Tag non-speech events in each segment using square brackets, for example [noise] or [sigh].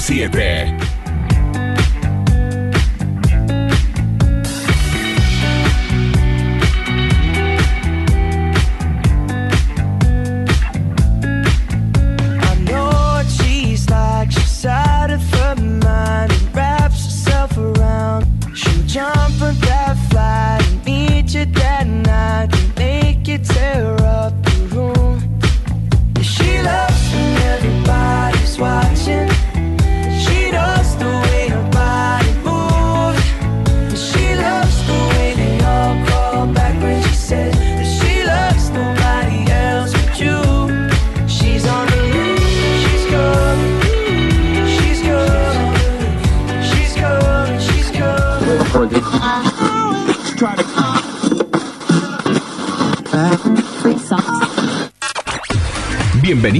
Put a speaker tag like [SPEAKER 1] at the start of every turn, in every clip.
[SPEAKER 1] 107.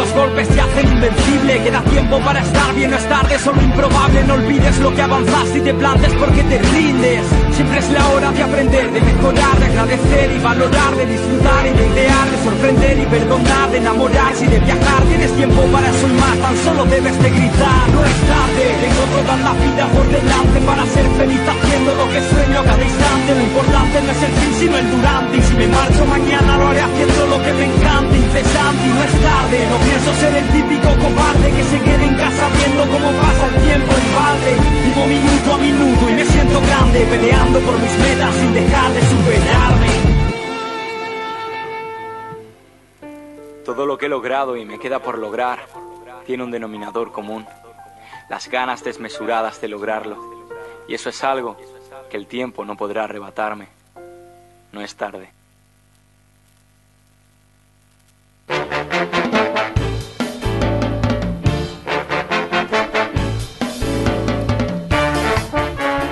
[SPEAKER 2] los golpes te hacen invencible, queda tiempo para estar bien, no es tarde, solo improbable, no olvides es lo que avanzaste y te plantes porque te rindes. Siempre es la hora de aprender, de mejorar, de agradecer y valorar, de disfrutar y de idear, de sorprender y perdonar, de enamorarse y de viajar. Tienes tiempo para más, tan solo debes de gritar. No es tarde, tengo toda la vida por delante para ser feliz haciendo lo que sueño a cada instante. Lo importante no es el fin sino el durante. Y si me marcho mañana lo haré haciendo lo que me encanta, incesante y no es tarde. No pienso ser el típico cobarde que se quede en casa viendo cómo pasa el tiempo en balde. Vivo minuto a minuto y me siento grande, peleando por mis metas sin dejar de superarme. Todo lo que he logrado y me queda por lograr tiene un denominador común, las ganas desmesuradas de lograrlo. Y eso es algo que el tiempo no podrá arrebatarme. No es tarde.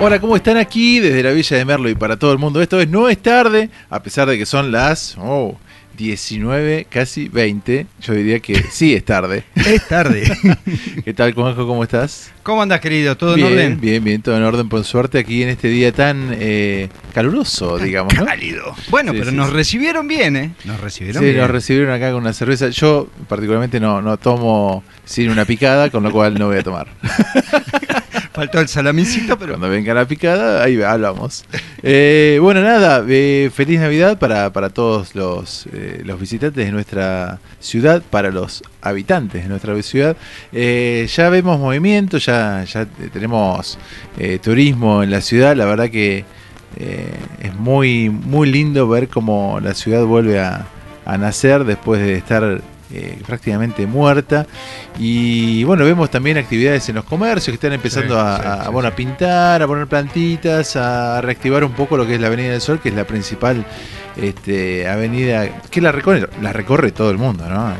[SPEAKER 3] Hola, ¿cómo están aquí desde la Villa de Merlo y para todo el mundo? Esto es No es tarde, a pesar de que son las oh, 19, casi 20. Yo diría que [laughs] sí es tarde.
[SPEAKER 4] es tarde. [laughs]
[SPEAKER 3] ¿Qué tal, Juanjo? ¿Cómo estás?
[SPEAKER 4] ¿Cómo andas, querido? ¿Todo
[SPEAKER 3] en
[SPEAKER 4] orden?
[SPEAKER 3] Bien, bien, todo en orden, por suerte, aquí en este día tan eh, caluroso, digamos. ¿no?
[SPEAKER 4] Cálido. Bueno, pero nos recibieron bien, ¿eh?
[SPEAKER 3] Nos recibieron sí, nos recibieron acá con una cerveza. Yo, particularmente, no, no tomo sin una picada, con lo cual no voy a tomar. [laughs]
[SPEAKER 4] Faltó el salamicito, pero.
[SPEAKER 3] Cuando venga la picada, ahí hablamos. Eh, bueno, nada, eh, feliz Navidad para, para todos los, eh, los visitantes de nuestra ciudad, para los habitantes de nuestra ciudad. ya vemos movimiento, ya, ya tenemos turismo en la ciudad. La verdad que es muy, muy lindo ver cómo la ciudad vuelve a, a nacer después de estar eh, prácticamente muerta. Y bueno, vemos también actividades en los comercios que están empezando a, bueno, a pintar, a poner plantitas, a reactivar un poco lo que es la Avenida del Sol, que es la principal este, avenida que la recorre, la recorre todo el mundo, ¿no?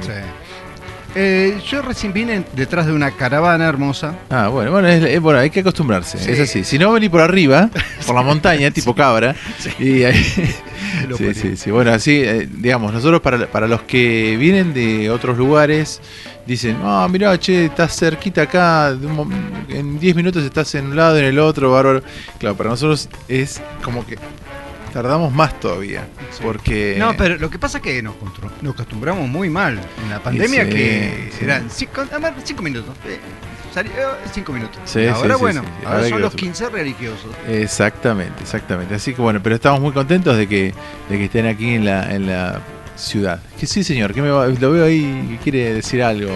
[SPEAKER 4] Eh, yo recién vine detrás de una caravana hermosa.
[SPEAKER 3] Ah, bueno, bueno, es, bueno hay que acostumbrarse, es así. Si no, vení por arriba, [laughs] por la montaña, tipo cabra, y ahí, [laughs] sí, sí, sí. Bueno, así, eh, digamos, nosotros para, para los que vienen de otros lugares, dicen, ah, mirá, che, estás cerquita acá, en 10 minutos estás en un lado, en el otro, bárbaro. Claro, para nosotros es como que tardamos más todavía. Porque.
[SPEAKER 4] No, pero lo que pasa es que nos, acostumbramos muy mal. En la pandemia que eran 5 minutos. Eh, salió 5 minutos. ahora bueno, ahora, son los 15 religiosos.
[SPEAKER 3] Exactamente, exactamente. Así que bueno, pero estamos muy contentos de que, de que estén aquí en la, en la ciudad. Que sí, señor, que me lo veo ahí que quiere decir algo.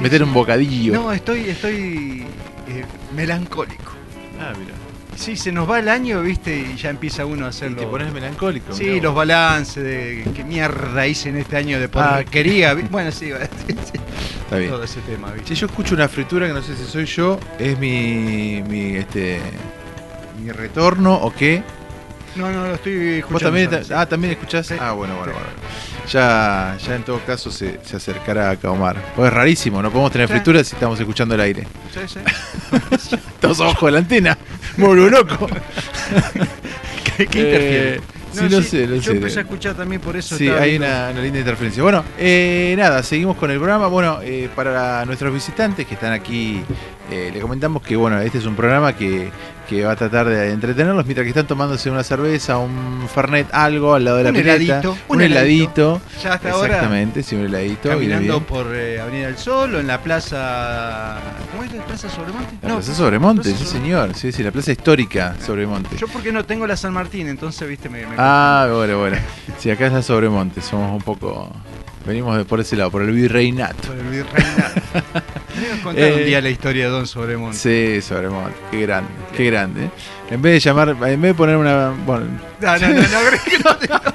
[SPEAKER 3] meter un bocadillo.
[SPEAKER 4] No, estoy, estoy eh, melancólico. Ah, mira. Sí, se nos va el año, viste, y ya empieza uno a hacerlo.
[SPEAKER 3] Y te pones melancólico.
[SPEAKER 4] Sí, los balances de qué mierda hice en este año de porquería. Ah, [laughs] bueno, sí,
[SPEAKER 3] está bien. Todo ese tema, ¿viste? Si yo escucho una fritura que no sé si soy yo, es mi, mi este mi retorno o qué.
[SPEAKER 4] No, no, lo estoy escuchando. ¿Vos
[SPEAKER 3] también, ah, también escuchás? Ah, bueno, bueno, bueno. Ya, ya en todo caso se, se acercará a Omar. Pues es rarísimo, no podemos tener frituras si estamos escuchando el aire. Sí, sí. [laughs] Estamos abajo de la antena. Muy loco. [laughs]
[SPEAKER 4] ¿Qué, qué interfiere? sí, no sé, no yo empecé a escuchar también por eso.
[SPEAKER 3] Sí, hay una, linda interferencia. Bueno, eh, nada, seguimos con el programa. Bueno, eh, para nuestros visitantes que están aquí, eh, le comentamos que bueno, este es un programa que que va a tratar de entretenerlos mientras que están tomándose una cerveza, un fernet, algo al lado de la
[SPEAKER 4] un
[SPEAKER 3] Heladito,
[SPEAKER 4] un, heladito.
[SPEAKER 3] Ya hasta Exactamente, sí, un heladito.
[SPEAKER 4] Caminando por eh, Avenida del Sol o en la plaza. ¿Cómo es la plaza Sobremonte?
[SPEAKER 3] La plaza Sobremonte, sí, señor. Sí, sí, la plaza histórica Sobremonte.
[SPEAKER 4] Yo porque no tengo la San Martín, entonces, viste, me.
[SPEAKER 3] ah, bueno, bueno. Sí, acá es la Sobremonte, somos un poco. Venimos de por ese lado, por el virreinato. Por el virreinato. [laughs]
[SPEAKER 4] contar un día la historia de Don Sobremonte.
[SPEAKER 3] Sí, Sobremonte. Qué grande, qué grande. ¿eh? En vez de llamar, en vez de poner una. Bueno. [laughs] No, no, no, no, no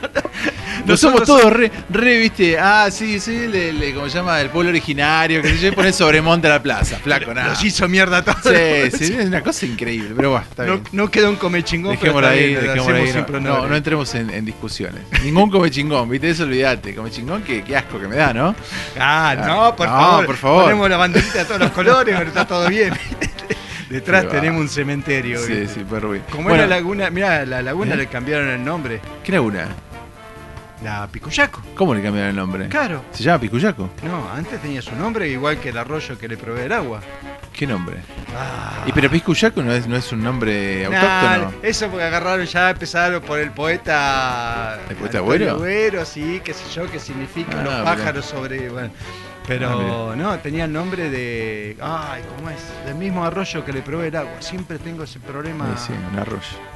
[SPEAKER 3] somos todos re, re, viste, ah, sí, sí, le, le, como se llama, el pueblo originario, que se yo pone sobremonte a la plaza, flaco, nada.
[SPEAKER 4] Hizo mierda todo.
[SPEAKER 3] Sí, sí, es una cosa increíble, pero bueno, está
[SPEAKER 4] bien. No quedó un come chingón,
[SPEAKER 3] dejémoslo ahí, dejémoslo ahí. No, no, entremos en, en, discusiones. Ningún come chingón, viste, eso olvídate. Come chingón, qué, qué asco que me da, ¿no?
[SPEAKER 4] Ah, no, por favor. por favor. Ponemos la banderita de todos los colores, pero está todo bien. [laughs] Detrás tenemos un cementerio.
[SPEAKER 3] Sí, sí, bien.
[SPEAKER 4] Como bueno, la laguna, mira, la laguna ¿Eh? le cambiaron el nombre.
[SPEAKER 3] ¿Qué laguna?
[SPEAKER 4] La Picuyaco.
[SPEAKER 3] ¿Cómo le cambiaron el nombre?
[SPEAKER 4] Claro.
[SPEAKER 3] ¿Se llama Picuyaco?
[SPEAKER 4] No, antes tenía su nombre, igual que el arroyo que le provee el agua.
[SPEAKER 3] ¿Qué nombre? Ah. ¿Y pero Picuyaco no es, no es un nombre autóctono?
[SPEAKER 4] Eso porque agarraron ya, empezaron por el poeta.
[SPEAKER 3] ¿El poeta Agüero?
[SPEAKER 4] Agüero, sí, qué sé yo, qué significa ah, los pájaros sobre. Bueno, pero ah, no, tenía el nombre de. Ay, ¿cómo es? Del mismo arroyo que le provee el agua. Siempre tengo ese problema.
[SPEAKER 3] Sí, sí, un arroyo.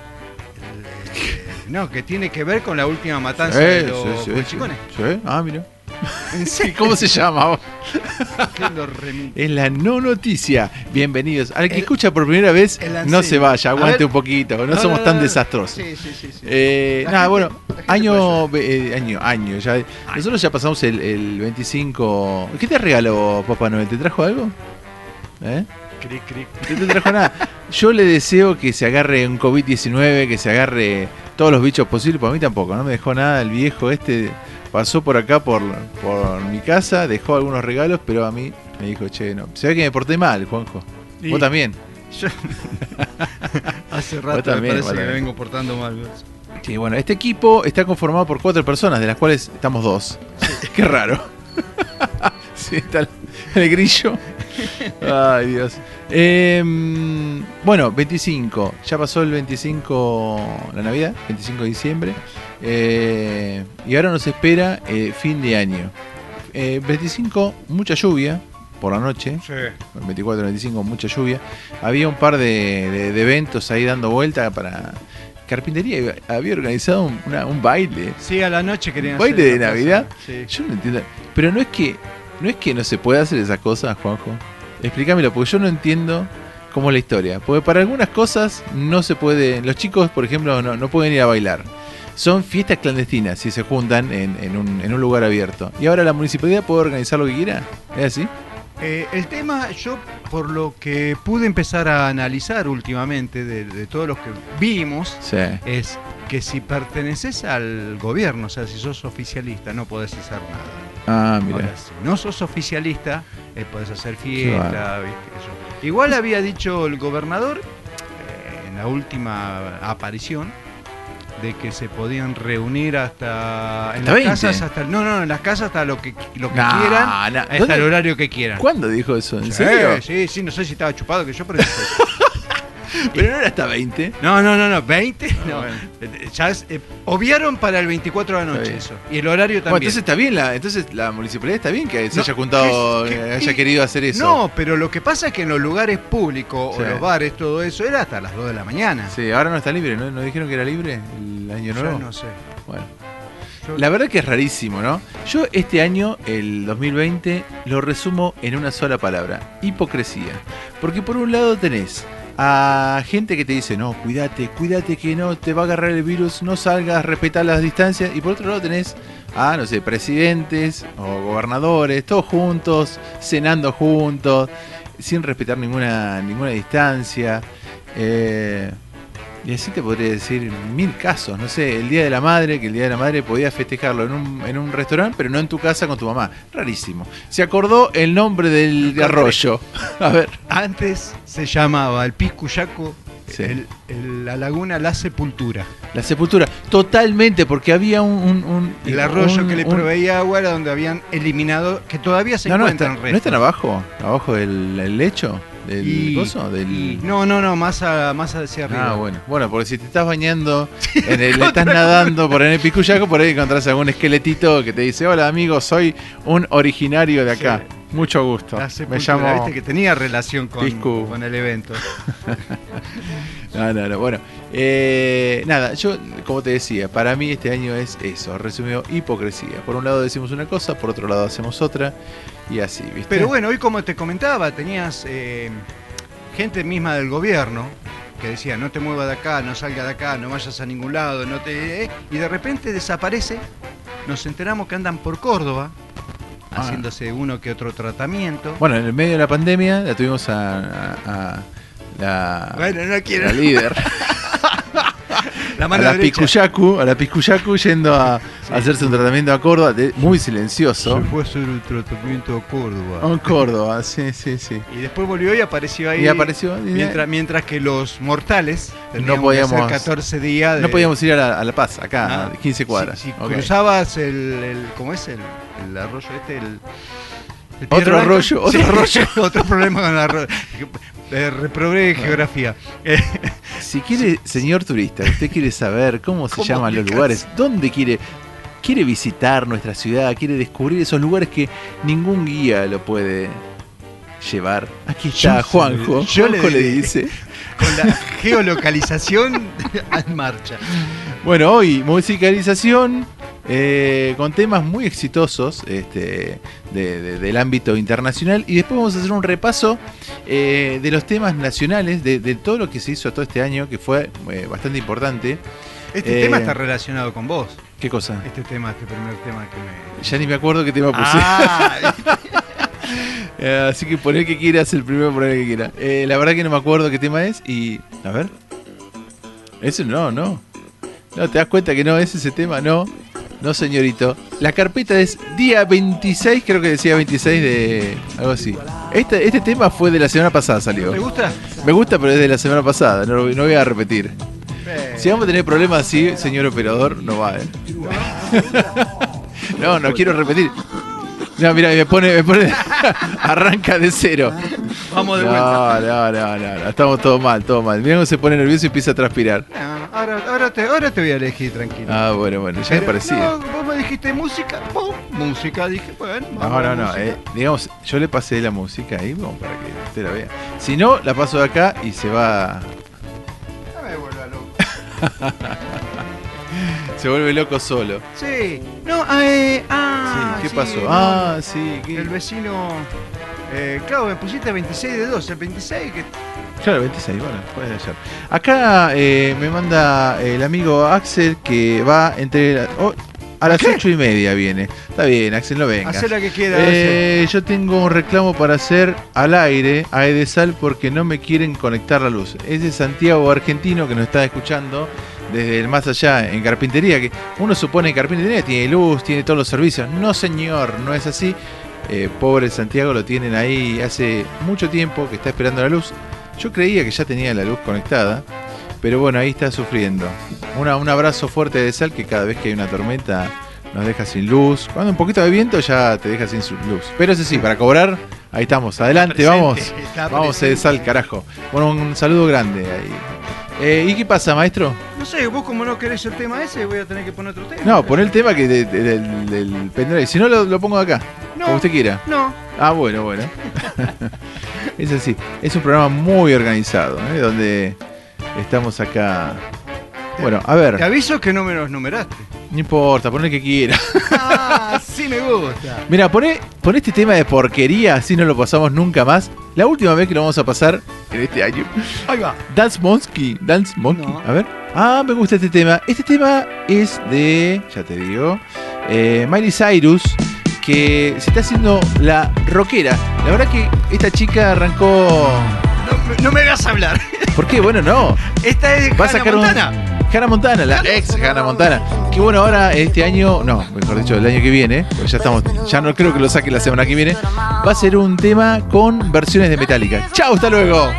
[SPEAKER 4] Eh, no, que tiene que ver con la última matanza de los
[SPEAKER 3] sí, sí, sí, Ah, mira. [laughs] ¿Cómo se llama? es la no noticia. Bienvenidos. Al que escucha por primera vez, no se vaya, aguante un poquito. No, somos tan desastrosos. Sí, sí, sí. Eh, nada, bueno, año, eh, año, año. Ya, nosotros ya pasamos el, el 25. ¿Qué te regaló Papá Noel? ¿Te trajo algo? ¿Eh?
[SPEAKER 4] Cric, cric.
[SPEAKER 3] No te trajo nada. Yo le deseo que se agarre un COVID-19, que se agarre todos los bichos posibles. Para mí tampoco, no me dejó nada el viejo este pasó por acá, por, por mi casa, dejó algunos regalos, pero a mí me dijo, che, no. Se ve que me porté mal, Juanjo. Vos también. Yo... [laughs]
[SPEAKER 4] Hace rato me parece que me vengo portando mal.
[SPEAKER 3] Sí, bueno, este equipo está conformado por cuatro personas, de las cuales estamos dos. [laughs] Qué raro. [laughs] [laughs] sí, está el, grillo. Ay, Dios. Em, bueno, 25. Ya pasó el 25, la Navidad, 25 de diciembre. Eh, y ahora nos espera eh, fin de año. 25, eh, mucha lluvia por la noche. Sí. 24, 25, mucha lluvia. Había un par de, eventos ahí dando vuelta para. Carpintería había organizado un, baile.
[SPEAKER 4] Sí, a la noche querían
[SPEAKER 3] ¿Un baile de Navidad? Yo no entiendo. Pero no es que no es que no se pueda hacer esas cosas, Juanjo. Explícamelo, porque yo no entiendo cómo es la historia. Porque para algunas cosas no se puede. Los chicos, por ejemplo, no, no pueden ir a bailar son fiestas clandestinas si se juntan en, un, lugar abierto. Y ahora la municipalidad puede organizar lo que quiera. ¿Es así?
[SPEAKER 4] Eh, el tema, yo por lo que pude empezar a analizar últimamente de, todos los que vimos, es que si perteneces al gobierno, o sea, si sos oficialista, no podés hacer
[SPEAKER 3] nada. Ah, mira.
[SPEAKER 4] si no sos oficialista, eh, podés hacer fiesta, Igual había dicho el gobernador eh, en la última aparición de que se podían reunir hasta en las casas hasta no no en las casas hasta lo que lo que quieran hasta el horario que quieran.
[SPEAKER 3] ¿Cuándo dijo eso? ¿En serio?
[SPEAKER 4] Sí, sí, no sé si estaba chupado que yo pero [laughs] [laughs]
[SPEAKER 3] Pero no era hasta 20.
[SPEAKER 4] No, no, no, no, 20 no. Ya eh, obviaron para el 24 de la noche eso. Y el horario también. Bueno,
[SPEAKER 3] entonces está bien, la, entonces la municipalidad está bien que se haya juntado, eh, haya querido hacer eso.
[SPEAKER 4] No, pero lo que pasa es que en los lugares públicos o los bares, todo eso, era hasta las 2 de la mañana.
[SPEAKER 3] Sí, ahora no está libre, ¿no? ¿No dijeron que era libre el año nuevo?
[SPEAKER 4] Yo no sé.
[SPEAKER 3] Bueno. La verdad que es rarísimo, ¿no? Yo este año, el 2020, lo resumo en una sola palabra, hipocresía. Porque por un lado tenés a gente que te dice, no, cuídate, cuídate que no te va a agarrar el virus, no salgas, respeta las distancias. Y por otro lado tenés a, no sé, presidentes o gobernadores, todos juntos, cenando juntos, sin respetar ninguna, ninguna distancia. Eh, y así te podría decir mil casos. No sé, el Día de la Madre, que el Día de la Madre podías festejarlo en un, en un restaurante, pero no en tu casa con tu mamá. Rarísimo. Se acordó el nombre del arroyo. [laughs] A ver.
[SPEAKER 4] Antes se llamaba el Piscuyaco,
[SPEAKER 3] Sí.
[SPEAKER 4] el- el- la laguna La Sepultura.
[SPEAKER 3] La sepultura. Totalmente, porque había un... un- un-
[SPEAKER 4] El arroyo
[SPEAKER 3] un-
[SPEAKER 4] que le proveía agua era donde habían eliminado, que todavía se
[SPEAKER 3] No, no,
[SPEAKER 4] encuentran
[SPEAKER 3] está-
[SPEAKER 4] restos.
[SPEAKER 3] ¿no están abajo? ¿Abajo del lecho? ¿Del
[SPEAKER 4] Y-
[SPEAKER 3] coso? Del...
[SPEAKER 4] y- no, no, no, más, a- más hacia arriba.
[SPEAKER 3] Ah, bueno. Bueno, porque si te estás bañando, [laughs] en el, estás nadando por en el Picuyaco, por ahí encontrás algún esqueletito que te dice, hola amigo, soy un originario de acá. Mucho gusto. Me llamo...
[SPEAKER 4] viste que tenía relación con,
[SPEAKER 3] Piscu.
[SPEAKER 4] con el evento. [laughs]
[SPEAKER 3] No, no, no. Bueno, eh, nada, yo, como te decía, para mí este año es eso, resumido, hipocresía. Por un lado decimos una cosa, por otro lado hacemos otra, y así, ¿viste?
[SPEAKER 4] Pero bueno, hoy como te comentaba, tenías eh, gente misma del gobierno que decía, no te muevas de acá, no salgas de acá, no vayas a ningún lado, no te... eh", y de repente desaparece, nos enteramos que andan por Córdoba,
[SPEAKER 3] Ah.
[SPEAKER 4] haciéndose uno que otro tratamiento.
[SPEAKER 3] Bueno, en el medio de la pandemia la tuvimos a, a- a la,
[SPEAKER 4] Bueno, no quiero...
[SPEAKER 3] la líder, [laughs]
[SPEAKER 4] La
[SPEAKER 3] a
[SPEAKER 4] mano
[SPEAKER 3] la
[SPEAKER 4] derecha.
[SPEAKER 3] Picuyacu, a la Picuyacu yendo a, a hacerse un tratamiento a Córdoba, de- muy silencioso.
[SPEAKER 4] Se fue a hacer un tratamiento a Córdoba.
[SPEAKER 3] A Córdoba, sí, sí, sí.
[SPEAKER 4] Y después volvió y apareció ahí.
[SPEAKER 3] Y apareció.
[SPEAKER 4] Mientras, mientras que los mortales que
[SPEAKER 3] podíamos-
[SPEAKER 4] hacer 14 días de...
[SPEAKER 3] No podíamos ir a la, a La Paz, acá,
[SPEAKER 4] Ah,
[SPEAKER 3] a 15 cuadras.
[SPEAKER 4] Si, si
[SPEAKER 3] Ok.
[SPEAKER 4] cruzabas el, el- ¿Cómo es el, el arroyo este? El,
[SPEAKER 3] Otro arroyo, otro
[SPEAKER 4] Sí,
[SPEAKER 3] arroyo. [laughs]
[SPEAKER 4] otro problema con el arroyo. Eh, reprobé geografía. Eh, [laughs]
[SPEAKER 3] Si quiere, señor turista, usted quiere saber cómo se
[SPEAKER 4] ¿Cómo
[SPEAKER 3] llaman los lugares, dónde quiere, quiere visitar nuestra ciudad, quiere descubrir esos lugares que ningún guía lo puede llevar. Aquí está
[SPEAKER 4] Yo
[SPEAKER 3] Juanjo.
[SPEAKER 4] yo
[SPEAKER 3] Juanjo le dice. [laughs]
[SPEAKER 4] con la geolocalización [laughs] en marcha.
[SPEAKER 3] Bueno, hoy musicalización eh, con temas muy exitosos este, de- de- del ámbito internacional y después vamos a hacer un repaso eh, de los temas nacionales, de, de todo lo que se hizo todo este año, que fue eh, bastante importante.
[SPEAKER 4] Este tema está relacionado con vos.
[SPEAKER 3] ¿Qué cosa?
[SPEAKER 4] Este tema, este primer tema que me.
[SPEAKER 3] Ya ni me acuerdo qué tema puse.
[SPEAKER 4] Ah, [laughs]
[SPEAKER 3] así que poner que quieras, el primero poner que quiera. Eh, la verdad que no me acuerdo qué tema es y... A ver. Ese no, no. No, ¿te das cuenta que no es ese tema? No. No, señorito. La carpeta es día 26, creo que decía 26 de... Algo así. Este, este tema fue de la semana pasada, salió.
[SPEAKER 4] ¿Te gusta?
[SPEAKER 3] Me gusta, pero es de la semana pasada. No, no voy a repetir.
[SPEAKER 4] Eh,
[SPEAKER 3] Si vamos a tener problemas así, señor operador, no va, ¿eh? [laughs] no, no quiero repetir. No, mira, me pone, me pone, [laughs] arranca de cero.
[SPEAKER 4] Vamos de
[SPEAKER 3] no,
[SPEAKER 4] vuelta.
[SPEAKER 3] No, no, no, no, estamos todo mal, todo mal. Mira cómo se pone nervioso y empieza a transpirar.
[SPEAKER 4] No, ahora, ahora, te, ahora te voy a elegir tranquilo.
[SPEAKER 3] Ah, bueno, bueno, ya me
[SPEAKER 4] Pero,
[SPEAKER 3] parecía.
[SPEAKER 4] No, vos me dijiste música, pum, música, dije, bueno,
[SPEAKER 3] No,
[SPEAKER 4] vamos
[SPEAKER 3] no, no,
[SPEAKER 4] música.
[SPEAKER 3] eh, digamos, yo le pasé la música ahí como para que usted la vea. Si no, la paso de acá y se va,
[SPEAKER 4] No me vuelva loco.
[SPEAKER 3] Se vuelve loco solo.
[SPEAKER 4] Sí, no, eh, ah,
[SPEAKER 3] Sí, ¿qué
[SPEAKER 4] sí,
[SPEAKER 3] pasó?
[SPEAKER 4] no,
[SPEAKER 3] Ah, sí, ¿qué?
[SPEAKER 4] El vecino, eh, claro, me pusiste 26 de 2, el 26 que...
[SPEAKER 3] Claro, 26, bueno, puede ayer. Acá eh, me manda el amigo Axel que va entre... la- oh, a las
[SPEAKER 4] ¿Qué?
[SPEAKER 3] ocho y media viene. Está bien, Axel, no venga.
[SPEAKER 4] Hacer la que queda.
[SPEAKER 3] Eh, yo tengo un reclamo para hacer al aire a Edesal porque no me quieren conectar la luz. Es de Santiago Argentino que nos está escuchando desde el más allá en carpintería. Que uno supone que carpintería tiene luz, tiene todos los servicios. No, señor, no es así. Eh, pobre Santiago lo tienen ahí hace mucho tiempo que está esperando la luz. Yo creía que ya tenía la luz conectada, pero bueno, ahí está sufriendo. Una- un abrazo fuerte de Sal que cada vez que hay una tormenta nos deja sin luz. Cuando un poquito de viento ya te deja sin luz. Pero eso sí, para cobrar, ahí estamos. Adelante,
[SPEAKER 4] Presente,
[SPEAKER 3] vamos.
[SPEAKER 4] está
[SPEAKER 3] Vamos, de Sal, carajo. Bueno, un saludo grande ahí. Eh, ¿Y qué pasa, maestro?
[SPEAKER 4] No sé, vos como no querés el tema ese, voy a tener que poner otro tema.
[SPEAKER 3] No, pon el tema que de- de- del, del pendrive. Si no, lo, lo pongo acá.
[SPEAKER 4] No.
[SPEAKER 3] Como usted quiera.
[SPEAKER 4] No,
[SPEAKER 3] Ah, bueno, bueno. [laughs] [laughs] es así. Es un programa muy organizado, ¿eh? donde estamos acá Bueno, a
[SPEAKER 4] Te
[SPEAKER 3] ver,
[SPEAKER 4] aviso que no me los numeraste.
[SPEAKER 3] no importa, pon el que quiera.
[SPEAKER 4] Ah, sí me gusta.
[SPEAKER 3] Mira, poné, poné este tema de porquería, así no lo pasamos nunca más. La última vez que lo vamos a pasar en este año.
[SPEAKER 4] Ahí va.
[SPEAKER 3] Dance Monkey, Dance Monkey.
[SPEAKER 4] No.
[SPEAKER 3] A ver. Ah, me gusta este tema. Este tema es de, ya te digo, eh, Miley Cyrus, que se está haciendo la rockera. La verdad que esta chica arrancó...
[SPEAKER 4] No, me- hagas hablar. [laughs]
[SPEAKER 3] ¿Por qué? Bueno, no.
[SPEAKER 4] Esta es
[SPEAKER 3] Va a un-
[SPEAKER 4] Montana.
[SPEAKER 3] Hannah Montana, la ex Hannah Montana. Que bueno, ahora este año, no, mejor dicho, el año que viene, porque ya estamos, ya no creo que lo saque la semana que viene, va a ser un tema con versiones de Metallica. ¡Chao, hasta luego!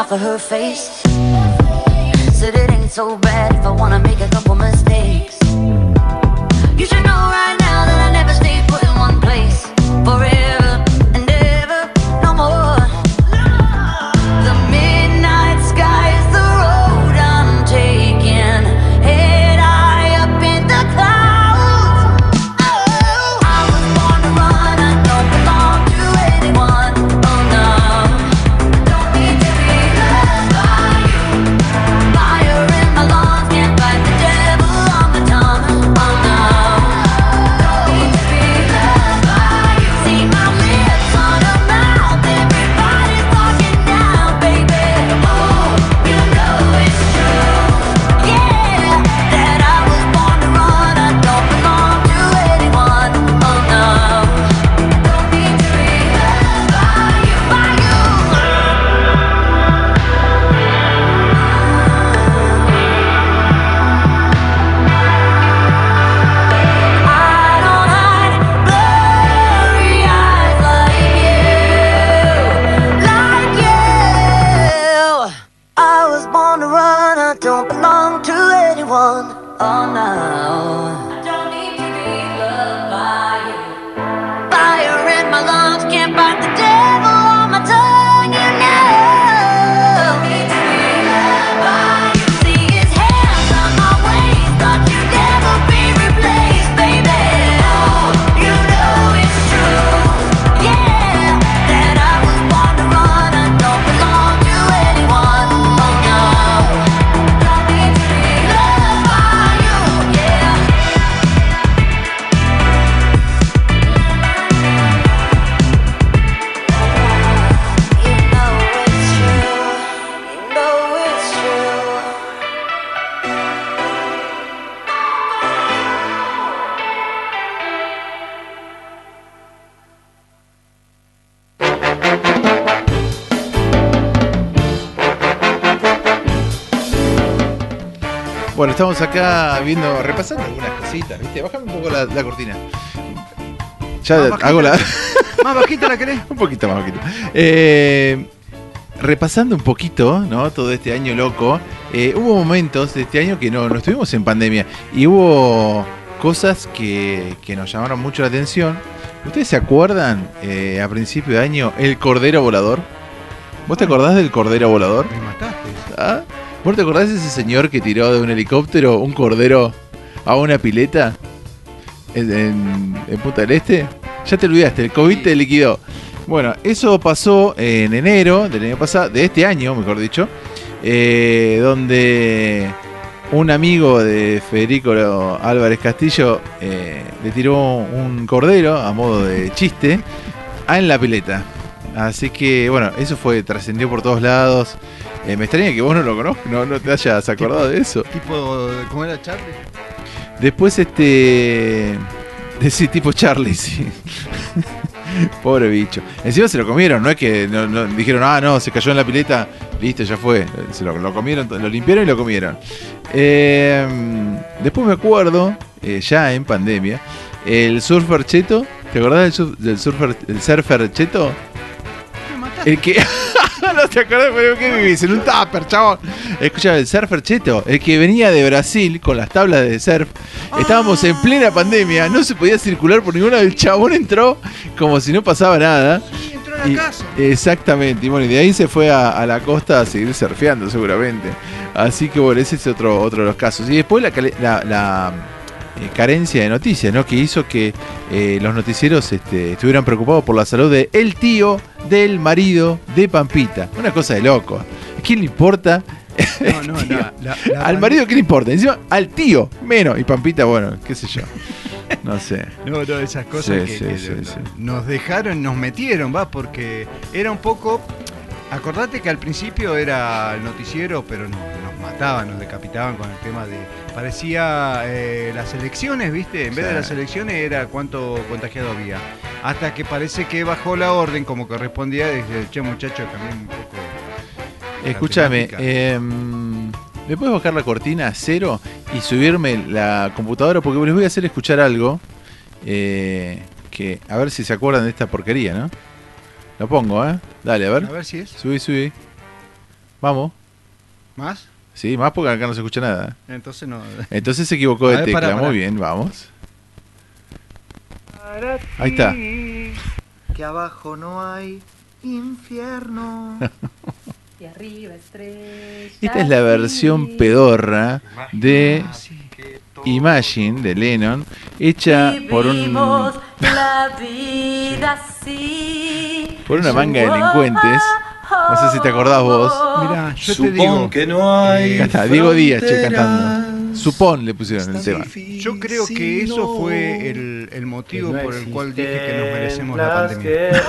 [SPEAKER 5] Off of her face. Said it ain't so bad if I wanna make a couple mistakes. You should know right
[SPEAKER 3] estamos acá viendo, repasando algunas cositas, ¿viste? Bájame un poco la, la cortina. Ya
[SPEAKER 4] Más bajita.
[SPEAKER 3] hago la... [laughs]
[SPEAKER 4] ¿Más bajita la querés?
[SPEAKER 3] un poquito más bajito. Eh, repasando un poquito, ¿no? Todo este año loco. eh, hubo momentos de este año que no, no estuvimos en pandemia. Y hubo cosas que, que nos llamaron mucho la atención. ¿Ustedes se acuerdan eh, a principio de año el cordero volador? ¿Vos te acordás del cordero volador? ¿Vos te acordás de ese señor que tiró de un helicóptero un cordero a una pileta en, en- Punta del Este? Ya te olvidaste, el COVID te liquidó. Bueno, eso pasó en enero del año pasado, de este año, mejor dicho, eh, donde un amigo de Federico Álvarez Castillo eh, le tiró un cordero a modo de chiste en la pileta. Así que, bueno, eso fue, trascendió por todos lados. Eh, me extraña que vos no lo conozcas, no, no te hayas acordado de eso.
[SPEAKER 4] Tipo, ¿cómo era Charlie?
[SPEAKER 3] Después, este. De sí, tipo Charlie, sí. [laughs] Pobre bicho. Encima se lo comieron, no es que no- no- dijeron, ah, no, se cayó en la pileta, listo, ya fue. Se lo, lo comieron, lo limpiaron y lo comieron. Eh, después me acuerdo, eh, ya en pandemia, el surfer cheto. ¿Te acordás del, sur- del surfer, el surfer cheto?
[SPEAKER 4] Me mataste.
[SPEAKER 3] El que. [laughs] [laughs] no te acordás, pero ¿qué vivís? En un tupper, chabón. Escucha, el surfer cheto, el que venía de Brasil con las tablas de surf. Estábamos en plena pandemia, no se podía circular por ninguna. El chabón entró como si no pasaba nada.
[SPEAKER 4] Sí, entró a la
[SPEAKER 3] Y-
[SPEAKER 4] casa.
[SPEAKER 3] exactamente, y bueno, y de ahí se fue a, a la costa a seguir surfeando seguramente. Así que bueno, ese es otro, otro de los casos. Y después la, la- la, carencia de noticias, ¿no? Que hizo que eh, los noticieros este, estuvieran preocupados por la salud de el tío del marido de Pampita. Una cosa de loco. ¿Quién le importa?
[SPEAKER 4] No, no, [laughs]
[SPEAKER 3] tío.
[SPEAKER 4] la- la- la
[SPEAKER 3] al marido, ¿qué le importa? Encima, al tío, menos. Y Pampita, bueno, qué sé yo. No sé.
[SPEAKER 4] No, no, esas cosas
[SPEAKER 3] Sí,
[SPEAKER 4] que,
[SPEAKER 3] sí,
[SPEAKER 4] que
[SPEAKER 3] sí, sí.
[SPEAKER 4] nos dejaron, nos metieron, va, porque era un poco. Acordate que al principio era el noticiero, pero nos, nos mataban, nos decapitaban con el tema de. Parecía eh, las elecciones, ¿viste? En vez de las elecciones era cuánto contagiado había. Hasta que parece que bajó la orden como correspondía. Dice, che, muchacho, también un poco.
[SPEAKER 3] Escúchame,
[SPEAKER 4] temática".
[SPEAKER 3] em, ¿me puedes bajar la cortina a cero y subirme la computadora? Porque les voy a hacer escuchar algo eh, que a ver si se acuerdan de esta porquería, ¿no? Lo pongo, ¿eh? Dale, a
[SPEAKER 4] A
[SPEAKER 3] ver.
[SPEAKER 4] ver si es.
[SPEAKER 3] Subí, subí. Vamos.
[SPEAKER 4] ¿Más?
[SPEAKER 3] Sí, más porque acá no se escucha nada.
[SPEAKER 4] Entonces no.
[SPEAKER 3] Entonces se equivocó de
[SPEAKER 4] ver,
[SPEAKER 3] tecla. Muy bien, vamos. Ahí está.
[SPEAKER 6] Que abajo no hay infierno. [laughs]
[SPEAKER 7] Y arriba estrella.
[SPEAKER 3] Esta es la versión pedorra de Imagine de Lennon, hecha por un
[SPEAKER 7] Vivimos la vida así.
[SPEAKER 3] por una manga de delincuentes. No sé si te acordás vos.
[SPEAKER 4] Mira, yo te digo.
[SPEAKER 6] que no hay.
[SPEAKER 3] Acá está, Diego Díaz, che, cantando. Supón le pusieron el tema.
[SPEAKER 4] Yo creo que eso fue el, el motivo por el cual dije que nos merecemos la pandemia.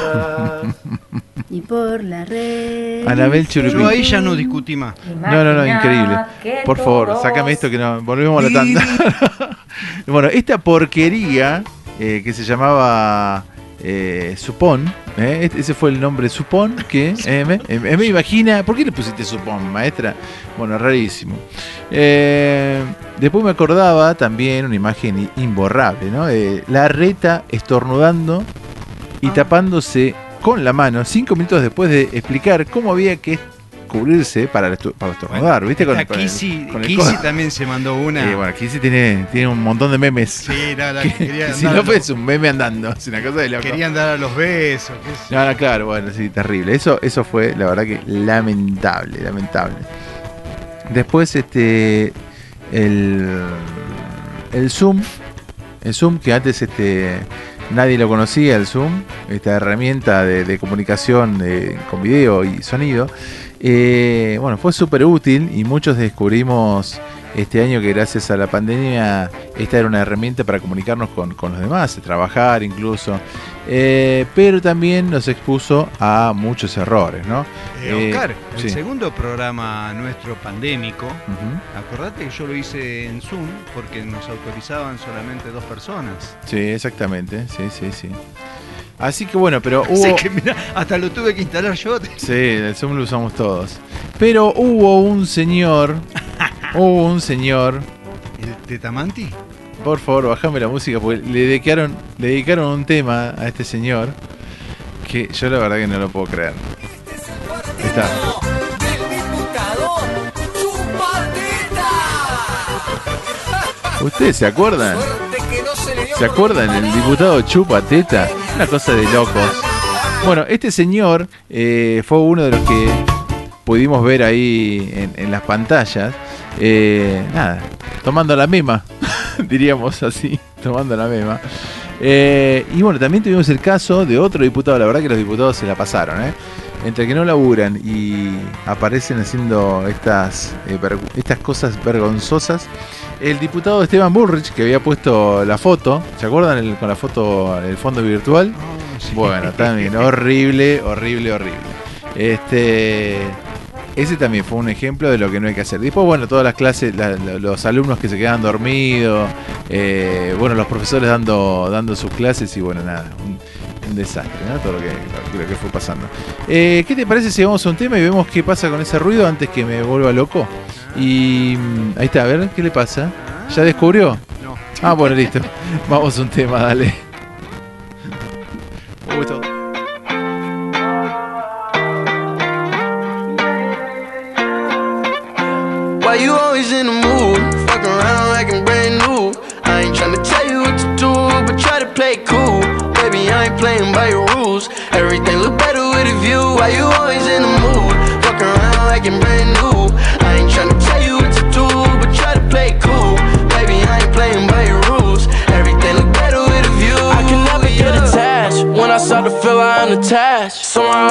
[SPEAKER 4] [laughs]
[SPEAKER 7] Y por la red.
[SPEAKER 3] Anabel Churupí.
[SPEAKER 4] Yo ahí ya no discutí más.
[SPEAKER 3] No, no, no, increíble. Por favor, sácame esto que no. Volvemos a la tanda. [laughs] bueno, esta porquería eh, que se llamaba eh, Supón, eh, este- ese fue el nombre Supón, que eh, me, eh, me imagina. ¿Por qué le pusiste Supón, maestra? Bueno, rarísimo. Eh, después me acordaba también una imagen imborrable, ¿no? Eh, la reta estornudando y tapándose con la mano cinco minutos después de explicar cómo había que cubrirse para, para estornudar, ¿viste? Con, con el-
[SPEAKER 4] Kissy,
[SPEAKER 3] con el
[SPEAKER 4] Kissy
[SPEAKER 3] codo. [laughs]
[SPEAKER 4] también se mandó una.
[SPEAKER 3] Eh, bueno, Kissy tiene, tiene un montón de memes.
[SPEAKER 4] Sí, no, la [laughs]
[SPEAKER 3] Que-
[SPEAKER 4] quería
[SPEAKER 3] que si no es un meme andando, es una cosa de loco.
[SPEAKER 4] querían dar a los besos. qué sé
[SPEAKER 3] No, no, claro, bueno, sí, terrible. Eso, eso fue, la verdad que lamentable, lamentable. Después, este, el, el Zoom, el Zoom que antes, este, nadie lo conocía, el Zoom, esta herramienta de, comunicación con video y sonido. Eh, bueno, fue súper útil y muchos descubrimos este año que gracias a la pandemia esta era una herramienta para comunicarnos con, con los demás, trabajar incluso. Eh, pero también nos expuso a muchos errores, ¿no?
[SPEAKER 4] Eh,
[SPEAKER 3] Eh,
[SPEAKER 4] Oscar, el
[SPEAKER 3] sí.
[SPEAKER 4] segundo programa nuestro pandémico, acordate que yo lo hice en Zoom porque nos autorizaban solamente dos personas.
[SPEAKER 3] Sí, exactamente, sí, sí, sí. Así que bueno, pero [laughs]
[SPEAKER 4] Así
[SPEAKER 3] hubo...
[SPEAKER 4] que mirá, hasta lo tuve que instalar yo.
[SPEAKER 3] Sí, el Zoom lo usamos todos. Pero hubo un señor, [laughs] hubo un señor
[SPEAKER 4] ¿El Tetamanti?
[SPEAKER 3] Por favor, bajame la música porque le dedicaron, le dedicaron un tema a este señor que yo la verdad que no lo puedo creer. Ahí Está. ¿Ustedes se acuerdan? ¿Se acuerdan? El diputado Chupa Teta. Una cosa de locos. Bueno, este señor eh, fue uno de los que pudimos ver ahí en, en las pantallas. Eh, nada, tomando la mema, [laughs] diríamos así, tomando la mema. Eh, y bueno, también tuvimos el caso de otro diputado, la verdad que los diputados se la pasaron. ¿eh? Entre que no laburan y aparecen haciendo estas, estas cosas vergonzosas, el diputado Esteban Burrich, que había puesto la foto, ¿se acuerdan con la foto el fondo virtual? Oh, bueno, también [laughs] horrible, horrible, horrible. Este, ese también fue un ejemplo de lo que no hay que hacer. Después, bueno, todas las clases, la, los alumnos que se quedan dormidos, eh, bueno, los profesores dando, dando sus clases y bueno, nada, un, desastre, ¿no? Todo lo que, fue pasando. Eh, ¿Qué te parece si vamos a un tema y vemos qué pasa con ese ruido antes que me vuelva loco? Y mm, ahí está, a ver, ¿qué le pasa? ¿Ya descubrió?
[SPEAKER 4] No.
[SPEAKER 3] Ah, bueno, listo. [laughs] vamos a un tema, dale.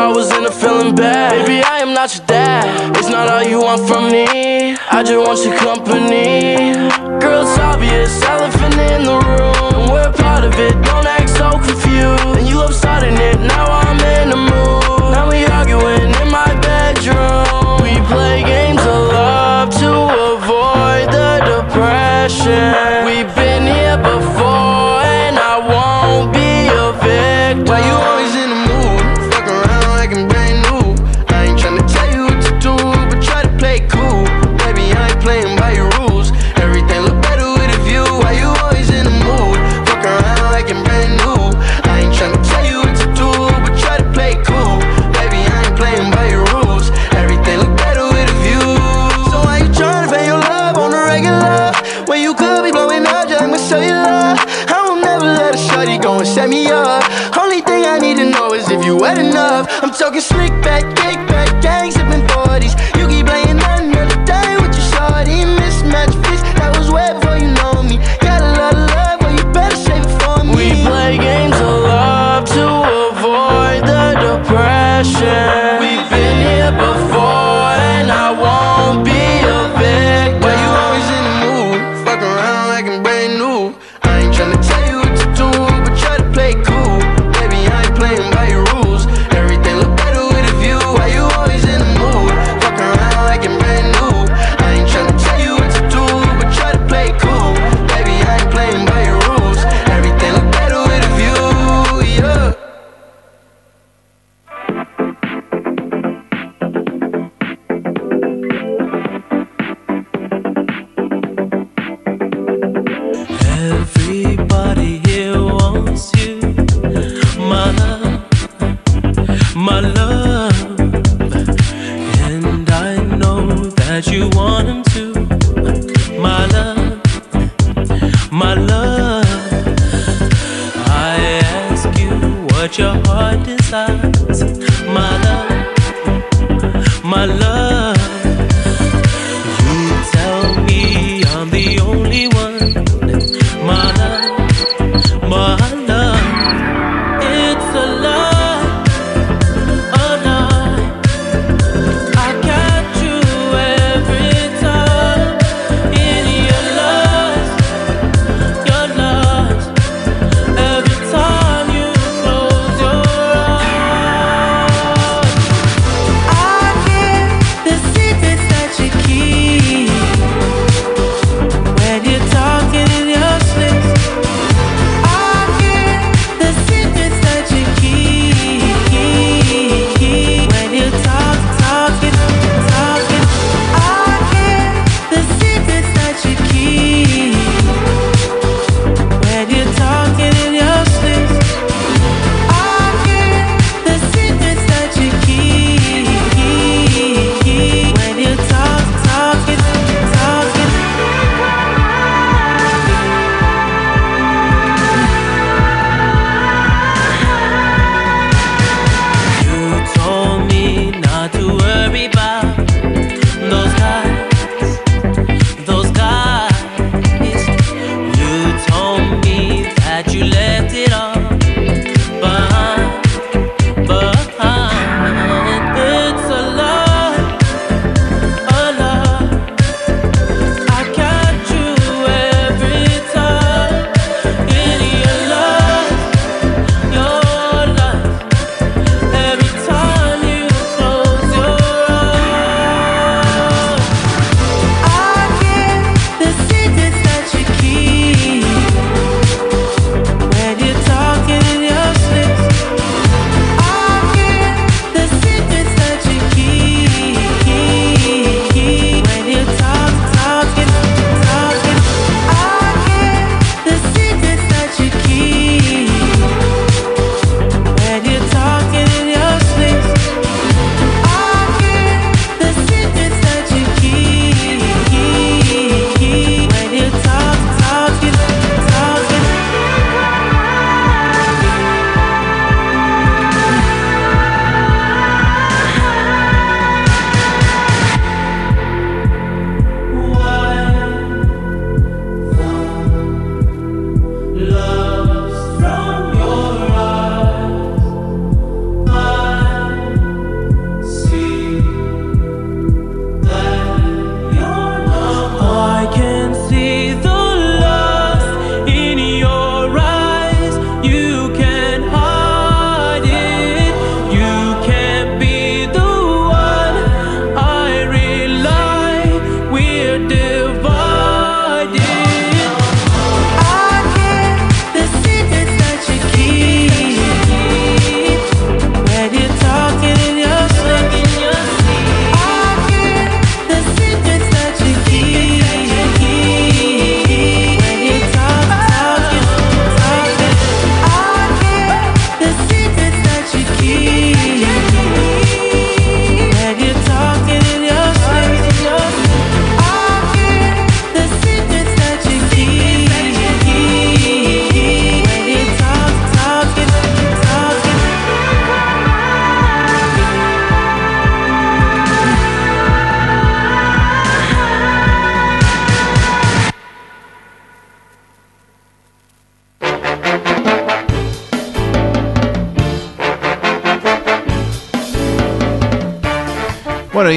[SPEAKER 8] I
[SPEAKER 9] was in a feeling bad. Baby, I am not your dad. It's not all you want from me. I just want your company. Girl, it's obvious, elephant in the room. And we're part of it, don't act so confused. And you love starting it, now I'm in the mood. Now we arguing in my bedroom. We play games of love to avoid the depression.
[SPEAKER 8] We talking slick back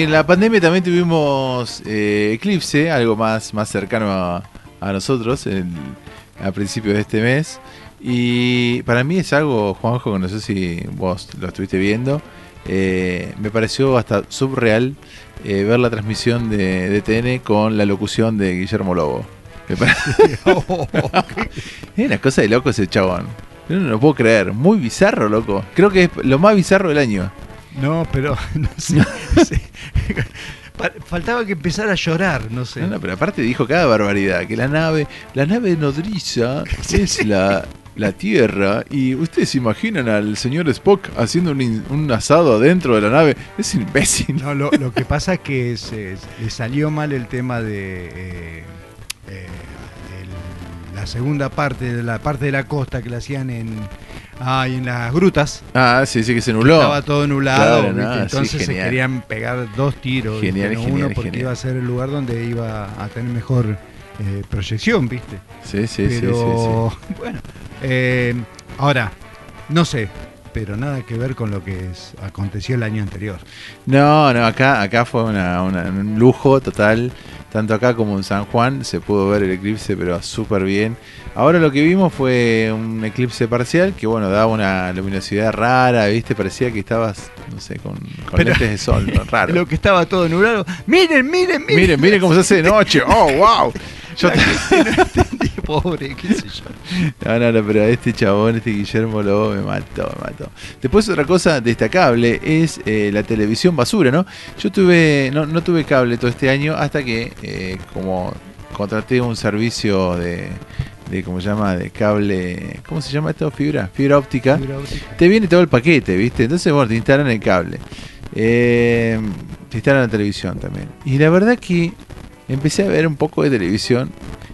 [SPEAKER 3] en la pandemia también tuvimos eh, Eclipse, algo más, más cercano a, a nosotros a principios de este mes. Y para mí es algo, Juanjo, que no sé si vos lo estuviste viendo, eh, me pareció hasta subreal eh, ver la transmisión de, de TN con la locución de Guillermo Lobo. Me pare- [laughs] es una cosa de loco ese chabón. Yo no lo puedo creer. Muy bizarro, loco. Creo que es lo más bizarro del año.
[SPEAKER 4] No, pero [laughs] no sé. [laughs] Faltaba que empezara a llorar, no sé.
[SPEAKER 3] No, no, pero aparte dijo cada barbaridad, que la nave, la nave nodriza [laughs] es la, la Tierra y ustedes se imaginan al señor Spock haciendo un, un asado adentro de la nave. Es imbécil.
[SPEAKER 4] No, lo, lo que [laughs] pasa es que se, le salió mal el tema de eh, eh, la segunda parte, de la parte de la costa que la hacían en, ay, en las grutas.
[SPEAKER 3] Ah, sí, sí que se
[SPEAKER 4] que
[SPEAKER 3] nubló.
[SPEAKER 4] Estaba todo nublado, entonces se querían pegar dos tiros,
[SPEAKER 3] Genial, genial,
[SPEAKER 4] uno porque
[SPEAKER 3] genial.
[SPEAKER 4] iba a ser el lugar donde iba a tener mejor eh, proyección, ¿viste?
[SPEAKER 3] Sí, sí, sí, sí, sí. [laughs]
[SPEAKER 4] bueno, eh, ahora no sé, pero nada que ver con lo que es- aconteció el año anterior.
[SPEAKER 3] No, no, acá, acá fue una, una- un lujo total. Tanto acá como en San Juan se pudo ver el eclipse, pero súper bien. Ahora lo que vimos fue un eclipse parcial que, bueno, daba una luminosidad rara, ¿viste? Parecía que estabas, no sé, con, con
[SPEAKER 4] Pero-
[SPEAKER 3] lentes de sol, [laughs] raro.
[SPEAKER 4] Lo que estaba todo nublado. Miren, miren, miren.
[SPEAKER 3] Miren, miren cómo se hace de noche. ¡Oh, wow! Yo
[SPEAKER 4] no entendía, pobre, qué sé yo. [laughs]
[SPEAKER 3] No, no, no, pero este chabón, este Guillermo Lobo me mató, me mató. Después otra cosa destacable es eh, la televisión basura, ¿no? Yo tuve, no, no tuve cable todo este año hasta que, eh, como contraté un servicio de, de, ¿cómo se llama? De cable, ¿cómo se llama esto? Fibra, fibra óptica.
[SPEAKER 4] Fibra óptica.
[SPEAKER 3] Te viene todo el paquete, ¿viste? Entonces, bueno, te instalan el cable. Eh, te instalan la televisión también. Y la verdad que empecé a ver un poco de televisión.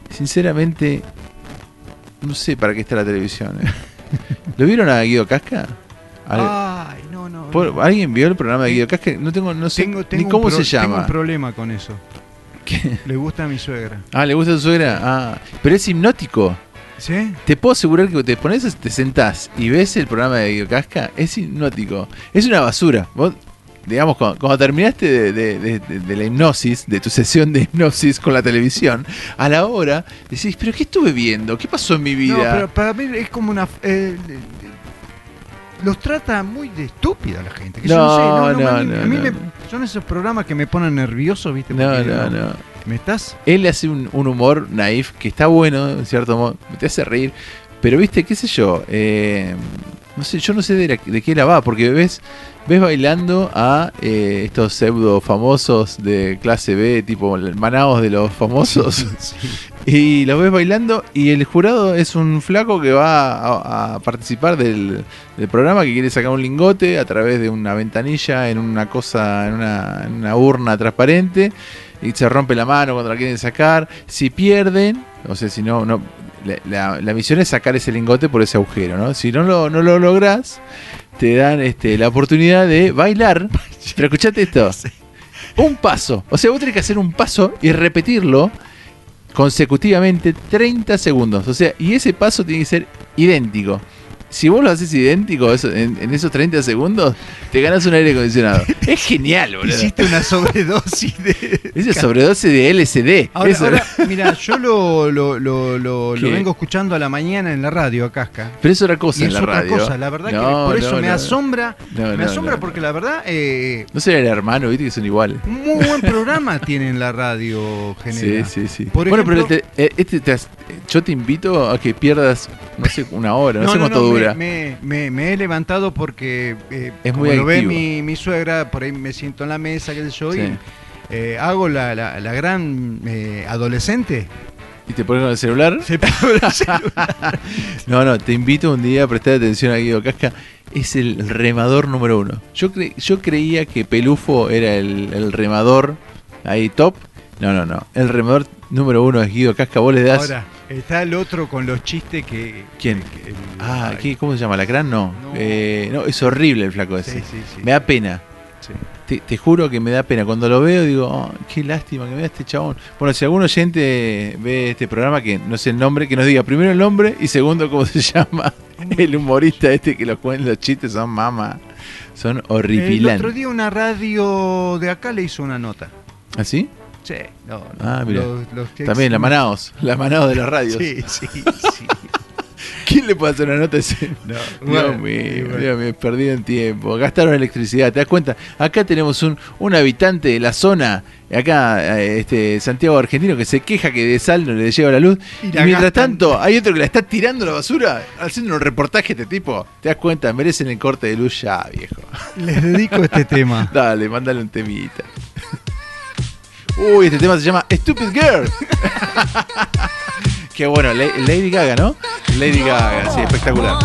[SPEAKER 3] Sinceramente, no sé para qué está la televisión. eh. [laughs] ¿Lo vieron a Guido Casca? ¿Al-
[SPEAKER 4] Ay, no, no.
[SPEAKER 3] por-
[SPEAKER 4] no.
[SPEAKER 3] ¿Alguien vio el programa de Guido Casca? No tengo, no sé
[SPEAKER 4] Tengo,
[SPEAKER 3] ni
[SPEAKER 4] tengo
[SPEAKER 3] cómo
[SPEAKER 4] pro-
[SPEAKER 3] se
[SPEAKER 4] Tengo
[SPEAKER 3] llama.
[SPEAKER 4] un problema con eso.
[SPEAKER 3] ¿Qué?
[SPEAKER 4] Le gusta a mi suegra.
[SPEAKER 3] Ah, ¿le gusta a tu suegra? Ah, pero es hipnótico.
[SPEAKER 4] ¿Sí?
[SPEAKER 3] Te puedo asegurar que te pones, te sentás y ves el programa de Guido Casca, es hipnótico. Es una basura. Vos, digamos, cuando, cuando terminaste de, de- de- de- de la hipnosis, de tu sesión de hipnosis con la televisión, a la hora decís, ¿pero qué estuve viendo? ¿Qué pasó en mi vida?
[SPEAKER 4] No, pero para mí es como una. eh, los trata muy de estúpida la gente. que yo
[SPEAKER 3] No,
[SPEAKER 4] sé, no, no,
[SPEAKER 3] no,
[SPEAKER 4] a mí,
[SPEAKER 3] no,
[SPEAKER 4] a mí
[SPEAKER 3] no.
[SPEAKER 4] me- son esos programas que me ponen nervioso, ¿viste?
[SPEAKER 3] No,
[SPEAKER 4] Porque
[SPEAKER 3] no, no.
[SPEAKER 4] ¿Me estás?
[SPEAKER 3] Él hace un, un humor naif que está bueno, en cierto modo, te hace reír. Pero viste, qué sé yo, eh, no sé, yo no sé de, la- de qué la va, porque ves, ves bailando a eh, estos pseudo famosos de clase B, tipo manados de los famosos, [laughs] y los ves bailando y el jurado es un flaco que va a, a participar del, del programa que quiere sacar un lingote a través de una ventanilla en una cosa, en una, en una urna transparente y se rompe la mano cuando la quieren sacar. Si pierden, o sea, si no, no la, la- la misión es sacar ese lingote por ese agujero, ¿no? Si no lo, no lo logras, te dan este, la oportunidad de bailar. [laughs] Pero escuchate esto. Un paso. O sea, vos tenés que hacer un paso y repetirlo consecutivamente 30 segundos. O sea, y ese paso tiene que ser idéntico. Si vos lo haces idéntico eso- en, en esos 30 segundos, te ganas un aire acondicionado. [laughs] Es genial, boludo.
[SPEAKER 4] Hiciste una sobredosis de.
[SPEAKER 3] Ese es sobredosis de LSD.
[SPEAKER 4] Ahora, mira, yo lo, lo, lo, lo- vengo escuchando a la mañana en la radio, a Casca.
[SPEAKER 3] Pero es otra cosa
[SPEAKER 4] Y
[SPEAKER 3] en
[SPEAKER 4] es
[SPEAKER 3] la
[SPEAKER 4] otra
[SPEAKER 3] radio.
[SPEAKER 4] cosa, la verdad que por eso
[SPEAKER 3] no,
[SPEAKER 4] me
[SPEAKER 3] no.
[SPEAKER 4] asombra, me asombra porque la verdad, eh,
[SPEAKER 3] No será el hermano, viste que son iguales.
[SPEAKER 4] muy buen programa [laughs] tiene en la radio
[SPEAKER 3] Sí,
[SPEAKER 4] general.
[SPEAKER 3] sí, sí.
[SPEAKER 4] Por
[SPEAKER 3] bueno,
[SPEAKER 4] ejemplo-
[SPEAKER 3] pero te- eh, este te has- yo te invito a que pierdas, no sé, una hora, no, sé cuánto
[SPEAKER 4] me-
[SPEAKER 3] dura.
[SPEAKER 4] Me, me- me he levantado porque eh,
[SPEAKER 3] Es
[SPEAKER 4] como
[SPEAKER 3] muy
[SPEAKER 4] lo ve mi, mi suegra, por ahí me siento en la mesa, sé yo,
[SPEAKER 3] Sí.
[SPEAKER 4] y eh, hago la, la- la gran eh, adolescente.
[SPEAKER 3] ¿Y te pones el celular?
[SPEAKER 4] Se el celular. [laughs]
[SPEAKER 3] No, no, te invito un día a prestar atención a Guido Casca. Es el remador número uno. Yo, cre- yo creía que Pelufo era el, el remador ahí top. No, no, no. El remador número uno es Guido Casca. Vos le das.
[SPEAKER 4] Ahora, está el otro con los chistes que...
[SPEAKER 3] ¿Quién?
[SPEAKER 4] que- el-
[SPEAKER 3] Ah, ¿qué, ¿cómo se llama? ¿Lacrán? No.
[SPEAKER 4] No.
[SPEAKER 3] Eh, no, es horrible el flaco ese.
[SPEAKER 4] Sí, sí, sí.
[SPEAKER 3] Me da pena. Te, te juro que me da pena. Cuando lo veo digo, "Oh, qué lástima que me da este chabón. Bueno, si algún oyente ve este programa, que no sé el nombre, que nos diga primero el nombre y segundo cómo se [laughs] llama el humorista este que los, los chistes son mama.
[SPEAKER 5] Son
[SPEAKER 4] El
[SPEAKER 5] horripilantes.
[SPEAKER 4] otro día una radio de acá le hizo una nota.
[SPEAKER 5] ¿Así?
[SPEAKER 4] Sí, no, no.
[SPEAKER 5] Ah, mira.
[SPEAKER 4] Los- los
[SPEAKER 5] También la Manaos, la Manaos de las [laughs] radios.
[SPEAKER 4] Sí, sí, sí. [laughs]
[SPEAKER 5] ¿Quién le puede hacer una nota a ese?
[SPEAKER 4] No,
[SPEAKER 5] Dios
[SPEAKER 4] bueno,
[SPEAKER 5] mío,
[SPEAKER 4] bueno.
[SPEAKER 5] Dios mío, perdieron tiempo. Gastaron electricidad, ¿te das cuenta? Acá tenemos un, un habitante de la zona, acá, eh, este Santiago Argentino, que se queja que de sal no le llega la luz.
[SPEAKER 4] Y
[SPEAKER 5] mientras
[SPEAKER 4] gastan.
[SPEAKER 5] tanto, hay otro que la está tirando a la basura, haciendo un reportaje este tipo. ¿Te das cuenta? Merecen el corte de luz ya, viejo.
[SPEAKER 4] Les dedico este [laughs] tema.
[SPEAKER 5] Dale, mándale un temita. Uy, este tema se llama Stupid Girl. [laughs] Qué bueno, La- Lady Gaga, ¿no? Lady Gaga, sí, espectacular.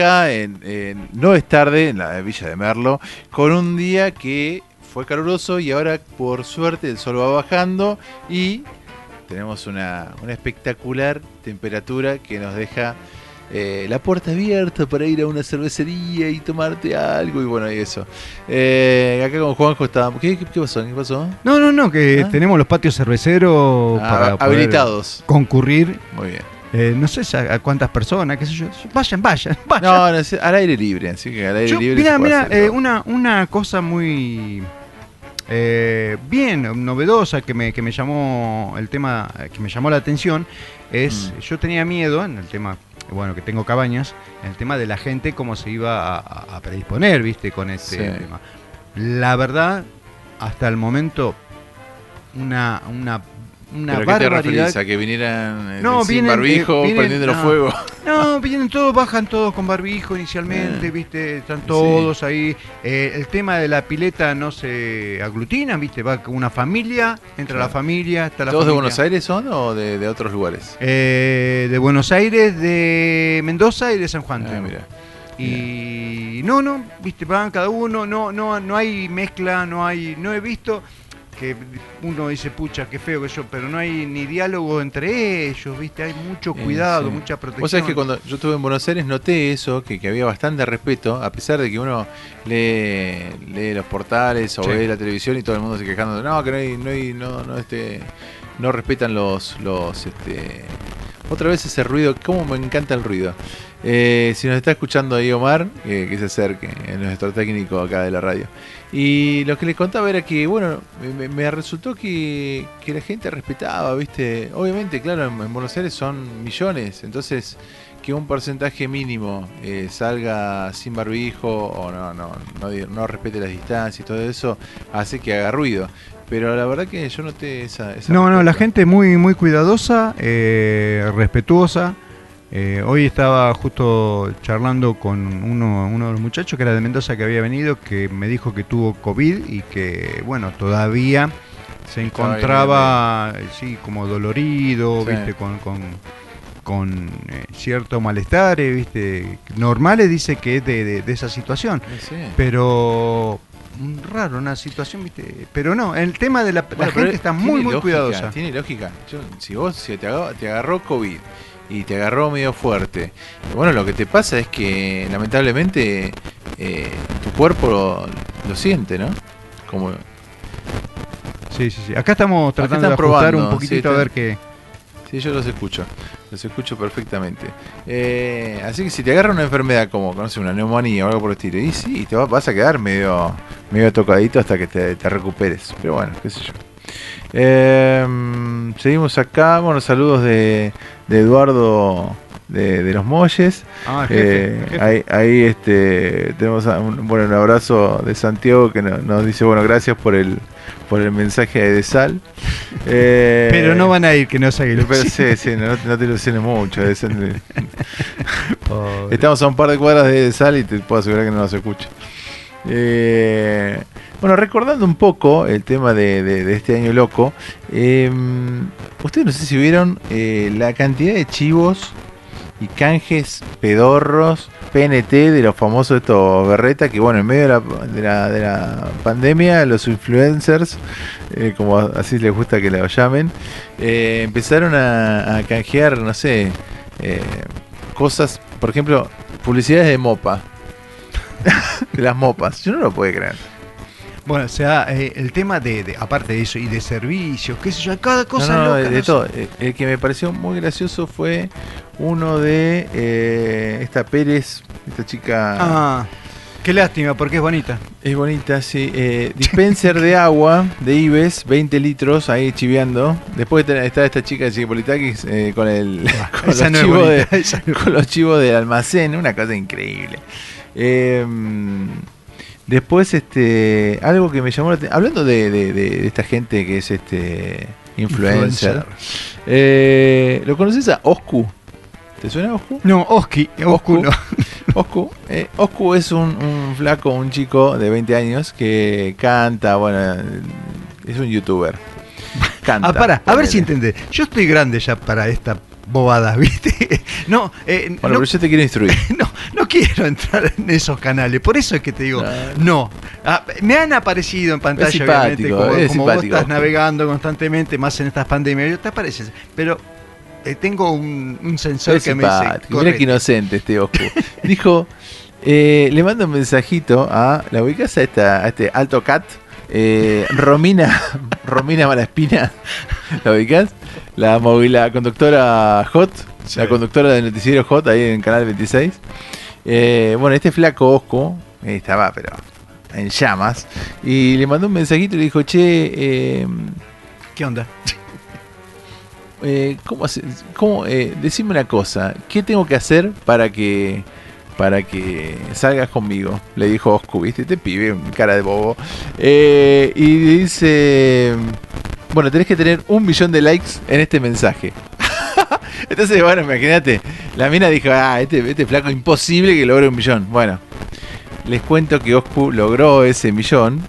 [SPEAKER 5] Acá en, en No es tarde, en la Villa de Merlo, con un día que fue caluroso y ahora por suerte el sol va bajando y tenemos una, una espectacular temperatura que nos deja eh, la puerta abierta para ir a una cervecería y tomarte algo y bueno, y eso. Eh, acá con Juanjo estábamos... ¿Qué, qué, qué pasó? ¿Qué pasó?
[SPEAKER 4] No, no, no, que
[SPEAKER 5] Ah.
[SPEAKER 4] tenemos los patios cerveceros
[SPEAKER 5] Ah,
[SPEAKER 4] para poder
[SPEAKER 5] habilitados.
[SPEAKER 4] concurrir.
[SPEAKER 5] Muy bien.
[SPEAKER 4] Eh, no sé a, cuántas personas, qué sé yo. Vayan, vayan, [laughs] vayan.
[SPEAKER 5] No, no sé, al aire libre, así que al aire
[SPEAKER 4] Yo-
[SPEAKER 5] libre.
[SPEAKER 4] mira, mira, eh, una, una cosa muy eh, bien novedosa que me, que me llamó el tema, que me llamó la atención es,
[SPEAKER 5] Mm.
[SPEAKER 4] yo tenía miedo en el tema, bueno, que tengo cabañas, en el tema de la gente cómo se iba a, a- a predisponer, viste, con este
[SPEAKER 5] Sí.
[SPEAKER 4] tema. La verdad, hasta el momento, una, una una
[SPEAKER 3] ¿Pero a qué te
[SPEAKER 4] barbaridad.
[SPEAKER 3] referís? ¿A que vinieran eh,
[SPEAKER 4] No,
[SPEAKER 3] sin
[SPEAKER 4] vienen,
[SPEAKER 3] barbijo,
[SPEAKER 4] vienen-
[SPEAKER 3] prendiendo
[SPEAKER 4] no.
[SPEAKER 3] fuego? [laughs]
[SPEAKER 4] No, vienen todos, bajan todos con barbijo inicialmente,
[SPEAKER 3] Eh.
[SPEAKER 4] viste, están todos ahí. Eh, el tema de la pileta no se aglutina, viste, va una familia, entra la familia, está la
[SPEAKER 3] ¿Todos de. Buenos Aires son o de, de otros lugares?
[SPEAKER 4] Eh, de Buenos Aires, de Mendoza y de San Juan.
[SPEAKER 3] Ah, mira.
[SPEAKER 4] Y no, no, viste, van cada uno, no, no, no hay mezcla, no hay, no he visto que uno dice, pucha, qué feo que yo, pero no hay ni diálogo entre ellos, viste, hay mucho
[SPEAKER 3] Eh,
[SPEAKER 4] cuidado,
[SPEAKER 3] sí.
[SPEAKER 4] mucha protección.
[SPEAKER 3] Vos sabés que cuando yo estuve en Buenos Aires noté eso, que, que había bastante respeto, a pesar de que uno lee, lee los portales o
[SPEAKER 4] Sí.
[SPEAKER 3] ve la televisión y todo el mundo se quejando de no, que no hay, no hay, no, no, este, no respetan los, los, este, otra vez ese ruido, cómo me encanta el ruido. Eh, si nos está escuchando ahí Omar, eh, que se acerque, es nuestro técnico acá de la radio. Y lo que les contaba era que, bueno, me, me resultó que, que la gente respetaba, ¿viste? Obviamente, claro, en, en Buenos Aires son millones, entonces que un porcentaje mínimo eh, salga sin barbijo o no, no, no, respete las distancias y todo eso, hace que haga ruido. Pero la verdad que yo noté esa... esa
[SPEAKER 4] No, no, la gente muy, muy cuidadosa, eh, respetuosa. Eh, hoy estaba justo charlando con uno, uno de los muchachos que era de Mendoza que había venido, que me dijo que tuvo COVID y que, bueno, todavía se encontraba, sí, como dolorido,
[SPEAKER 3] Sí.
[SPEAKER 4] viste, con, con, con, eh, cierto malestar, eh, viste. Normales dice que es de, de- de esa situación,
[SPEAKER 3] Sí.
[SPEAKER 4] pero mm, raro, una situación, viste. Pero no, el tema de la,
[SPEAKER 3] Bueno,
[SPEAKER 4] gente está muy, muy
[SPEAKER 3] lógica,
[SPEAKER 4] cuidadosa.
[SPEAKER 3] Tiene lógica. Yo- si vos si te, agarró, te agarró COVID y te agarró medio fuerte, bueno, lo que te pasa es que lamentablemente eh, tu cuerpo lo, lo siente, ¿no? Como
[SPEAKER 4] Sí, sí, sí. Acá estamos
[SPEAKER 3] Acá
[SPEAKER 4] tratando de ajustar
[SPEAKER 3] probando,
[SPEAKER 4] un poquitito
[SPEAKER 3] sí,
[SPEAKER 4] a ver qué.
[SPEAKER 3] Sí, yo los escucho. Los escucho perfectamente. Eh, así que si te agarra una enfermedad como, no sé, una neumonía o algo por el estilo, y sí, te va- vas a quedar medio, medio tocadito hasta que te, te recuperes. Pero bueno, qué sé yo. Eh, seguimos acá. Bueno, saludos de, de Eduardo de, de los Molles.
[SPEAKER 4] Ah, jefe,
[SPEAKER 3] Eh,
[SPEAKER 4] jefe.
[SPEAKER 3] ahí, ahí, este, tenemos un, bueno, un abrazo de Santiago que no- nos dice, bueno, gracias por el, por el mensaje de Sal. [laughs] Eh,
[SPEAKER 4] Pero no van a ir, que no se
[SPEAKER 3] pero sí, sí, no, no te ilusiones mucho. es [laughs] [laughs]
[SPEAKER 4] Pobre.
[SPEAKER 3] Estamos a un par de cuadras de Sal y te puedo asegurar que no nos escucha. Eh, bueno, recordando un poco el tema de, este año loco, eh, ustedes no sé si vieron eh, la cantidad de chivos y canjes pedorros, PNT de los famosos estos berreta, que bueno, en medio de la, de la, de la pandemia, los influencers, eh, como así les gusta que los llamen, empezaron a, canjear, no sé, cosas, por ejemplo, publicidades de mopa. De [laughs] las mopas, yo no lo puedo creer.
[SPEAKER 4] Bueno, o sea, eh, el tema de, de- aparte de eso, y de servicios, qué sé yo, cada cosa
[SPEAKER 3] no, no,
[SPEAKER 4] loca.
[SPEAKER 3] de, de
[SPEAKER 4] no sé.
[SPEAKER 3] todo. Eh, El que me pareció muy gracioso fue uno de eh, esta Pérez, esta chica.
[SPEAKER 4] Ah, qué lástima, porque es bonita.
[SPEAKER 3] Es bonita, sí. Eh, dispenser de agua de Ives, 20 litros, ahí chiveando. Después está esta chica de Chipolitakis eh, con, el, [laughs] con, los chivos de, con los chivos del almacén, una cosa increíble. Eh, después, este, algo que me llamó la atención, hablando de, de- de- de esta gente que es este influencer,
[SPEAKER 4] Influencer.
[SPEAKER 3] eh, ¿lo conoces a Oscu? ¿Te suena Oscu?
[SPEAKER 4] No, Oski, Oscu no. [laughs]
[SPEAKER 3] Oscu, eh, Oscu es un, un flaco, un chico de 20 años que canta, bueno, es un youtuber. Canta.
[SPEAKER 4] Ah, para, a ver si entendés. Yo estoy grande ya para esta bobada, [laughs] ¿viste? No, eh,
[SPEAKER 3] Bueno,
[SPEAKER 4] no,
[SPEAKER 3] pero yo te quiero instruir. [laughs]
[SPEAKER 4] no, no quiero entrar en esos canales. Por eso es que te digo, no. Ah, me han aparecido en pantalla,
[SPEAKER 3] Es
[SPEAKER 4] obviamente, como,
[SPEAKER 3] es
[SPEAKER 4] como vos estás navegando constantemente, más en estas pandemias, te apareces. Pero eh, tengo un, un sensor
[SPEAKER 3] Es
[SPEAKER 4] que me dice.
[SPEAKER 3] Mira que inocente este Oscu. Dijo, eh, le mando un mensajito a la ubicás a, esta, a este Alto Cat, eh, Romina, Romina Malaspina, ¿la ubicás? La, la conductora Hot, la conductora del noticiero Hot ahí en Canal 26. Eh, bueno, este flaco Osco eh, estaba, pero en llamas, y le mandó un mensajito y le dijo, che, eh,
[SPEAKER 4] ¿Qué onda?
[SPEAKER 3] eh, ¿cómo, hace- cómo, eh, decime una cosa, ¿qué tengo que hacer para que para que salgas conmigo? Le dijo Oscu, ¿viste? Este pibe, cara de bobo. Eh, y dice, bueno, tenés que tener un millón de likes en este mensaje. [laughs] Entonces, bueno, imagínate, la mina dijo, ah, este, este flaco imposible que logre un millón. Bueno, les cuento que Oscu logró ese millón.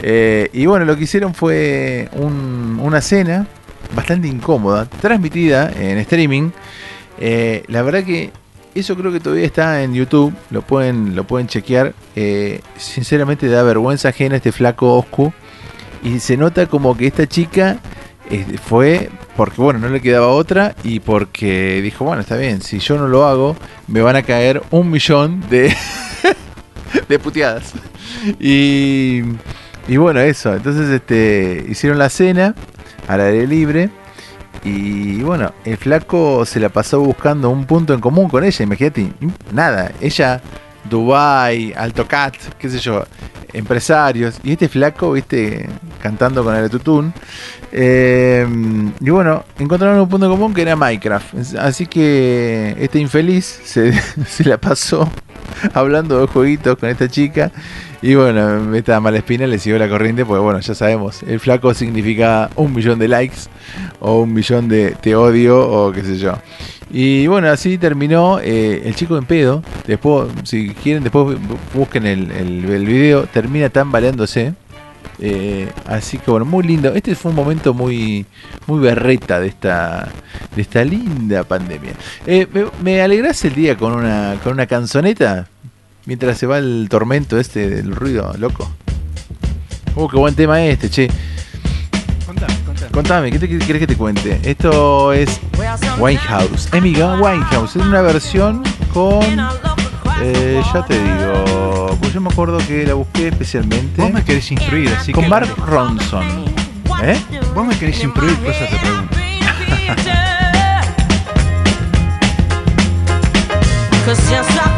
[SPEAKER 3] eh, y bueno, lo que hicieron fue un- una cena bastante incómoda, transmitida en streaming. Eh, la verdad que eso creo que todavía está en YouTube, lo pueden, lo pueden chequear. Eh, sinceramente da vergüenza ajena este flaco Oscu. Y se nota como que esta chica eh, fue porque, bueno, no le quedaba otra y porque dijo, bueno, está bien, si yo no lo hago, me van a caer un millón de, [laughs] de puteadas. Y, y bueno, eso. Entonces este, hicieron la cena al aire libre. Y bueno, el flaco se la pasó buscando un punto en común con ella. Imagínate, nada. Ella, Dubai, Alto Cat, qué sé yo, empresarios. Y este flaco, viste, cantando con el tutún. Eh, y bueno, encontraron un punto en común que era Minecraft. Así que este infeliz se, [laughs] se la pasó hablando de jueguitos con esta chica. Y bueno, esta mala espina le siguió la corriente, porque bueno, ya sabemos, el flaco significa un millón de likes o un millón de te odio o qué sé yo. Y bueno, así terminó eh, el chico en pedo. Después, si quieren, después bu- busquen el, el, el video. Termina tambaleándose. Eh, así que bueno, muy lindo. Este fue un momento muy, muy berreta de esta, de esta linda pandemia. Eh, me, me alegrás el día con una, con una canzoneta mientras se va el tormento este del ruido loco. Uh, qué buen tema este, che.
[SPEAKER 4] Contame, contame.
[SPEAKER 3] Contame, ¿qué te querés que te cuente? Esto es Winehouse. Amiga, Winehouse. Es una versión con. eh, ya te digo. Pues yo me acuerdo que la busqué especialmente.
[SPEAKER 4] Vos me querés instruir, así
[SPEAKER 3] Con
[SPEAKER 4] que.
[SPEAKER 3] Mark Ronson. ¿Eh?
[SPEAKER 4] Vos me querés instruir, eso te pregunto. [laughs]
[SPEAKER 5] Cause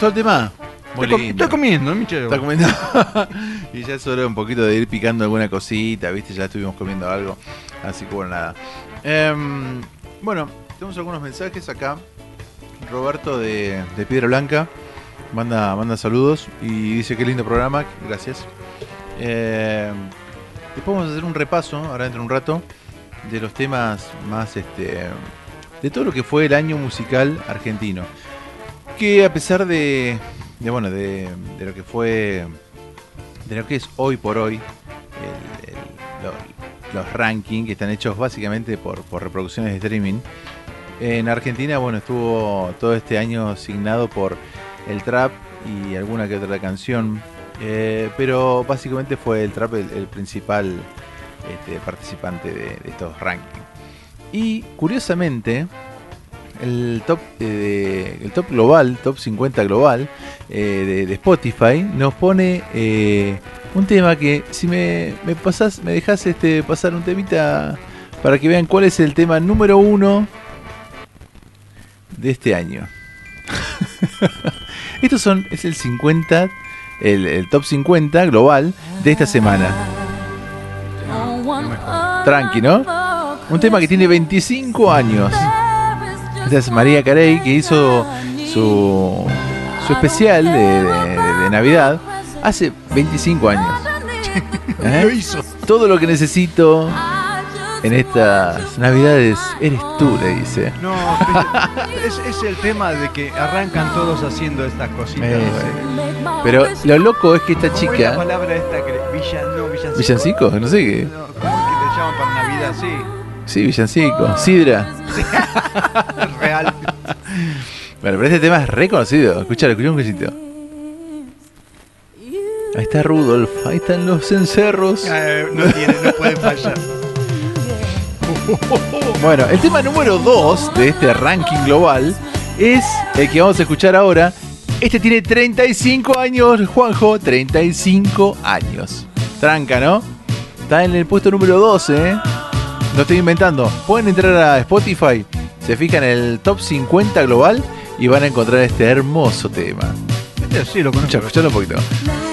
[SPEAKER 3] gustó el tema? Muy
[SPEAKER 4] Estoy, com-
[SPEAKER 3] lindo.
[SPEAKER 4] estoy comiendo, Michelle.
[SPEAKER 3] Está comiendo. [laughs] y ya es hora un poquito de ir picando alguna cosita, ¿viste? Ya estuvimos comiendo algo. Así que bueno, nada. Em, bueno, tenemos algunos mensajes acá. Roberto de, de Piedra Blanca manda, manda saludos y dice qué lindo programa. Gracias. Em, después vamos a hacer un repaso, ahora dentro de un rato, de los temas más este. de todo lo que fue el año musical argentino. Que a pesar de, bueno, de, lo que fue, de lo que es hoy por hoy, el- el- lo- los rankings que están hechos básicamente por, reproducciones de streaming, en Argentina, bueno, estuvo todo este año signado por el trap y alguna que otra canción, eh, pero básicamente fue el trap el, principal este, participante de estos rankings. Y curiosamente, el top, eh, el top global, top 50 global eh, de, de Spotify, nos pone eh, un tema que si me, me pasas, me dejas este, pasar un temita para que vean cuál es el tema número uno de este año. [laughs] Estos son, es el 50, el, el top 50 global de esta semana. Tranqui, ¿no? Un tema que tiene 25 años. Esta es María Carey que hizo su, su especial de, de- de Navidad hace 25 años. [laughs] ¿Eh?
[SPEAKER 4] Lo hizo.
[SPEAKER 3] Todo lo que necesito en estas Navidades eres tú, le dice.
[SPEAKER 4] No, es, es el tema de que arrancan todos haciendo estas cositas.
[SPEAKER 3] Eh,
[SPEAKER 4] ¿no?
[SPEAKER 3] Pero lo loco es que esta
[SPEAKER 4] ¿Cómo es la
[SPEAKER 3] chica.
[SPEAKER 4] palabra esta que no, villancico?
[SPEAKER 3] ¿Villancico? No sé qué.
[SPEAKER 4] No, ¿Cómo es que le llaman para Navidad? Sí.
[SPEAKER 3] Sí, villancico. Sidra. [laughs]
[SPEAKER 4] Real.
[SPEAKER 3] Bueno, pero este tema es reconocido. Escuchalo, escuchá un poquito. Ahí está Rudolf, ahí están los encerros.
[SPEAKER 4] Eh, no tiene, no puede fallar. [laughs]
[SPEAKER 3] Bueno, el tema número 2 de este ranking global es el que vamos a escuchar ahora. Este tiene 35 años, Juanjo, 35 años. Tranca, ¿no? Está en el puesto número 12, ¿eh? No estoy inventando. Pueden entrar a Spotify, se fijan en el top 50 global y van a encontrar este hermoso tema.
[SPEAKER 4] Sí lo conozco.
[SPEAKER 3] Escuchalo, escuchalo un poquito.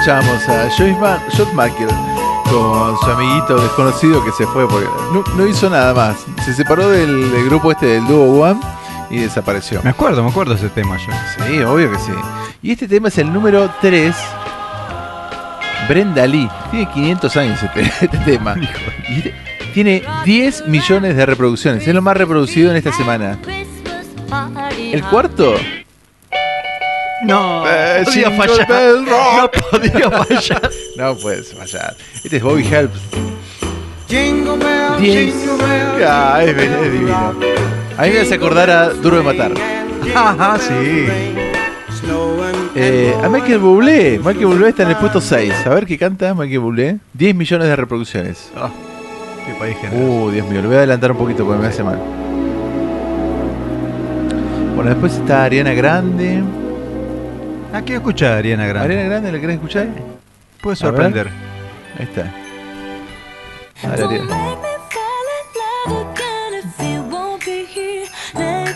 [SPEAKER 3] Escuchamos a Michael con su amiguito desconocido que se fue porque no, no hizo nada más. Se separó del, del grupo este del dúo One y desapareció.
[SPEAKER 4] Me acuerdo, me acuerdo ese tema yo.
[SPEAKER 3] Sí, obvio que sí. Y este tema es el número 3. Brenda Lee. Tiene 500 años este, [laughs] este tema. Y este- tiene 10 millones de reproducciones. Es lo más reproducido en esta semana. El cuarto.
[SPEAKER 4] No,
[SPEAKER 3] Eh,
[SPEAKER 4] podía fallar.
[SPEAKER 3] Bell Rock.
[SPEAKER 4] No podía fallar.
[SPEAKER 3] No puedes fallar. Este es Bobby Helps.
[SPEAKER 6] Jingle bell,
[SPEAKER 3] 10.
[SPEAKER 6] jingle bell.
[SPEAKER 3] Ah, es, es divino. A mí me hace acordar a Duro de Matar.
[SPEAKER 4] Ajá, sí.
[SPEAKER 3] Eh, a Michael Bublé. Michael Bublé está en el puesto 6. A ver qué canta Michael Bublé. 10 millones de reproducciones.
[SPEAKER 4] Ah, qué país generoso.
[SPEAKER 3] Uh, Dios mío, lo voy a adelantar un poquito porque me hace mal. Bueno, después está Ariana Grande.
[SPEAKER 4] Ah, quiero escuchar a Ariana Grande.
[SPEAKER 3] Ariana Grande, ¿la querés escuchar?
[SPEAKER 4] Puede
[SPEAKER 3] A
[SPEAKER 4] sorprender.
[SPEAKER 3] Ahí está. Ariana.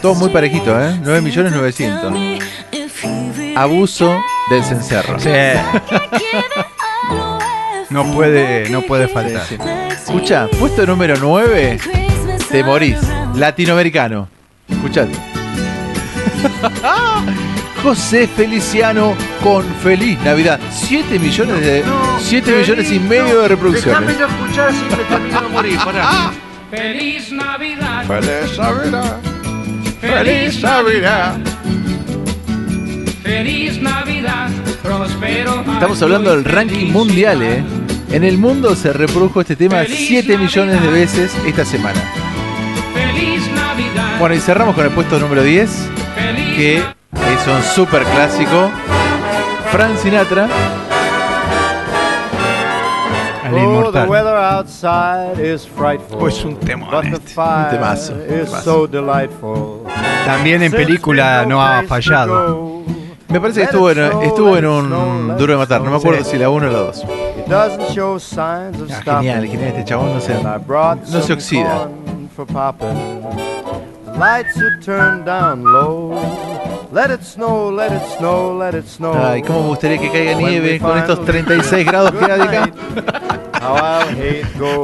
[SPEAKER 3] Todo muy parejito, ¿eh? 9 millones 900. Abuso del cencerro.
[SPEAKER 4] Sí. No puede, no puede faltar.
[SPEAKER 3] Sí, sí. Escucha, puesto número 9, te morís. Latinoamericano. Escuchate. [laughs] José Feliciano con Feliz Navidad. 7 millones de. 7 millones y medio de reproducciones.
[SPEAKER 6] Déjamelo escuchar si me termino de morir. Pará. [laughs]
[SPEAKER 10] Feliz Navidad.
[SPEAKER 3] Feliz Navidad.
[SPEAKER 10] Feliz
[SPEAKER 3] Navidad.
[SPEAKER 10] Feliz Navidad. Prospero.
[SPEAKER 3] Estamos hablando del ranking mundial, ¿eh? En el mundo se reprodujo este tema 7 millones de veces esta semana.
[SPEAKER 10] Feliz Navidad.
[SPEAKER 3] Bueno, y cerramos con el puesto número 10, que es un super clásico. Frank Sinatra.
[SPEAKER 4] Al
[SPEAKER 6] Oh, the
[SPEAKER 4] inmortal.
[SPEAKER 6] weather outside is frightful.
[SPEAKER 4] Pues un temón este.
[SPEAKER 6] fire
[SPEAKER 3] temazo.
[SPEAKER 4] También en película no ha fallado.
[SPEAKER 3] Me parece que estuvo en, estuvo en un Duro de Matar, no me acuerdo si la 1 o la 2.
[SPEAKER 6] It doesn't show signs of
[SPEAKER 3] Ah,
[SPEAKER 6] stopping.
[SPEAKER 3] genial, genial este chabón, no se, no se oxida.
[SPEAKER 6] corn for popping. The lights are turned down low. Let it snow, let it snow, let it snow.
[SPEAKER 3] Ay, cómo me gustaría que caiga nieve con estos
[SPEAKER 6] finally
[SPEAKER 3] 36 grados que hay acá. [laughs]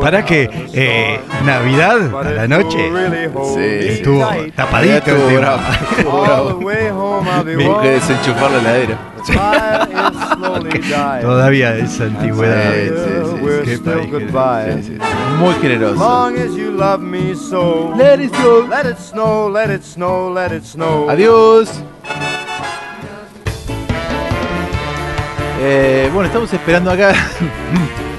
[SPEAKER 4] Para que eh. Navidad a la noche
[SPEAKER 3] Sí.
[SPEAKER 6] me
[SPEAKER 4] estuvo
[SPEAKER 6] tight.
[SPEAKER 4] tapadito. El
[SPEAKER 6] be
[SPEAKER 3] Tuvo que desenchufar la heladera.
[SPEAKER 6] Dying.
[SPEAKER 4] Todavía esa antigüedad.
[SPEAKER 3] Sí, sí, sí. Sí, sí, Muy generoso.
[SPEAKER 6] Me.
[SPEAKER 3] Let it.
[SPEAKER 6] Let it snow, let it snow, let it snow.
[SPEAKER 3] Adiós. Eh, bueno, estamos esperando acá. [laughs]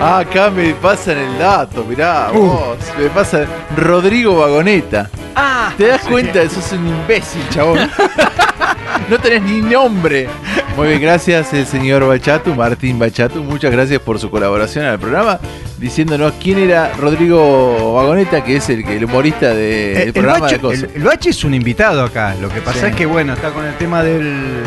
[SPEAKER 3] Ah, acá me pasan el dato, mirá,
[SPEAKER 4] Uh.
[SPEAKER 3] vos. Me pasa Rodrigo Vagoneta.
[SPEAKER 4] Ah,
[SPEAKER 3] ¿Te das cuenta? Sos un imbécil, chabón. [laughs] no tenés ni nombre. Muy bien, gracias el señor Bachatu, Martín Bachatu. Muchas gracias por su colaboración al programa, diciéndonos quién era Rodrigo Vagoneta, que es el, humorista de-
[SPEAKER 4] Eh,
[SPEAKER 3] del
[SPEAKER 4] el,
[SPEAKER 3] programa
[SPEAKER 4] Bache,
[SPEAKER 3] de cosas.
[SPEAKER 4] el- el Bache es un invitado acá. Lo que pasa
[SPEAKER 3] Sí.
[SPEAKER 4] es que, bueno, está con el tema del.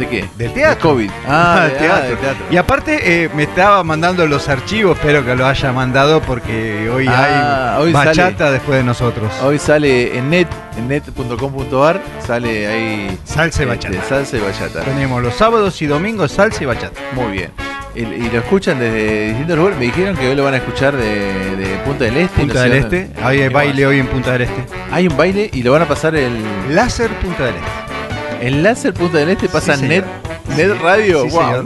[SPEAKER 3] ¿De qué?
[SPEAKER 4] Del [laughs] teatro.
[SPEAKER 3] De COVID. Ah,
[SPEAKER 4] del
[SPEAKER 3] de- ah, del teatro.
[SPEAKER 4] Y aparte, eh, me estaba mandando los archivos. Espero que lo haya mandado porque hoy
[SPEAKER 3] Ah,
[SPEAKER 4] hay
[SPEAKER 3] hoy
[SPEAKER 4] bachata
[SPEAKER 3] sale.
[SPEAKER 4] después de nosotros.
[SPEAKER 3] Hoy sale en net, en net.com.ar, sale ahí
[SPEAKER 4] Salsa y
[SPEAKER 3] este,
[SPEAKER 4] bachata.
[SPEAKER 3] salsa y bachata.
[SPEAKER 4] Tenemos los sábados y domingos salsa y bachata.
[SPEAKER 3] Muy bien. Y, y lo escuchan desde distintos lugares. Me dijeron que hoy lo van a escuchar de, de Punta del Este.
[SPEAKER 4] Punta
[SPEAKER 3] no
[SPEAKER 4] del
[SPEAKER 3] dónde-
[SPEAKER 4] Este. Hay
[SPEAKER 3] ¿Qué
[SPEAKER 4] baile hoy en Punta del Este.
[SPEAKER 3] Hay un baile y lo van a pasar el.
[SPEAKER 4] Láser Punta del Este.
[SPEAKER 3] En Láser Punta del Este pasa
[SPEAKER 4] Sí,
[SPEAKER 3] Net. Net Radio.
[SPEAKER 4] Sí,
[SPEAKER 3] wow.
[SPEAKER 4] señor.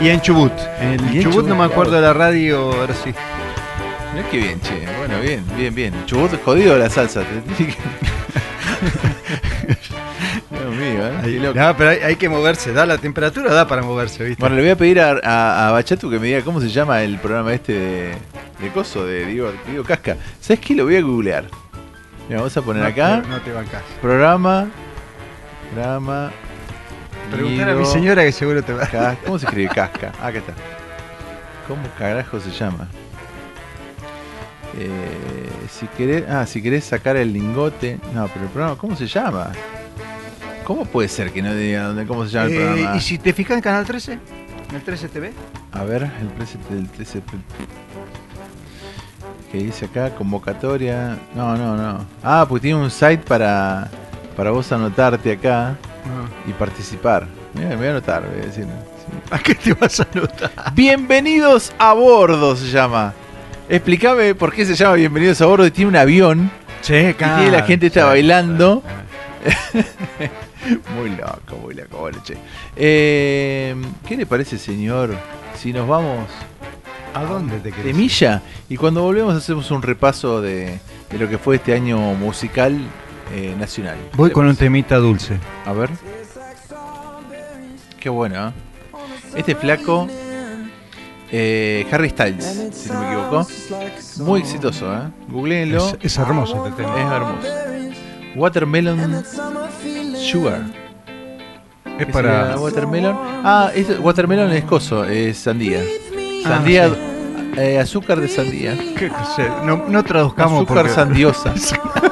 [SPEAKER 4] Y en Chubut. En Chubut, no me acuerdo de la radio, ahora sí.
[SPEAKER 3] Mirá qué bien, che. Bueno, bien, bien, bien. Chubut jodido la salsa. que- [laughs] Dios mío, ¿eh?
[SPEAKER 4] No, pero hay, hay que moverse. Da la temperatura, da para moverse, ¿viste?
[SPEAKER 3] Bueno, le voy a pedir a, a, a Bachatu que me diga cómo se llama el programa este de, de Coso, de Diego, Diego Casca. ¿Sabes qué? Lo voy a googlear. Mira, vamos a poner
[SPEAKER 4] No
[SPEAKER 3] acá.
[SPEAKER 4] te- No te bancás.
[SPEAKER 3] Programa. Programa.
[SPEAKER 4] Preguntar a mi señora que seguro te va
[SPEAKER 3] ¿Cómo se escribe Casca? Ah, acá está. ¿Cómo carajo se llama? Eh, si querés, ah, si querés sacar el lingote. No, pero el programa, ¿cómo se llama? ¿Cómo puede ser que no diga dónde, cómo se llama el
[SPEAKER 4] Eh,
[SPEAKER 3] programa?
[SPEAKER 4] ¿Y si te fijas en Canal 13? ¿En el 13 TV?
[SPEAKER 3] A ver, el precio del 13. Que dice acá, convocatoria. No, no, no. Ah, pues tiene un site para, para vos anotarte acá y participar. Mira, me voy a anotar, voy a decir.
[SPEAKER 4] ¿A qué te vas a anotar?
[SPEAKER 3] Bienvenidos a bordo se llama. Explícame por qué se llama Bienvenidos a bordo y tiene un avión.
[SPEAKER 4] Che,
[SPEAKER 3] y tiene la gente está bailando. [laughs] muy loco, muy loco. Bueno, che. Eh, ¿Qué le parece, señor, si nos vamos
[SPEAKER 4] ¿A dónde te querés?
[SPEAKER 3] milla? Y cuando volvemos hacemos un repaso de, de lo que fue este año musical eh, nacional.
[SPEAKER 4] Voy
[SPEAKER 3] ¿Le
[SPEAKER 4] con un temita dulce.
[SPEAKER 3] A ver. Qué bueno, ¿eh? Este flaco, eh, Harry Styles, si no me equivoco. Muy exitoso, ¿eh? Googleenlo.
[SPEAKER 4] Es, es hermoso este tema.
[SPEAKER 3] Es hermoso. Watermelon Sugar.
[SPEAKER 4] Es
[SPEAKER 3] ¿Qué
[SPEAKER 4] para.
[SPEAKER 3] Watermelon. Ah, es, watermelon es coso, es sandía.
[SPEAKER 4] Ah,
[SPEAKER 3] Sandía,
[SPEAKER 4] sí.
[SPEAKER 3] eh, azúcar de sandía.
[SPEAKER 4] ¿Qué sé? No, no traduzcamos
[SPEAKER 3] Azúcar
[SPEAKER 4] porque-
[SPEAKER 3] sandiosa. [laughs]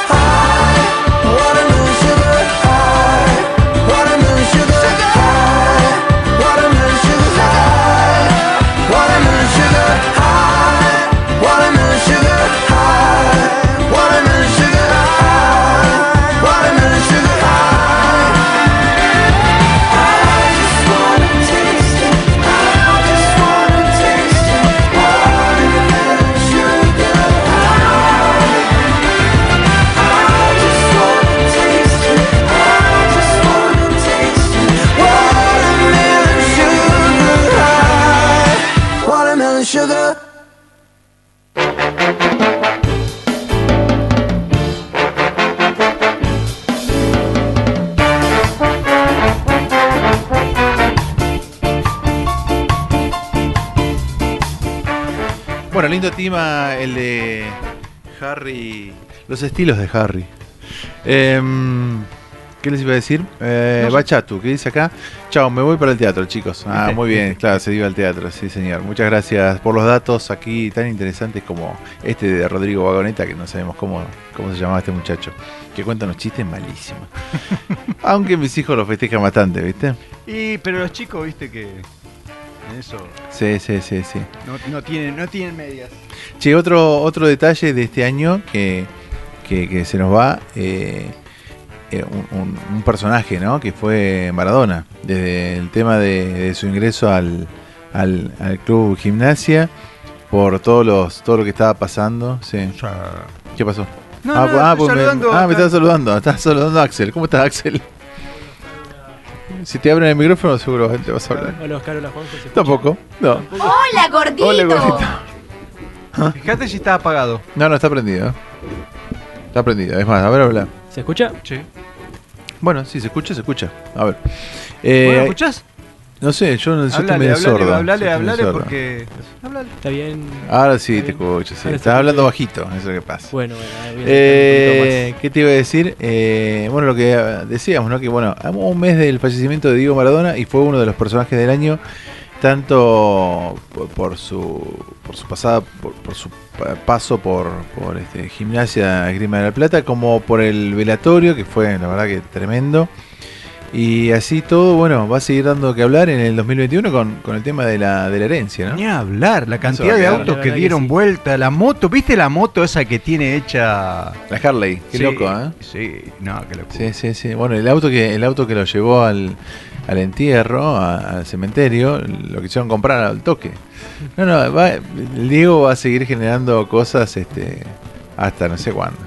[SPEAKER 3] lindo tema el de Harry. Los estilos de Harry. Em, ¿Qué les iba a decir? Eh,
[SPEAKER 4] No.
[SPEAKER 3] Bachatu, ¿qué dice acá? Chao, me voy para el teatro, chicos. Ah, muy bien, [laughs] claro, se iba al teatro, sí, señor. Muchas gracias por los datos aquí tan interesantes como este de Rodrigo Vagoneta, que no sabemos cómo, cómo se llamaba este muchacho, que cuenta unos chistes malísimos. [laughs] Aunque mis hijos lo festejan bastante, ¿viste?
[SPEAKER 4] Y, pero los chicos, viste que en eso
[SPEAKER 3] Sí, sí, sí, sí.
[SPEAKER 4] no, no tienen, no tienen medias.
[SPEAKER 3] Che, otro, otro detalle de este año que, que, que se nos va, eh, eh, un, un- un personaje, ¿no? Que fue Maradona, desde el tema de, de su ingreso al, al, al club gimnasia, por todos los, todo lo que estaba pasando. Sí. ¿Qué pasó?
[SPEAKER 4] No, no, estoy
[SPEAKER 3] pues me,
[SPEAKER 4] saludando
[SPEAKER 3] ah, me estás saludando, estás saludando a Axel. ¿Cómo estás, Axel? Si te abren el micrófono, seguro te vas a hablar.
[SPEAKER 11] Hola Oscar, hola Juanjo.
[SPEAKER 3] Tampoco, no.
[SPEAKER 12] Hola, gordito.
[SPEAKER 3] Hola, gordito.
[SPEAKER 4] Fíjate si está apagado.
[SPEAKER 3] No, no, está prendido. Está prendido. Es más, a ver, habla.
[SPEAKER 11] ¿Se escucha?
[SPEAKER 4] Sí.
[SPEAKER 3] Bueno, sí, se escucha, se escucha. A ver. Eh,
[SPEAKER 4] ¿Vos lo escuchás?
[SPEAKER 3] No sé, yo, no- estoy medio
[SPEAKER 4] hablale,
[SPEAKER 3] sordo.
[SPEAKER 4] hablale, hablale porque. Hablale.
[SPEAKER 11] ¿Está bien?
[SPEAKER 3] Ahora sí
[SPEAKER 11] ¿Está
[SPEAKER 3] te
[SPEAKER 11] bien?
[SPEAKER 3] escucho, sí. Estás hablando bajito, eso es lo que pasa.
[SPEAKER 11] Bueno, bueno,
[SPEAKER 3] Eh, ¿Qué te iba a decir? Eh, bueno, lo que decíamos, ¿no? Que bueno, a un mes del fallecimiento de Diego Maradona y fue uno de los personajes del año, tanto por, por su por su pasada, por, por su pa- paso por, por este, gimnasia Grima de la Plata, como por el velatorio, que fue la verdad que tremendo. Y así todo, bueno, va a seguir dando que hablar en el 2021 con, con el tema de la, de la herencia, ¿no?
[SPEAKER 4] Ni hablar, la cantidad de autos que dieron
[SPEAKER 11] sí.
[SPEAKER 4] vuelta, la moto, ¿viste la moto esa que tiene hecha?
[SPEAKER 3] La Harley, qué
[SPEAKER 4] Sí,
[SPEAKER 3] loco, ¿eh?
[SPEAKER 4] Sí, no, qué locura.
[SPEAKER 3] Sí, sí, sí. Bueno, el auto que el auto que lo llevó al, al entierro, a- al cementerio, lo quisieron comprar al toque. No, no, va- el Diego va a seguir generando cosas este hasta no sé cuándo.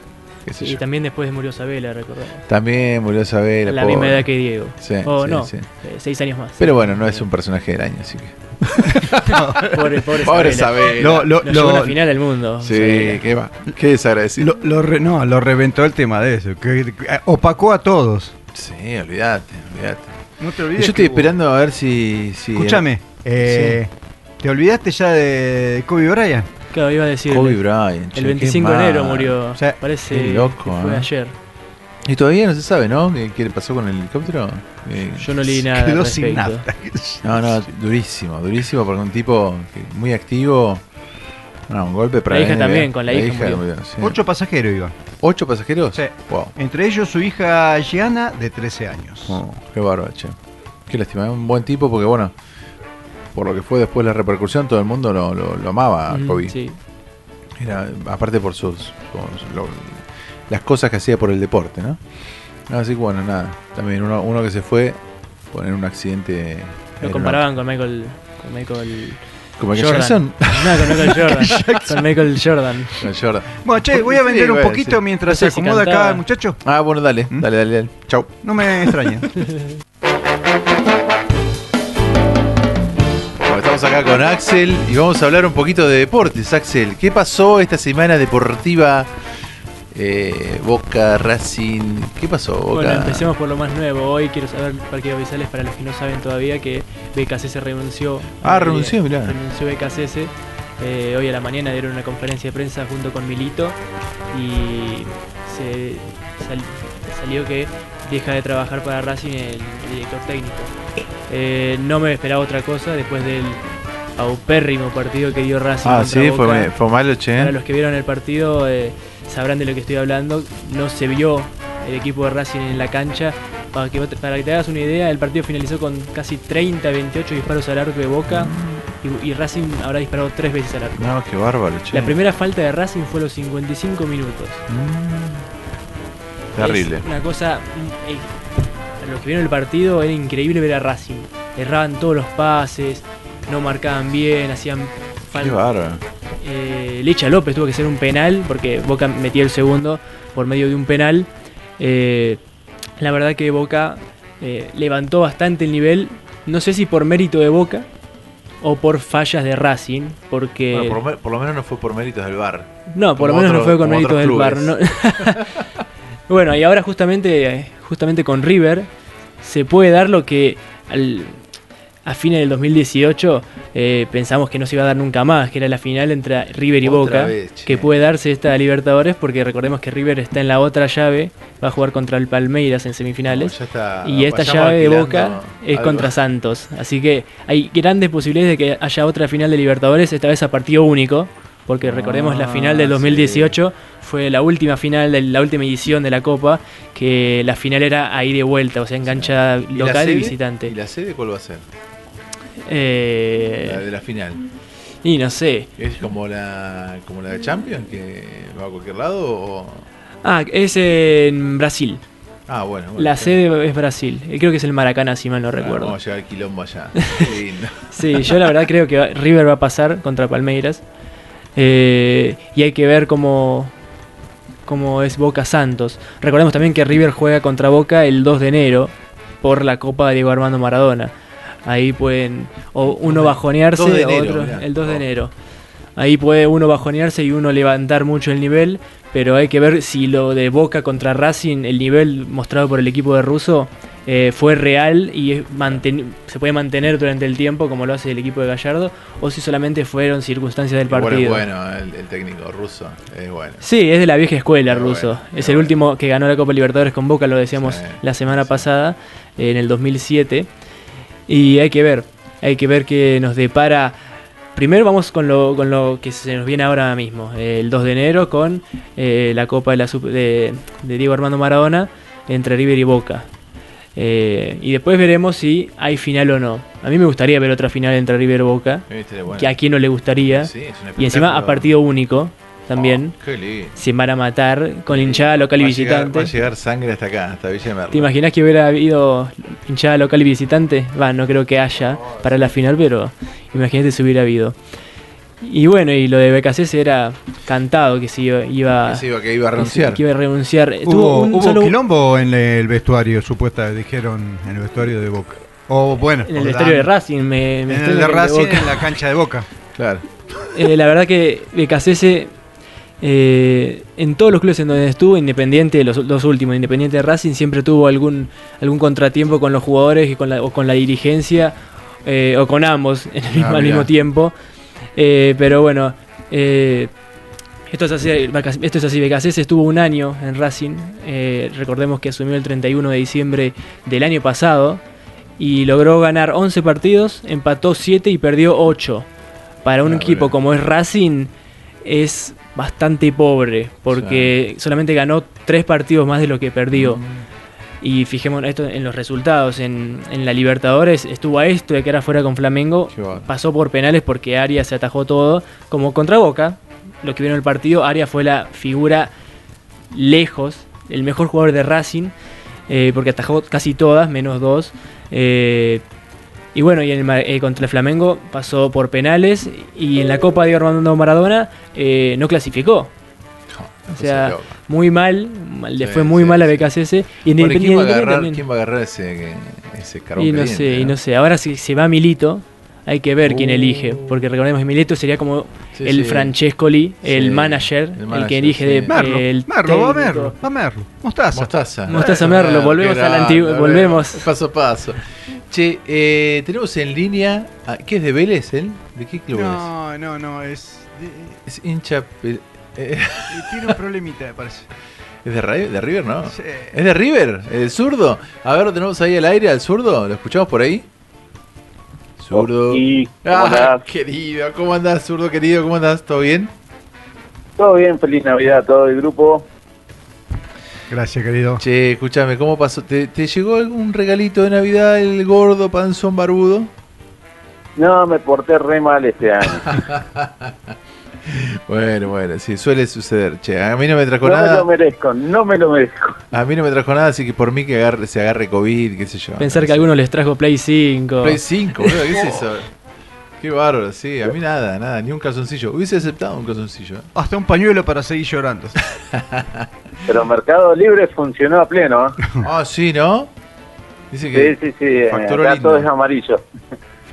[SPEAKER 3] Qué sé
[SPEAKER 11] Y
[SPEAKER 3] yo.
[SPEAKER 11] también después murió Sabela, recordamos.
[SPEAKER 3] También murió Sabela.
[SPEAKER 11] la
[SPEAKER 3] pobre.
[SPEAKER 11] misma edad que Diego.
[SPEAKER 3] Sí,
[SPEAKER 11] O
[SPEAKER 3] sí,
[SPEAKER 11] no,
[SPEAKER 3] sí.
[SPEAKER 11] eh, seis años más.
[SPEAKER 3] Pero bueno, no es un personaje del año, así que. [laughs]
[SPEAKER 11] Pobre, pobre,
[SPEAKER 3] Pobre
[SPEAKER 11] Sabela.
[SPEAKER 3] Sabela.
[SPEAKER 4] Lo-
[SPEAKER 11] llevó a
[SPEAKER 4] lo-
[SPEAKER 11] una final del mundo.
[SPEAKER 3] Sí,
[SPEAKER 11] Sabela.
[SPEAKER 3] qué va. Qué desagradecido.
[SPEAKER 4] Lo, lo re- no, lo reventó el tema de eso, que, que opacó a todos.
[SPEAKER 3] Sí, olvídate, olvídate.
[SPEAKER 4] No te olvides.
[SPEAKER 3] Yo estoy esperando a ver si. si
[SPEAKER 4] Escúchame, eh, ¿te olvidaste ya de Kobe Bryant?
[SPEAKER 11] Claro, iba a decir.
[SPEAKER 3] Kobe
[SPEAKER 11] el-
[SPEAKER 3] Bryant.
[SPEAKER 11] El
[SPEAKER 3] qué
[SPEAKER 11] 25 de enero murió.
[SPEAKER 4] O sea,
[SPEAKER 11] Parece
[SPEAKER 3] qué loco,
[SPEAKER 11] que fue
[SPEAKER 3] ¿eh?
[SPEAKER 11] ayer.
[SPEAKER 3] Y todavía no se sabe, ¿no? ¿Qué, qué le pasó con el helicóptero? Eh,
[SPEAKER 11] Yo no leí nada.
[SPEAKER 4] Quedó sin nafta.
[SPEAKER 3] No, no, durísimo, durísimo porque un tipo muy activo. No, un golpe para
[SPEAKER 11] La hija
[SPEAKER 3] NBA.
[SPEAKER 11] también, con la hija murió.
[SPEAKER 3] sí.
[SPEAKER 4] Ocho pasajeros iban.
[SPEAKER 3] ¿Ocho pasajeros?
[SPEAKER 4] Sí.
[SPEAKER 3] Wow.
[SPEAKER 4] Entre ellos su hija Gianna, de 13 años.
[SPEAKER 3] Oh, qué bárbaro, che. Qué lástima, un buen tipo porque, bueno, por lo que fue después la repercusión, todo el mundo lo, lo- lo amaba a Kobe.
[SPEAKER 11] Sí.
[SPEAKER 3] Era, aparte por sus. por lo- las cosas que hacía por el deporte, ¿no? Así que, bueno, nada. También uno, uno que se fue por en un accidente.
[SPEAKER 11] Lo comparaban con Michael, con Michael
[SPEAKER 3] ¿Con Michael
[SPEAKER 11] Jordan.
[SPEAKER 3] Jackson?
[SPEAKER 11] No, con Michael [laughs] Jordan. Con Michael Jordan.
[SPEAKER 3] Con Jordan.
[SPEAKER 4] Bueno, che, voy a
[SPEAKER 3] Sí,
[SPEAKER 4] vender un poquito
[SPEAKER 3] sí.
[SPEAKER 4] mientras
[SPEAKER 11] No sé
[SPEAKER 4] se
[SPEAKER 11] si
[SPEAKER 4] acomoda acá el muchacho.
[SPEAKER 3] Ah, bueno, dale,
[SPEAKER 4] ¿Mm?
[SPEAKER 3] dale, dale, dale. Chau.
[SPEAKER 4] No me extraña. [laughs]
[SPEAKER 3] Estamos acá con Axel y vamos a hablar un poquito de deportes. Axel, ¿qué pasó esta semana deportiva? Eh, Boca, Racing, ¿qué pasó? Boca?
[SPEAKER 11] Bueno, empecemos por lo más nuevo. Hoy quiero saber, Parque Avisales, para los que no saben todavía, que BKCS renunció.
[SPEAKER 3] Ah,
[SPEAKER 11] Eh,
[SPEAKER 3] renunció, mirá.
[SPEAKER 11] Renunció BKCS. Eh, hoy a la mañana dieron una conferencia de prensa junto con Milito y se sal- salió que deja de trabajar para Racing el director técnico. Eh, no me esperaba otra cosa después del paupérrimo partido que dio Racing
[SPEAKER 3] Ah, sí,
[SPEAKER 11] Boca.
[SPEAKER 3] fue, fue malo, che.
[SPEAKER 11] Para los que vieron el partido eh, sabrán de lo que estoy hablando. No se vio el equipo de Racing en la cancha. Para que, para que te hagas una idea, el partido finalizó con casi 30, 28 disparos al arco de Boca y, y Racing habrá disparado tres veces al arco.
[SPEAKER 3] No, qué bárbaro, che.
[SPEAKER 11] La primera falta de Racing fue a los 55 minutos.
[SPEAKER 3] Terrible.
[SPEAKER 11] Es una cosa. Los que vieron el partido era increíble ver a Racing. Erraban todos los pases, no marcaban bien, hacían
[SPEAKER 3] Qué
[SPEAKER 11] falta. Eh, Licha López tuvo que ser un penal porque Boca metió el segundo por medio de un penal. Eh, la verdad que Boca eh, levantó bastante el nivel. No sé si por mérito de Boca o por fallas de Racing, porque
[SPEAKER 3] Bueno, por, lo me- por lo menos no fue por méritos del bar.
[SPEAKER 11] no, por lo menos no fue con méritos del bar.
[SPEAKER 3] clubes.
[SPEAKER 11] ¿no? [laughs] bueno, y ahora justamente, justamente con River se puede dar lo que al- a fines del 2018 eh, pensamos que no se iba a dar nunca más, que era la final entre River y
[SPEAKER 3] Otra
[SPEAKER 11] Boca,
[SPEAKER 3] vez,
[SPEAKER 11] que puede darse esta Libertadores porque recordemos que River está en la otra llave, va a jugar contra el Palmeiras en semifinales.
[SPEAKER 3] No, ya está-
[SPEAKER 11] y esta llave de Boca es
[SPEAKER 3] algo.
[SPEAKER 11] contra Santos. Así que hay grandes posibilidades de que haya otra final de Libertadores, esta vez a partido único. Porque recordemos la final del
[SPEAKER 3] Ah,
[SPEAKER 11] 2018 fue la última final de la última edición de la Copa, que la final era ahí de vuelta, o sea, engancha
[SPEAKER 3] ¿Y la
[SPEAKER 11] local y
[SPEAKER 3] sede?
[SPEAKER 11] visitante.
[SPEAKER 3] ¿Y la sede cuál va a ser?
[SPEAKER 11] Eh,
[SPEAKER 3] La de la final.
[SPEAKER 11] y no sé.
[SPEAKER 3] ¿Es como la, como la de Champions, que va a cualquier lado? O...
[SPEAKER 11] Ah, es en Brasil.
[SPEAKER 3] Ah, bueno. bueno,
[SPEAKER 11] La sede es Brasil. Eh, Creo que es el Maracaná, si mal no
[SPEAKER 3] Ah,
[SPEAKER 11] recuerdo.
[SPEAKER 3] Vamos a llevar el quilombo allá. [laughs] Qué lindo.
[SPEAKER 11] Sí, yo la verdad creo que River va a pasar contra Palmeiras. Eh, y hay que ver cómo, cómo es Boca Santos. Recordemos también que River juega contra Boca el 2 de enero por la Copa de Diego Armando Maradona. Ahí pueden o uno bajonearse,
[SPEAKER 3] 2 de enero,
[SPEAKER 11] otro
[SPEAKER 3] mirá.
[SPEAKER 11] el 2 de enero. Ahí puede uno bajonearse y uno levantar mucho el nivel, pero hay que ver si lo de Boca contra Racing, el nivel mostrado por el equipo de Russo, eh, fue real y se puede mantener durante el tiempo como lo hace el equipo de Gallardo, o si solamente fueron circunstancias del
[SPEAKER 3] Igual es
[SPEAKER 11] partido.
[SPEAKER 3] bueno, el, el técnico ruso. Es bueno.
[SPEAKER 11] Sí, es de la vieja escuela ruso.
[SPEAKER 3] bueno,
[SPEAKER 11] es el último que ganó la Copa Libertadores con Boca, lo decíamos
[SPEAKER 3] Sí,
[SPEAKER 11] la semana pasada, eh, en el 2007. Y hay que ver, hay que ver qué nos depara. Primero vamos con lo, con lo que se nos viene ahora mismo, eh, el 2 de enero con eh, la Copa de, la de Diego Armando Maradona entre River y Boca. Eh, y después veremos si hay final o no. A mí me gustaría ver otra final entre River Boca.
[SPEAKER 3] Bueno.
[SPEAKER 11] Que a quien no le gustaría.
[SPEAKER 3] Sí,
[SPEAKER 11] y encima a partido único también.
[SPEAKER 3] Oh.
[SPEAKER 11] Se van a matar con hinchada local y
[SPEAKER 3] Va a llegar-
[SPEAKER 11] visitante.
[SPEAKER 3] va a llegar sangre hasta acá, hasta Villa de Merlo.
[SPEAKER 11] ¿Te imaginas que hubiera habido hinchada local y visitante? Va, no creo que haya para la final, pero imagínate si hubiera habido. Y bueno, y lo de BKC era cantado que se iba, iba,
[SPEAKER 3] Que se iba- que iba a renunciar.
[SPEAKER 11] Que iba a renunciar. Tuvo
[SPEAKER 4] Hubo,
[SPEAKER 11] un
[SPEAKER 4] hubo
[SPEAKER 11] solo-
[SPEAKER 4] quilombo en el vestuario, supuesta, dijeron en el vestuario de Boca. O bueno,
[SPEAKER 11] en el vestuario de Racing. Me, me
[SPEAKER 4] En el de Racing, en la cancha de Boca.
[SPEAKER 3] Claro.
[SPEAKER 11] Eh, la verdad que BKC eh, en todos los clubes en donde estuvo, Independiente, los dos últimos, Independiente de Racing, siempre tuvo algún, algún contratiempo con los jugadores y con la, o con la dirigencia, eh, o con ambos en el mismo,
[SPEAKER 3] Ah,
[SPEAKER 11] al
[SPEAKER 3] mirá.
[SPEAKER 11] mismo tiempo. Eh, pero bueno, eh, esto es así, esto es así, estuvo un año en Racing, eh, recordemos que asumió el 31 de diciembre del año pasado y logró ganar 11 partidos, empató 7 y perdió 8. Para un
[SPEAKER 3] Ah,
[SPEAKER 11] equipo como es Racing es bastante pobre porque solamente ganó 3 partidos más de lo que perdió. Y fijémonos esto en los resultados. En, en la Libertadores estuvo a esto de que era fuera con Flamengo. Pasó por penales porque Arias se atajó todo. Como contra Boca, lo que vieron el partido, Arias fue la figura lejos, el mejor jugador de Racing, eh, porque atajó casi todas, menos dos. Eh, Y bueno, y en el, eh, contra el Flamengo pasó por penales y en la Copa de Armando Maradona eh, no clasificó. O sea, muy mal, mal- le
[SPEAKER 3] Sí,
[SPEAKER 11] fue muy
[SPEAKER 3] sí,
[SPEAKER 11] mal a
[SPEAKER 3] sí.
[SPEAKER 11] BKCS. Y en
[SPEAKER 3] Bueno, ¿quién, va a
[SPEAKER 11] Independiente
[SPEAKER 3] agarrar,
[SPEAKER 11] también.
[SPEAKER 3] quién va a agarrar ese, ese carbón
[SPEAKER 11] Y no
[SPEAKER 3] caliente,
[SPEAKER 11] sé, y no sé. Ahora si se va Milito, hay que ver quién
[SPEAKER 3] Uh.
[SPEAKER 11] elige. Porque recordemos que Milito sería como
[SPEAKER 3] Sí,
[SPEAKER 11] el
[SPEAKER 3] sí.
[SPEAKER 11] Francescoli, el
[SPEAKER 3] Sí,
[SPEAKER 11] manager,
[SPEAKER 3] el
[SPEAKER 11] el,
[SPEAKER 3] manager,
[SPEAKER 11] que elige
[SPEAKER 3] sí.
[SPEAKER 11] de
[SPEAKER 4] Merlo,
[SPEAKER 11] el
[SPEAKER 4] Merlo, va. Merlo, va Merlo. Mostaza.
[SPEAKER 3] Mostaza.
[SPEAKER 11] Mostaza
[SPEAKER 3] Eh,
[SPEAKER 11] Merlo, volvemos a la
[SPEAKER 3] grande,
[SPEAKER 11] antigua, volvemos.
[SPEAKER 3] Paso a paso. Che, eh, tenemos en línea. ¿Qué es de Vélez él? ¿De qué club
[SPEAKER 4] No, no, no, es.
[SPEAKER 3] es? Es hincha. Eh,
[SPEAKER 4] tiene un problemita, me parece. [laughs]
[SPEAKER 3] ¿Es de, River, no?
[SPEAKER 4] Sí.
[SPEAKER 3] ¿Es de River? ¿El zurdo? A ver, ¿lo tenemos ahí al aire al zurdo? ¿Lo escuchamos por ahí? Zurdo.
[SPEAKER 13] ¿cómo
[SPEAKER 3] Ah,
[SPEAKER 13] andás?
[SPEAKER 3] querido, ¿cómo andás, zurdo querido? ¿Cómo andás? ¿Todo bien?
[SPEAKER 13] Todo bien, feliz Navidad a todo el grupo.
[SPEAKER 4] Gracias, querido.
[SPEAKER 3] Che, escúchame, ¿cómo pasó? ¿Te, te llegó algún regalito de Navidad el gordo panzón barbudo?
[SPEAKER 13] No, me porté re mal este año. [laughs]
[SPEAKER 3] Bueno, bueno, sí, suele suceder. Che, a mí no me trajo
[SPEAKER 13] No me
[SPEAKER 3] nada.
[SPEAKER 13] lo merezco, no me lo merezco.
[SPEAKER 3] A mí no me trajo nada, así que por mí que agarre, se agarre COVID, qué sé yo.
[SPEAKER 11] Pensar que a algunos les trajo Play 5.
[SPEAKER 3] Play 5, boludo, ¿qué es eso? Qué bárbaro, sí, a mí nada, nada, ni un calzoncillo. Hubiese aceptado un calzoncillo. ¿eh?
[SPEAKER 4] Hasta un pañuelo para seguir llorando. [laughs]
[SPEAKER 13] Pero Mercado Libre funcionó a pleno. ¿eh?
[SPEAKER 3] Ah, sí, ¿no? Dice
[SPEAKER 13] Sí,
[SPEAKER 3] que
[SPEAKER 13] sí, sí. eh,
[SPEAKER 3] facturó
[SPEAKER 13] Acá todo es amarillo.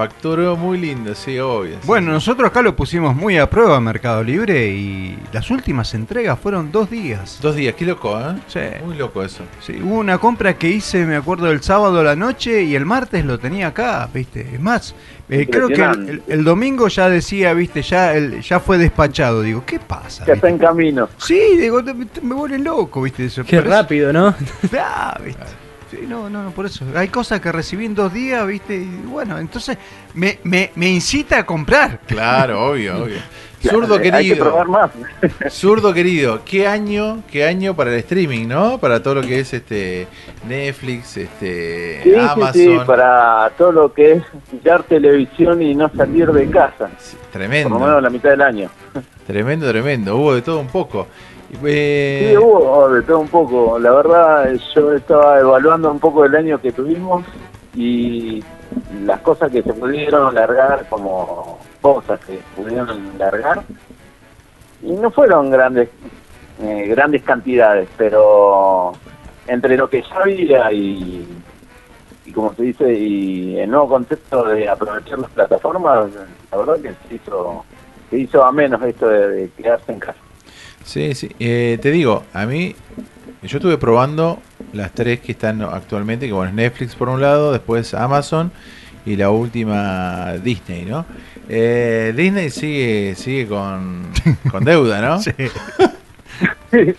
[SPEAKER 3] Facturó muy lindo, sí, obvio. sí.
[SPEAKER 4] Bueno, nosotros acá lo pusimos muy a prueba Mercado Libre y las últimas entregas fueron dos días.
[SPEAKER 3] Dos días, qué loco, ¿eh?
[SPEAKER 4] Sí.
[SPEAKER 3] Muy loco eso.
[SPEAKER 4] Sí, hubo una compra que hice, me acuerdo, el sábado a la noche y el martes lo tenía acá, ¿viste? Es más, eh, creo que el,
[SPEAKER 13] Impresionante.
[SPEAKER 4] el- el domingo ya decía, ¿viste? Ya el- ya fue despachado. Digo, ¿qué pasa?
[SPEAKER 13] Ya está en camino.
[SPEAKER 4] Sí, digo, te- te- me vuelve loco, ¿viste? Eso,
[SPEAKER 11] Qué rápido, ¿no? [laughs]
[SPEAKER 4] Ah, ¿viste? Sí, no, no, no, por eso. Hay cosas que recibí en dos días, ¿viste? Y bueno, entonces me, me, me incita a comprar.
[SPEAKER 3] Claro, obvio, obvio. [laughs] Zurdo
[SPEAKER 13] Hay que
[SPEAKER 3] querido.
[SPEAKER 13] probar más. [laughs]
[SPEAKER 3] Zurdo querido, ¿qué año, qué año para el streaming, ¿no? Para todo lo que es este Netflix, este
[SPEAKER 13] Sí,
[SPEAKER 3] Amazon.
[SPEAKER 13] sí, para todo lo que es mirar televisión y no salir de casa.
[SPEAKER 3] Tremendo.
[SPEAKER 13] Por lo menos la mitad del año.
[SPEAKER 3] Tremendo, tremendo. Hubo de todo un poco. Eh,
[SPEAKER 13] Sí, hubo de todo un poco. La verdad, yo estaba evaluando un poco el año que tuvimos y las cosas que se pudieron largar como cosas que pudieron largar y no fueron grandes eh, grandes cantidades, pero entre lo que ya había y, como se dice, y el nuevo concepto de aprovechar las plataformas, la verdad que se hizo, se hizo a menos esto de quedarse en casa.
[SPEAKER 3] Sí, sí. Eh, te digo, a mí, yo estuve probando las tres que están actualmente, que bueno, es Netflix por un lado, después Amazon y la última Disney, ¿no? Eh, Disney sigue sigue con, [laughs] con deuda, ¿no?
[SPEAKER 4] Sí. [laughs]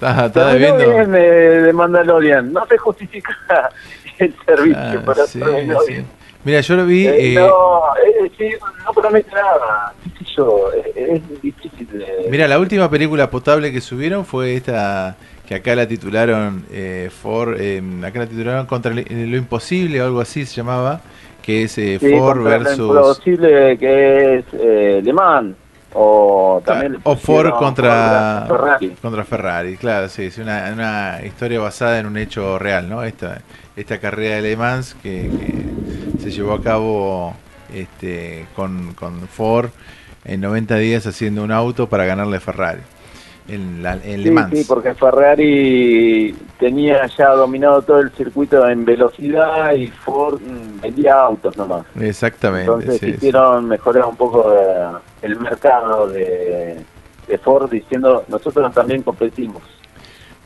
[SPEAKER 3] Está, debiendo.
[SPEAKER 13] bien de, de Mandalorian, no se justifica [laughs] el servicio,
[SPEAKER 3] Ah,
[SPEAKER 13] pero
[SPEAKER 3] sí, sí.
[SPEAKER 13] bien.
[SPEAKER 3] Mira, yo lo vi.
[SPEAKER 13] Eh,
[SPEAKER 3] eh,
[SPEAKER 13] no, eh, sí, no promete nada, eh, es difícil de...
[SPEAKER 3] Mira, la última película potable que subieron fue esta que acá la titularon eh, For, eh, acá la titularon contra lo imposible o algo así se llamaba, que es eh,
[SPEAKER 13] Sí,
[SPEAKER 3] Ford
[SPEAKER 13] contra lo
[SPEAKER 3] versus
[SPEAKER 13] imposible que es eh, Le Mans, o también...
[SPEAKER 3] o Ford contra
[SPEAKER 13] Ferrari.
[SPEAKER 3] contra Ferrari, claro, sí, es una, una historia basada en un hecho real, ¿no? Esta esta carrera de Le Mans que, que se llevó a cabo este con, con Ford en 90 días haciendo un auto para ganarle a Ferrari en, la, en Le
[SPEAKER 13] Sí,
[SPEAKER 3] Mans.
[SPEAKER 13] sí, porque Ferrari tenía ya dominado todo el circuito en velocidad y Ford mm, vendía autos nomás.
[SPEAKER 3] Exactamente.
[SPEAKER 13] Entonces
[SPEAKER 3] sí, sí.
[SPEAKER 13] quisieron mejorar un poco eh, el mercado de, de Ford diciendo nosotros también competimos.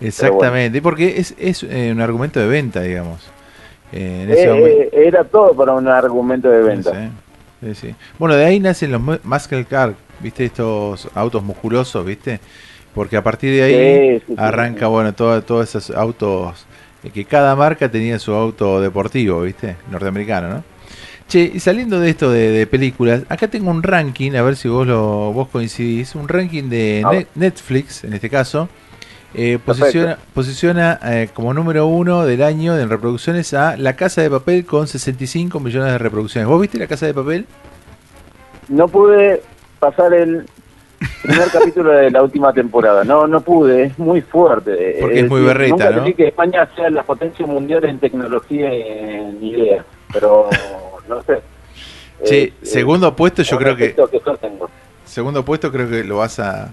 [SPEAKER 3] Exactamente, porque es, es eh, un argumento de venta, digamos. Eh, en ese
[SPEAKER 13] Eh, era todo para un argumento de venta.
[SPEAKER 3] Sí, sí, sí. Bueno, de ahí nacen los mu- muscle car, ¿viste? Estos autos musculosos, ¿viste? Porque a partir de ahí
[SPEAKER 13] Sí,
[SPEAKER 3] arranca, bueno, todo- todos esos autos, eh, que cada marca tenía su auto deportivo, ¿viste? Norteamericano, ¿no? Che, y saliendo de esto de, de películas, acá tengo un ranking, a ver si vos lo vos coincidís, un ranking de Netflix, en este caso, eh, posiciona, posiciona eh, como número uno del año en reproducciones a La Casa de Papel con 65 millones de reproducciones. ¿Vos viste La Casa de Papel?
[SPEAKER 13] No pude pasar el primer [laughs] capítulo de la última temporada. No, no pude, es muy fuerte.
[SPEAKER 3] Porque es muy berreta,
[SPEAKER 13] nunca
[SPEAKER 3] ¿no?
[SPEAKER 13] que España sea la potencia mundial en tecnología y en ideas, pero no sé.
[SPEAKER 3] Sí,
[SPEAKER 13] Eh,
[SPEAKER 3] segundo puesto yo creo que
[SPEAKER 13] que
[SPEAKER 3] segundo puesto creo que lo vas a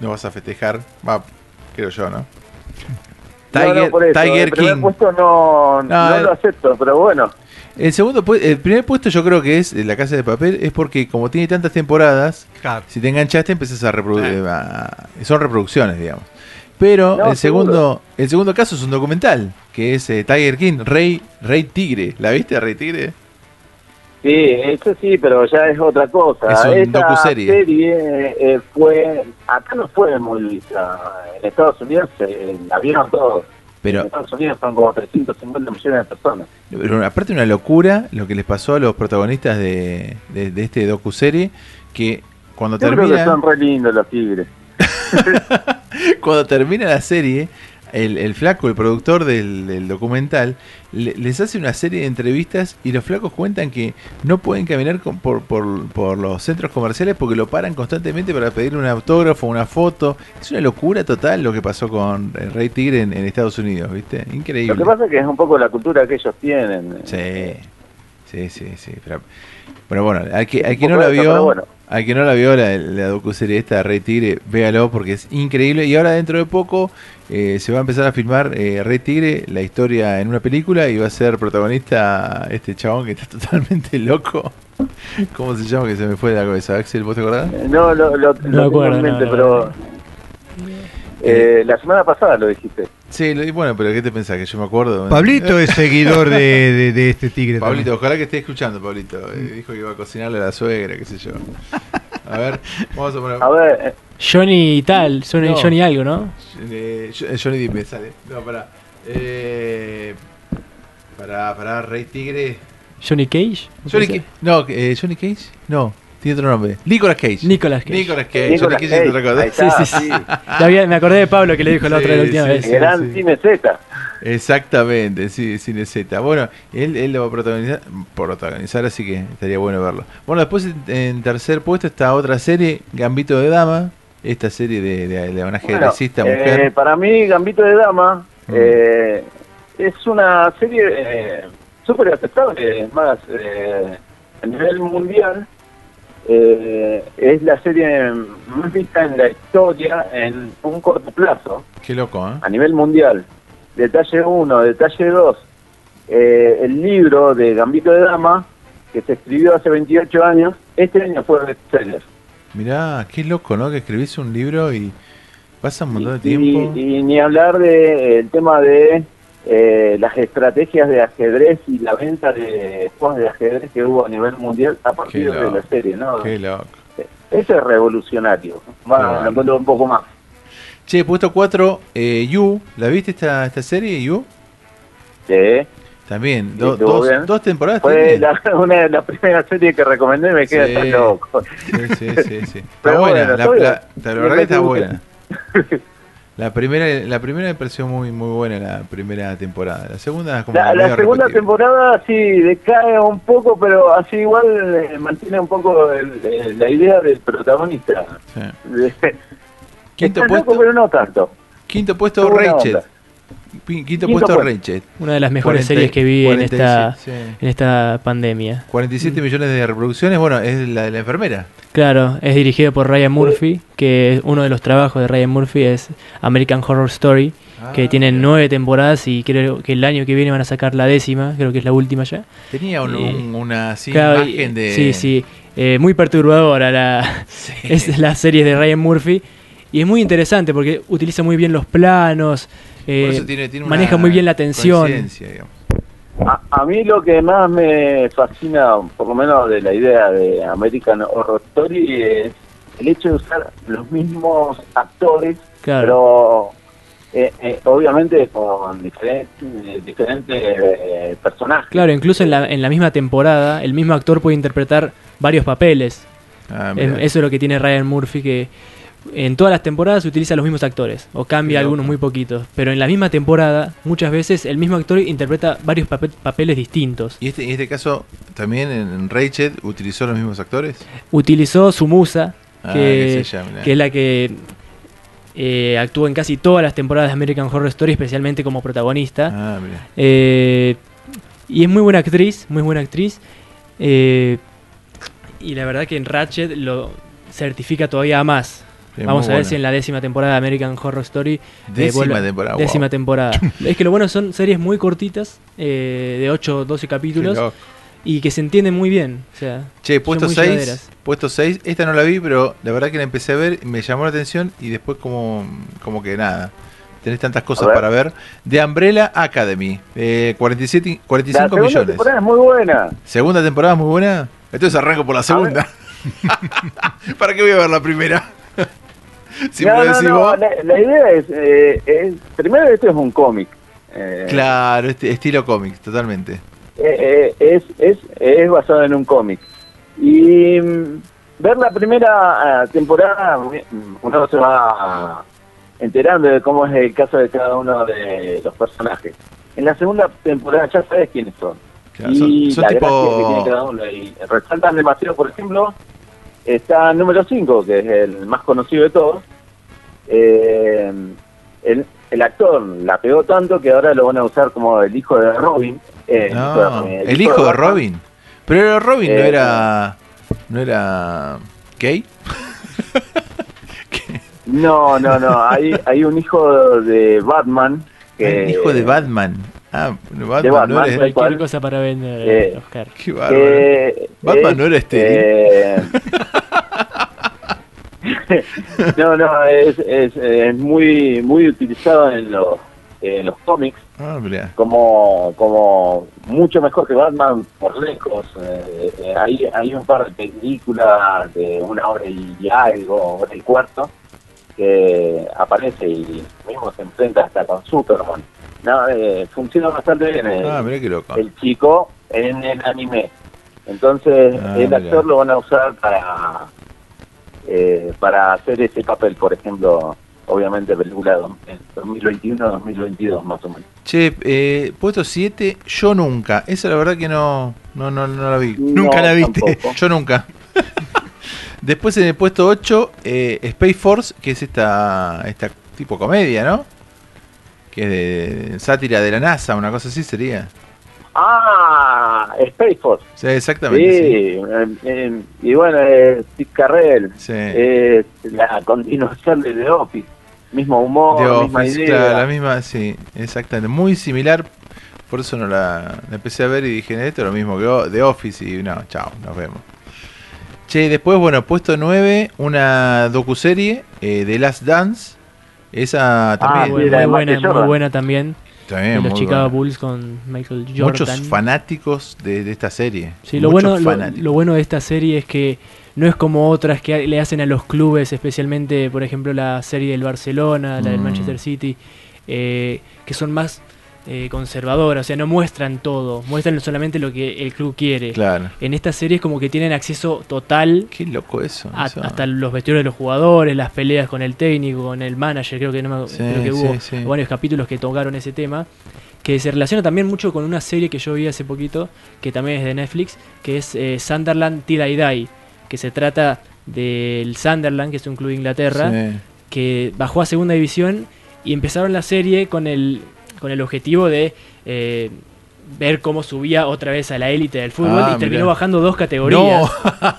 [SPEAKER 3] lo vas a festejar, va, creo yo, ¿no?
[SPEAKER 13] No, no,
[SPEAKER 3] Tiger,
[SPEAKER 13] por eso,
[SPEAKER 3] Tiger
[SPEAKER 13] el primer
[SPEAKER 3] King.
[SPEAKER 13] puesto no, no,
[SPEAKER 3] eh.
[SPEAKER 13] lo acepto, pero bueno.
[SPEAKER 3] El segundo el primer puesto yo creo que es eh, La Casa de Papel es porque como tiene tantas temporadas,
[SPEAKER 4] Claro.
[SPEAKER 3] si te enganchaste empezás a reproducir, son reproducciones, digamos. Pero
[SPEAKER 13] No,
[SPEAKER 3] el segundo el segundo caso es un documental, que es eh, Tiger King, Rey Rey Tigre. ¿La viste, Rey Tigre?
[SPEAKER 13] Sí, eso sí, pero ya es otra cosa.
[SPEAKER 3] Es un
[SPEAKER 13] Esta
[SPEAKER 3] docuserie.
[SPEAKER 13] serie eh, fue, acá no fue muy vista. En Estados Unidos eh, la vieron todos.
[SPEAKER 3] Pero-
[SPEAKER 13] En Estados Unidos son como 350 millones de personas.
[SPEAKER 3] Pero aparte una locura lo que les pasó a los protagonistas de, de, de este docuserie que cuando
[SPEAKER 13] Yo creo que
[SPEAKER 3] termina
[SPEAKER 13] son re lindos los tigres. [laughs]
[SPEAKER 3] cuando termina la serie, el, el flaco, el productor del, del documental, le- les hace una serie de entrevistas y los flacos cuentan que no pueden caminar con- por, por, por los centros comerciales porque lo paran constantemente para pedirle un autógrafo, una foto. Es una locura total lo que pasó con el Rey Tigre en, en Estados Unidos, ¿viste?
[SPEAKER 13] Lo
[SPEAKER 3] Increíble.
[SPEAKER 13] que pasa es que es un poco la cultura que ellos tienen.
[SPEAKER 3] Sí, sí, sí, sí. Pero, pero bueno, al que, al que no la vio,
[SPEAKER 13] bueno.
[SPEAKER 3] al que no la vio la, la docuserie esta Tigre, véalo porque es increíble. Y ahora dentro de poco eh, se va a empezar a filmar eh, Rey Tigre, la historia en una película y va a ser protagonista este chabón que está [laughs] totalmente loco. ¿Cómo se llama? Que se me fue de la cabeza. Axel, ¿vos te acordás?
[SPEAKER 13] No, lo, lo, lo tengo
[SPEAKER 3] acuerdo, no, no,
[SPEAKER 13] pero... eh, la semana pasada lo dijiste.
[SPEAKER 3] Sí, lo- bueno, pero ¿qué te pensás? Que yo me acuerdo.
[SPEAKER 4] Pablito es seguidor de, de- de este tigre.
[SPEAKER 3] Pablito,
[SPEAKER 4] también.
[SPEAKER 3] ojalá que esté escuchando, Pablito. Eh, dijo que iba a cocinarle a la suegra, qué sé yo. A ver, vamos a poner.
[SPEAKER 13] A ver,
[SPEAKER 11] Johnny y tal, Johnny,
[SPEAKER 3] No.
[SPEAKER 11] Johnny algo, ¿no?
[SPEAKER 3] Eh, eh, Johnny Depp me sale. No, pará. Eh, pará, pará, Rey Tigre.
[SPEAKER 11] Johnny Cage. ¿no
[SPEAKER 3] Johnny No, eh, Johnny Cage. No, tiene otro nombre. Nicolas Cage.
[SPEAKER 11] Nicolas Cage.
[SPEAKER 3] Nicolas Cage.
[SPEAKER 13] Nicolas
[SPEAKER 3] Cage.
[SPEAKER 13] Ahí está,
[SPEAKER 11] Sí, sí, sí. había- me acordé de Pablo que le dijo la otra
[SPEAKER 3] Sí,
[SPEAKER 11] la última
[SPEAKER 3] sí,
[SPEAKER 11] vez.
[SPEAKER 13] Gran
[SPEAKER 3] sí.
[SPEAKER 13] cine Z.
[SPEAKER 3] Exactamente, sí, Cine Z. Bueno, él, él lo va a protagonizar, protagonizar, así que estaría bueno verlo. Bueno, después en, en tercer puesto está otra serie, Gambito de Dama. Esta serie de, de, de una
[SPEAKER 13] Bueno,
[SPEAKER 3] ajedrecista
[SPEAKER 13] eh,
[SPEAKER 3] mujer.
[SPEAKER 13] para mí, Gambito de Dama
[SPEAKER 3] Mm.
[SPEAKER 13] eh, es una serie eh, súper aceptable. Es más, eh, a nivel mundial, eh, es la serie más vista en la historia en un corto plazo,
[SPEAKER 3] Qué loco, ¿eh?
[SPEAKER 13] a nivel mundial. Detalle 1, detalle 2. eh, el libro de Gambito de Dama, que se escribió hace 28 años, este año fue bestseller.
[SPEAKER 3] Mirá, qué loco, ¿no? Que escribís un libro y pasa un montón de
[SPEAKER 13] Y,
[SPEAKER 3] tiempo.
[SPEAKER 13] y ni hablar de el tema de eh, las estrategias de ajedrez y la venta de juegos de ajedrez que hubo a nivel mundial a partir de la serie, ¿no?
[SPEAKER 3] Qué loco.
[SPEAKER 13] Eso es revolucionario.
[SPEAKER 3] Bueno.
[SPEAKER 13] lo encuentro un poco más.
[SPEAKER 3] Che, puesto 4, eh, You. ¿La viste esta, esta serie, You?
[SPEAKER 13] Sí.
[SPEAKER 3] También, do- dos, dos temporadas.
[SPEAKER 13] Fue la, [laughs] una de las primeras series que recomendé me quedé
[SPEAKER 3] Sí.
[SPEAKER 13] tan loco.
[SPEAKER 3] Sí, sí, sí, sí. [laughs] Está buena,
[SPEAKER 13] bueno,
[SPEAKER 3] la, la- la verdad que está buena. [laughs] La primera, la primera me pareció muy, muy buena la primera temporada. La segunda como
[SPEAKER 13] La, la segunda temporada sí decae un poco, pero así igual eh, mantiene un poco el- el- la idea del protagonista.
[SPEAKER 3] Sí. [laughs] Quinto
[SPEAKER 13] Está
[SPEAKER 3] puesto.
[SPEAKER 13] loco, pero no tanto.
[SPEAKER 3] Quinto puesto Rachel.
[SPEAKER 13] onda.
[SPEAKER 3] Quinto, puesto
[SPEAKER 13] puesto.
[SPEAKER 11] Una de las mejores
[SPEAKER 3] 40
[SPEAKER 11] series que vi en esta,
[SPEAKER 3] 47, sí.
[SPEAKER 11] en esta pandemia.
[SPEAKER 3] 47 millones de reproducciones. Bueno, es la de la enfermera.
[SPEAKER 11] Claro, es dirigido por Ryan Murphy, que uno de los trabajos de Ryan Murphy es American Horror Story,
[SPEAKER 3] Ah,
[SPEAKER 11] que tiene nueve temporadas y creo que el año que viene van a sacar la décima, creo que es la última ya.
[SPEAKER 3] Tenía un-
[SPEAKER 11] Eh,
[SPEAKER 3] un- una así,
[SPEAKER 11] Claro,
[SPEAKER 3] imagen de.
[SPEAKER 11] Sí, sí, eh, muy perturbadora la, [laughs] es la serie de Ryan Murphy y es muy interesante porque utiliza muy bien los planos, eh,
[SPEAKER 3] tiene- tiene
[SPEAKER 11] maneja muy bien la tensión.
[SPEAKER 13] A, a mí lo que más me fascina, por lo menos de la idea de American Horror Story, es el hecho de usar los mismos actores, pero eh, eh, obviamente con diferentes, diferentes eh, personajes.
[SPEAKER 11] Claro, incluso en la, en la misma temporada el mismo actor puede interpretar varios papeles.
[SPEAKER 3] Ah, mirá.
[SPEAKER 11] eso es lo que tiene Ryan Murphy, que en todas las temporadas utiliza los mismos actores, o cambia
[SPEAKER 3] loco.
[SPEAKER 11] algunos muy poquitos, pero en la misma temporada muchas veces el mismo actor interpreta varios pape- papeles distintos.
[SPEAKER 3] ¿Y este, en este caso también en, Rachel utilizó los mismos actores?
[SPEAKER 11] Utilizó su musa,
[SPEAKER 3] Ah,
[SPEAKER 11] que,
[SPEAKER 3] que es
[SPEAKER 11] la que eh, actúa en casi todas las temporadas de American Horror Story, especialmente como protagonista.
[SPEAKER 3] Ah.
[SPEAKER 11] Eh, y es muy buena actriz, muy buena actriz. Eh, y la verdad que en Ratchet lo certifica todavía más. Vamos a ver
[SPEAKER 3] buena.
[SPEAKER 11] si en la décima temporada de American Horror Story. eh,
[SPEAKER 3] Décima
[SPEAKER 11] vuelve-
[SPEAKER 3] temporada,
[SPEAKER 11] Décima
[SPEAKER 3] wow.
[SPEAKER 11] temporada. [laughs] es que lo bueno son series muy cortitas, eh, de 8 o 12 capítulos. Y que se entienden muy bien. O sea,
[SPEAKER 3] Che, puesto
[SPEAKER 11] muy
[SPEAKER 3] 6,
[SPEAKER 11] llevaderas.
[SPEAKER 3] puesto 6, esta no la vi, pero la verdad que la empecé a ver, me llamó la atención y después como, como que nada. Tenés tantas cosas
[SPEAKER 13] ver.
[SPEAKER 3] para ver. De Umbrella Academy, eh, 47,
[SPEAKER 13] La
[SPEAKER 3] 45
[SPEAKER 13] segunda
[SPEAKER 3] millones.
[SPEAKER 13] temporada es muy buena.
[SPEAKER 3] Segunda temporada muy buena. Entonces arranco por la segunda. [laughs] [laughs] ¿Para qué voy a ver la primera? [laughs] si
[SPEAKER 13] no, no, no. La, la idea es, eh, es- primero esto es un cómic. Eh,
[SPEAKER 3] Claro, este, estilo cómic, totalmente.
[SPEAKER 13] eh, eh, es, es, es basado en un cómic. Y mm, ver la primera ah, temporada, uno se va enterando de cómo es el caso de cada uno de los personajes. En la segunda temporada ya sabes quiénes son.
[SPEAKER 3] Claro,
[SPEAKER 13] y
[SPEAKER 3] son- son
[SPEAKER 13] la
[SPEAKER 3] tipo-
[SPEAKER 13] gracia que tiene cada uno. Y resaltan demasiado, por ejemplo, está el número 5, que es el más conocido de todos. Eh, el, el actor la pegó tanto que ahora lo van a usar como el hijo de Robin. eh,
[SPEAKER 3] No, el hijo de
[SPEAKER 13] Batman.
[SPEAKER 3] Robin. Pero Robin no
[SPEAKER 13] Eh,
[SPEAKER 3] era. No era. ¿Gay? [laughs]
[SPEAKER 13] No, no, no. Hay, hay un hijo de Batman. Que,
[SPEAKER 3] El hijo de Batman. Ah, Batman,
[SPEAKER 13] de Batman,
[SPEAKER 3] no era.
[SPEAKER 13] tal cual.
[SPEAKER 11] Cualquier cosa para vender,
[SPEAKER 13] Eh,
[SPEAKER 11] Oscar.
[SPEAKER 3] Qué bárbaro.
[SPEAKER 13] que
[SPEAKER 3] Batman
[SPEAKER 13] es,
[SPEAKER 3] no era estéril.
[SPEAKER 13] eh, [laughs] no, no, es, es, es muy muy utilizado en los, en los cómics
[SPEAKER 3] Ah,
[SPEAKER 13] como como mucho mejor que Batman por lejos. Eh, eh, hay, hay un par de películas de una hora y algo, hora y cuarto, que aparece y mismo se enfrenta hasta con Superman. No, eh, funciona bastante bien el,
[SPEAKER 3] Ah, mirá qué loco.
[SPEAKER 13] el chico en el anime. Entonces
[SPEAKER 3] Ah,
[SPEAKER 13] el
[SPEAKER 3] mirá.
[SPEAKER 13] actor lo van a usar para eh, para hacer ese papel, por ejemplo, obviamente película do- en 2021-2022 más o menos.
[SPEAKER 3] Che, eh, puesto 7, yo nunca. Esa la verdad que no, no, no, no la vi.
[SPEAKER 13] No,
[SPEAKER 3] nunca la viste.
[SPEAKER 13] tampoco. [laughs]
[SPEAKER 3] Yo nunca. [laughs] Después en el puesto 8, eh, Space Force, que es esta, esta tipo comedia, ¿no? Que es de sátira de la NASA, una cosa así sería.
[SPEAKER 13] Ah, Space Force.
[SPEAKER 3] Sí, exactamente.
[SPEAKER 13] Sí,
[SPEAKER 3] sí.
[SPEAKER 13] eh, eh, y bueno, eh, Steve Carrell,
[SPEAKER 3] Sí.
[SPEAKER 13] eh, la continuación de The Office, mismo humor,
[SPEAKER 3] The
[SPEAKER 13] misma
[SPEAKER 3] Office,
[SPEAKER 13] idea.
[SPEAKER 3] claro, la misma, sí, exactamente. Muy similar. Por eso no la, la empecé a ver y dije, esto es lo mismo que The Office y no, chao, nos vemos. Che, después, bueno, puesto 9, una docuserie eh, de Last Dance. Esa también.
[SPEAKER 11] muy,
[SPEAKER 13] la de
[SPEAKER 11] muy
[SPEAKER 13] Michael
[SPEAKER 11] buena, muy buena también.
[SPEAKER 3] También,
[SPEAKER 11] de los
[SPEAKER 3] muy
[SPEAKER 11] Chicago
[SPEAKER 3] buena.
[SPEAKER 11] Bulls con Michael Jordan.
[SPEAKER 3] Muchos fanáticos de, de esta serie.
[SPEAKER 11] Sí, lo
[SPEAKER 3] Muchos
[SPEAKER 11] bueno, lo bueno de esta serie es que no es como otras que le hacen a los clubes, especialmente, por ejemplo, la serie del Barcelona, la del
[SPEAKER 3] Mm.
[SPEAKER 11] Manchester City, eh, que son más eh, o sea, no muestran todo, muestran solamente lo que el club quiere.
[SPEAKER 3] Claro.
[SPEAKER 11] En esta serie es como que tienen acceso total
[SPEAKER 3] Qué loco eso.
[SPEAKER 11] a-
[SPEAKER 3] eso.
[SPEAKER 11] hasta los vestidores de los jugadores, las peleas con el técnico, con el manager, creo que no me-
[SPEAKER 3] Sí,
[SPEAKER 11] creo que hubo
[SPEAKER 3] sí, sí.
[SPEAKER 11] varios capítulos que tocaron ese tema, que se relaciona también mucho con una serie que yo vi hace poquito, que también es de Netflix, que es eh, Sunderland Die, que se trata del Sunderland, que es un club de Inglaterra, que bajó a segunda división y empezaron la serie con el, con el objetivo de eh, ver cómo subía otra vez a la élite del fútbol
[SPEAKER 3] Ah,
[SPEAKER 11] y terminó
[SPEAKER 3] mirá.
[SPEAKER 11] bajando dos categorías.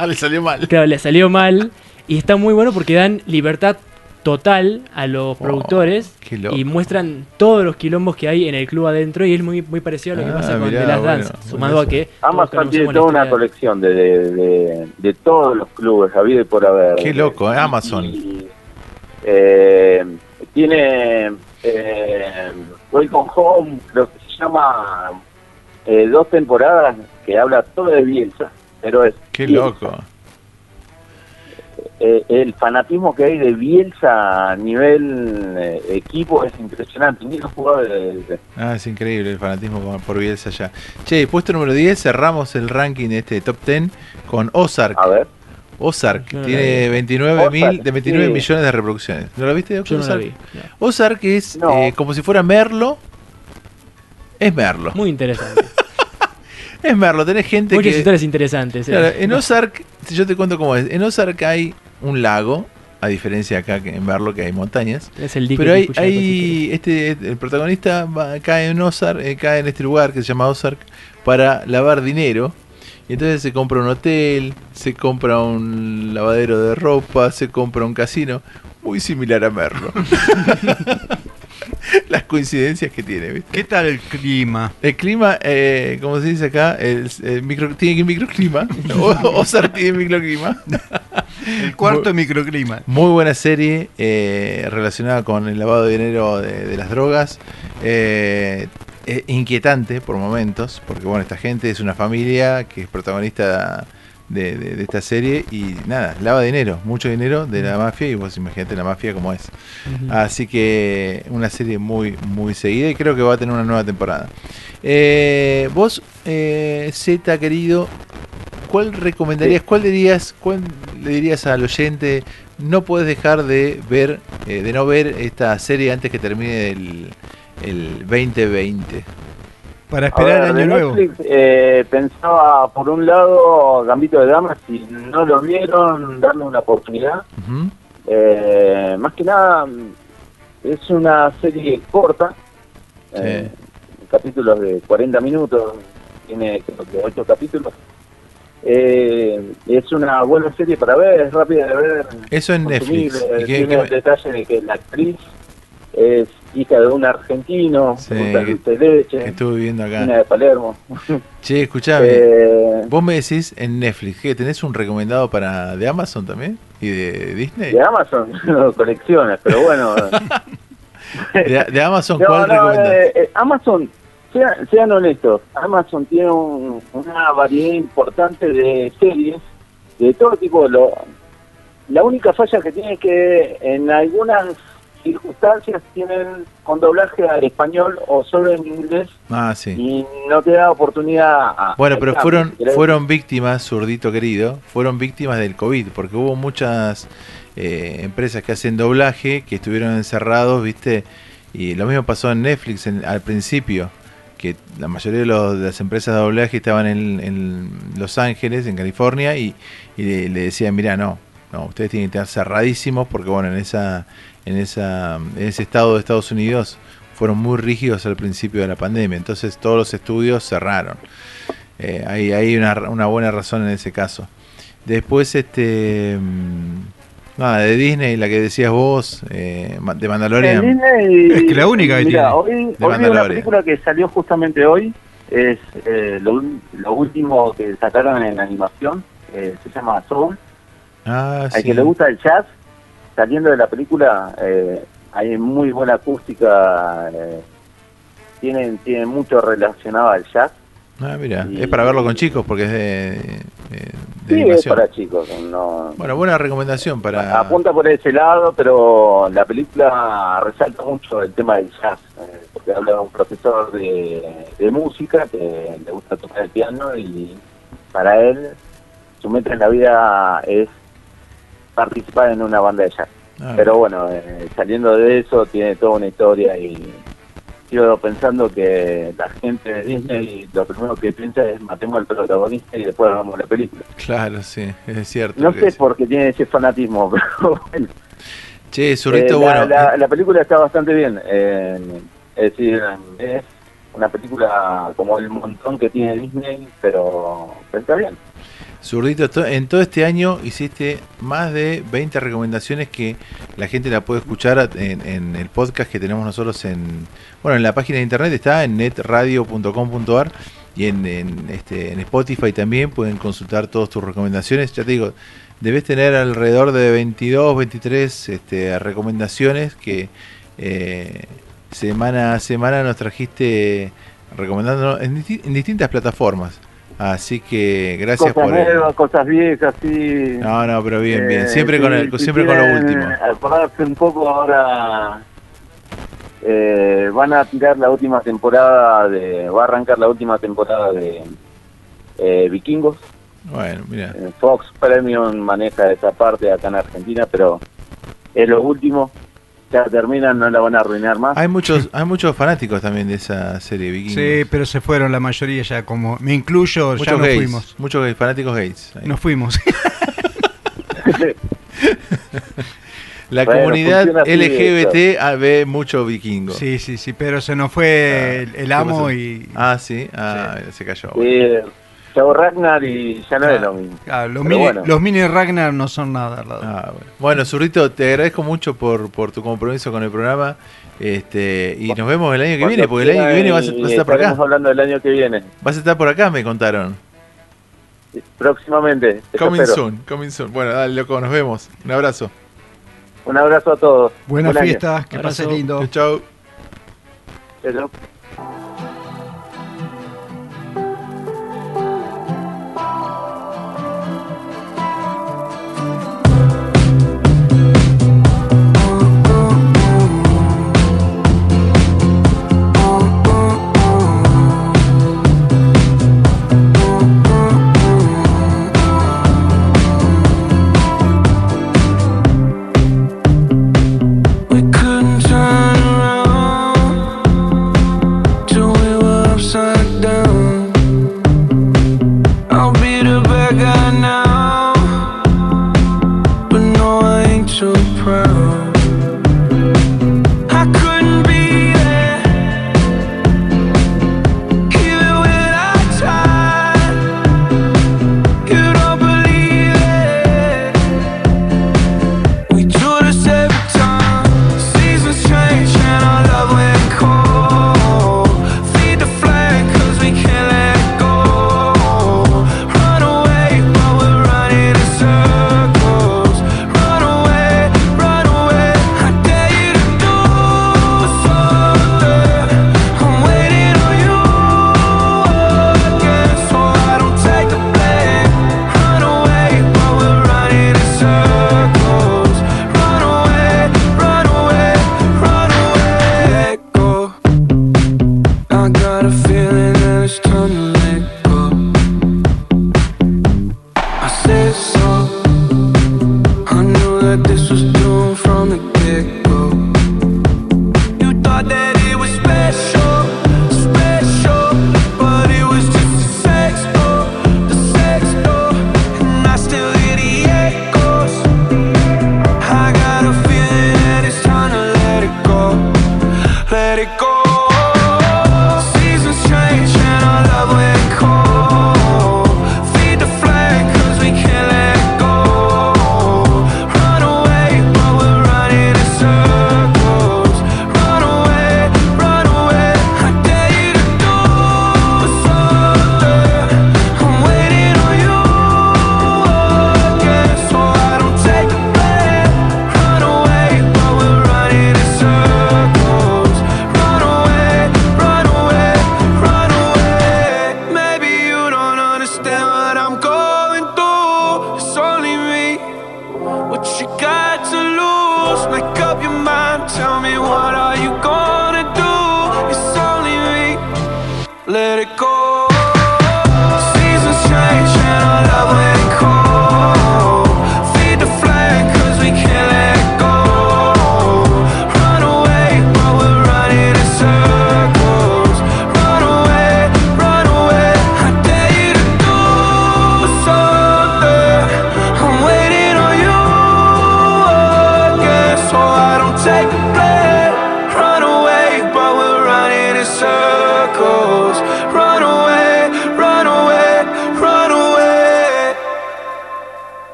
[SPEAKER 3] No, [laughs] le salió mal.
[SPEAKER 11] Claro, le salió mal. Y está muy bueno porque dan libertad total a los productores
[SPEAKER 3] qué loco.
[SPEAKER 11] y muestran todos los quilombos que hay en el club adentro y es muy, muy parecido a lo que
[SPEAKER 3] Ah,
[SPEAKER 11] pasa con
[SPEAKER 3] mirá,
[SPEAKER 11] The Last
[SPEAKER 3] bueno,
[SPEAKER 11] Dance, sumado a que
[SPEAKER 13] Amazon tiene toda una colección de, de, de- de todos los clubes, habido y por haber.
[SPEAKER 3] Qué loco, ¿eh? Amazon.
[SPEAKER 13] Y, eh, tiene eh, Welcome Home, creo que se llama, eh, dos temporadas que habla todo de Bielsa, pero es
[SPEAKER 3] Qué
[SPEAKER 13] Bielsa.
[SPEAKER 3] loco.
[SPEAKER 13] Eh, el fanatismo que hay de Bielsa a nivel eh, equipo es impresionante, ni los jugadores. de-
[SPEAKER 3] Ah, es increíble el fanatismo por- por Bielsa ya. Che, puesto número 10, cerramos el ranking de este top 10 con Ozark.
[SPEAKER 13] A ver.
[SPEAKER 3] Ozark,
[SPEAKER 11] no la
[SPEAKER 3] tiene
[SPEAKER 11] vi.
[SPEAKER 3] 29, mil, de 29
[SPEAKER 13] sí.
[SPEAKER 3] millones de reproducciones. ¿No lo viste?
[SPEAKER 11] Yo no la
[SPEAKER 3] Ozark?
[SPEAKER 11] vi. no.
[SPEAKER 3] Ozark es
[SPEAKER 13] No.
[SPEAKER 3] eh, como si fuera Merlo. Es Merlo.
[SPEAKER 11] Muy interesante. [laughs]
[SPEAKER 3] Es Merlo, tenés gente
[SPEAKER 11] Muchas
[SPEAKER 3] que...
[SPEAKER 11] historias interesantes. eh.
[SPEAKER 3] Claro, en Ozark, si yo te cuento cómo es, en Ozark hay un lago, a diferencia acá que en Merlo que hay montañas.
[SPEAKER 11] Es el
[SPEAKER 3] Pero hay, hay este, el protagonista va- cae en Ozark, eh, cae en este lugar que se llama Ozark para lavar dinero Y entonces se compra un hotel, se compra un lavadero de ropa, se compra un casino. Muy similar a Merlo. [laughs] Las coincidencias que tiene, ¿viste?
[SPEAKER 4] ¿Qué tal el clima?
[SPEAKER 3] El clima, eh, como se dice acá, el, el micro, tiene que microclima. [laughs] O, Ozark tiene microclima.
[SPEAKER 4] El cuarto microclima.
[SPEAKER 3] Muy buena serie eh, relacionada con el lavado de dinero de, de las drogas. Eh, eh, inquietante por momentos, porque bueno, esta gente es una familia que es protagonista de, de- de esta serie y nada, lava dinero, mucho dinero de la mafia y vos imagínate la mafia como es. Así que una serie muy, muy seguida y creo que va a tener una nueva temporada. Eh, vos, eh, Z querido, ¿cuál recomendarías, cuál dirías, cuál le dirías al oyente? No puedes dejar de ver, eh, de no ver esta serie antes que termine el, el 2020.
[SPEAKER 4] Para
[SPEAKER 13] A
[SPEAKER 4] esperar
[SPEAKER 13] ver,
[SPEAKER 4] el año nuevo.
[SPEAKER 13] Netflix, eh, pensaba, por un lado, Gambito de Damas, si no lo vieron, darle una oportunidad. Eh, más que nada, es una serie corta, eh, capítulos de 40 minutos, tiene creo que 8 capítulos. Eh, es una buena serie para ver, es rápida de ver.
[SPEAKER 3] Eso en Netflix. ¿Y qué-
[SPEAKER 13] tiene
[SPEAKER 3] qué
[SPEAKER 13] el detalle de que la actriz es hija de un argentino,
[SPEAKER 3] Sí, que-
[SPEAKER 13] leche,
[SPEAKER 3] que estuve viendo acá.
[SPEAKER 13] viene de Palermo. [laughs]
[SPEAKER 3] Che, escuchame.
[SPEAKER 13] Eh,
[SPEAKER 3] Vos me decís en Netflix que tenés un recomendado para de Amazon también y de Disney.
[SPEAKER 13] de Amazon, [laughs] colecciones, pero bueno. [laughs]
[SPEAKER 3] De, de Amazon,
[SPEAKER 13] No,
[SPEAKER 3] ¿cuál
[SPEAKER 13] no,
[SPEAKER 3] recomendás?
[SPEAKER 13] eh, eh, Amazon, sea- sean honestos, Amazon tiene un- una variedad importante de series de todo tipo. Lo, la única falla que tiene es que en algunas circunstancias tienen con doblaje al español o solo en inglés
[SPEAKER 3] Ah, sí.
[SPEAKER 13] y no te da oportunidad a...
[SPEAKER 3] Bueno, pero fueron fueron víctimas, zurdito querido, fueron víctimas del COVID, porque hubo muchas eh, empresas que hacen doblaje que estuvieron encerrados, ¿viste? Y lo mismo pasó en Netflix en- al principio, que la mayoría de, los- de las empresas de doblaje estaban en, en Los Ángeles, en California, y, y le, le decían, mira, no, no, ustedes tienen que estar cerradísimos, porque bueno, en esa en esa en ese estado de Estados Unidos fueron muy rígidos al principio de la pandemia, entonces todos los estudios cerraron. Eh, hay hay una, una buena razón en ese caso. Después, este. mm, Nada, de Disney, la que decías vos, eh, de Mandalorian.
[SPEAKER 13] Disney,
[SPEAKER 4] Es que la única que
[SPEAKER 13] mira,
[SPEAKER 4] tiene.
[SPEAKER 13] Hoy,
[SPEAKER 3] De
[SPEAKER 13] hoy vi una
[SPEAKER 3] Mandalorian.
[SPEAKER 13] película que salió justamente hoy. Es eh, lo, último que sacaron en animación. eh, se llama Soul.
[SPEAKER 3] Ah,
[SPEAKER 13] Al
[SPEAKER 3] sí.
[SPEAKER 13] que le gusta el jazz, saliendo de la película, eh, hay muy buena acústica. Eh, tienen, tienen mucho relacionado al jazz.
[SPEAKER 3] Ah, mira,
[SPEAKER 13] Y-
[SPEAKER 3] es para verlo con chicos porque es de, de-
[SPEAKER 13] Sí, es para chicos. No,
[SPEAKER 3] Bueno, buena recomendación para.
[SPEAKER 13] Apunta por ese lado, pero la película resalta mucho el tema del jazz, eh, porque habla de un profesor de, de música que le gusta tocar el piano y para él su meta en la vida es participar en una banda de jazz.
[SPEAKER 3] Ah,
[SPEAKER 13] pero bueno, eh, saliendo de eso tiene toda una historia y sigo pensando que la gente de Disney lo primero que piensa es matemos al protagonista y después hagamos la película.
[SPEAKER 3] Claro, sí, es cierto.
[SPEAKER 13] No sé por qué tiene ese fanatismo, [laughs] pero bueno.
[SPEAKER 3] Che, Zurrito,
[SPEAKER 13] Eh,
[SPEAKER 3] bueno.
[SPEAKER 13] la, la- la película está bastante bien. eh, es decir, es una película como el montón que tiene Disney, pero, pero está bien.
[SPEAKER 3] Zurdito, to- en todo este año hiciste más de 20 recomendaciones que la gente la puede escuchar en, el podcast que tenemos nosotros en bueno en la página de internet está en netradio.com.ar y en, en, este, en Spotify también pueden consultar todas tus recomendaciones. Ya te digo, debes tener alrededor de 22, 23 este, recomendaciones que eh, semana a semana nos trajiste recomendándonos en, disti- en distintas plataformas. Así que gracias
[SPEAKER 13] cosas
[SPEAKER 3] por el-
[SPEAKER 13] nuevas, cosas viejas, sí.
[SPEAKER 3] No, no, pero bien, bien.
[SPEAKER 13] Eh,
[SPEAKER 3] Siempre con el,
[SPEAKER 13] si
[SPEAKER 3] siempre con lo último.
[SPEAKER 13] Acordarse un poco ahora. eh, van a tirar la última temporada de. Va a arrancar la última temporada de eh, Vikingos.
[SPEAKER 3] Bueno, mira.
[SPEAKER 13] Eh, Fox Premium maneja esa parte acá en Argentina, pero es lo último. Ya terminan, no la van a arruinar más.
[SPEAKER 3] Hay muchos, hay muchos fanáticos también de esa serie Vikingos.
[SPEAKER 4] Sí, pero se fueron la mayoría ya, como me incluyo, ya
[SPEAKER 3] muchos
[SPEAKER 4] nos
[SPEAKER 3] gays,
[SPEAKER 4] fuimos.
[SPEAKER 3] muchos gays, fanáticos gays. ahí.
[SPEAKER 4] Nos fuimos. [laughs]
[SPEAKER 3] La
[SPEAKER 13] Bueno,
[SPEAKER 3] comunidad LGBT ah, ve mucho vikingo.
[SPEAKER 4] Sí, sí, sí, pero se nos fue el, el amo y
[SPEAKER 3] Ah, sí, ah, se cayó.
[SPEAKER 13] Sí,
[SPEAKER 8] Chavo Ragnar y ya no es lo mismo.
[SPEAKER 4] Ah, los, mini,
[SPEAKER 8] bueno.
[SPEAKER 4] los mini Ragnar no son nada.
[SPEAKER 3] Ah, bueno. Bueno, Zurrito, te agradezco mucho por, por tu compromiso con el programa. Este, y nos vemos el año que viene, porque el año que viene vas, a- vas estar por acá.
[SPEAKER 8] estaremos hablando del año que viene.
[SPEAKER 3] Vas a estar por acá, me contaron.
[SPEAKER 8] Próximamente.
[SPEAKER 3] Coming
[SPEAKER 8] espero.
[SPEAKER 3] soon, coming soon. Bueno, dale, loco, nos vemos. Un abrazo.
[SPEAKER 8] Un abrazo a todos.
[SPEAKER 4] Buenas
[SPEAKER 8] Buen
[SPEAKER 4] fiestas, que pases lindo.
[SPEAKER 3] Chau.
[SPEAKER 8] Chau,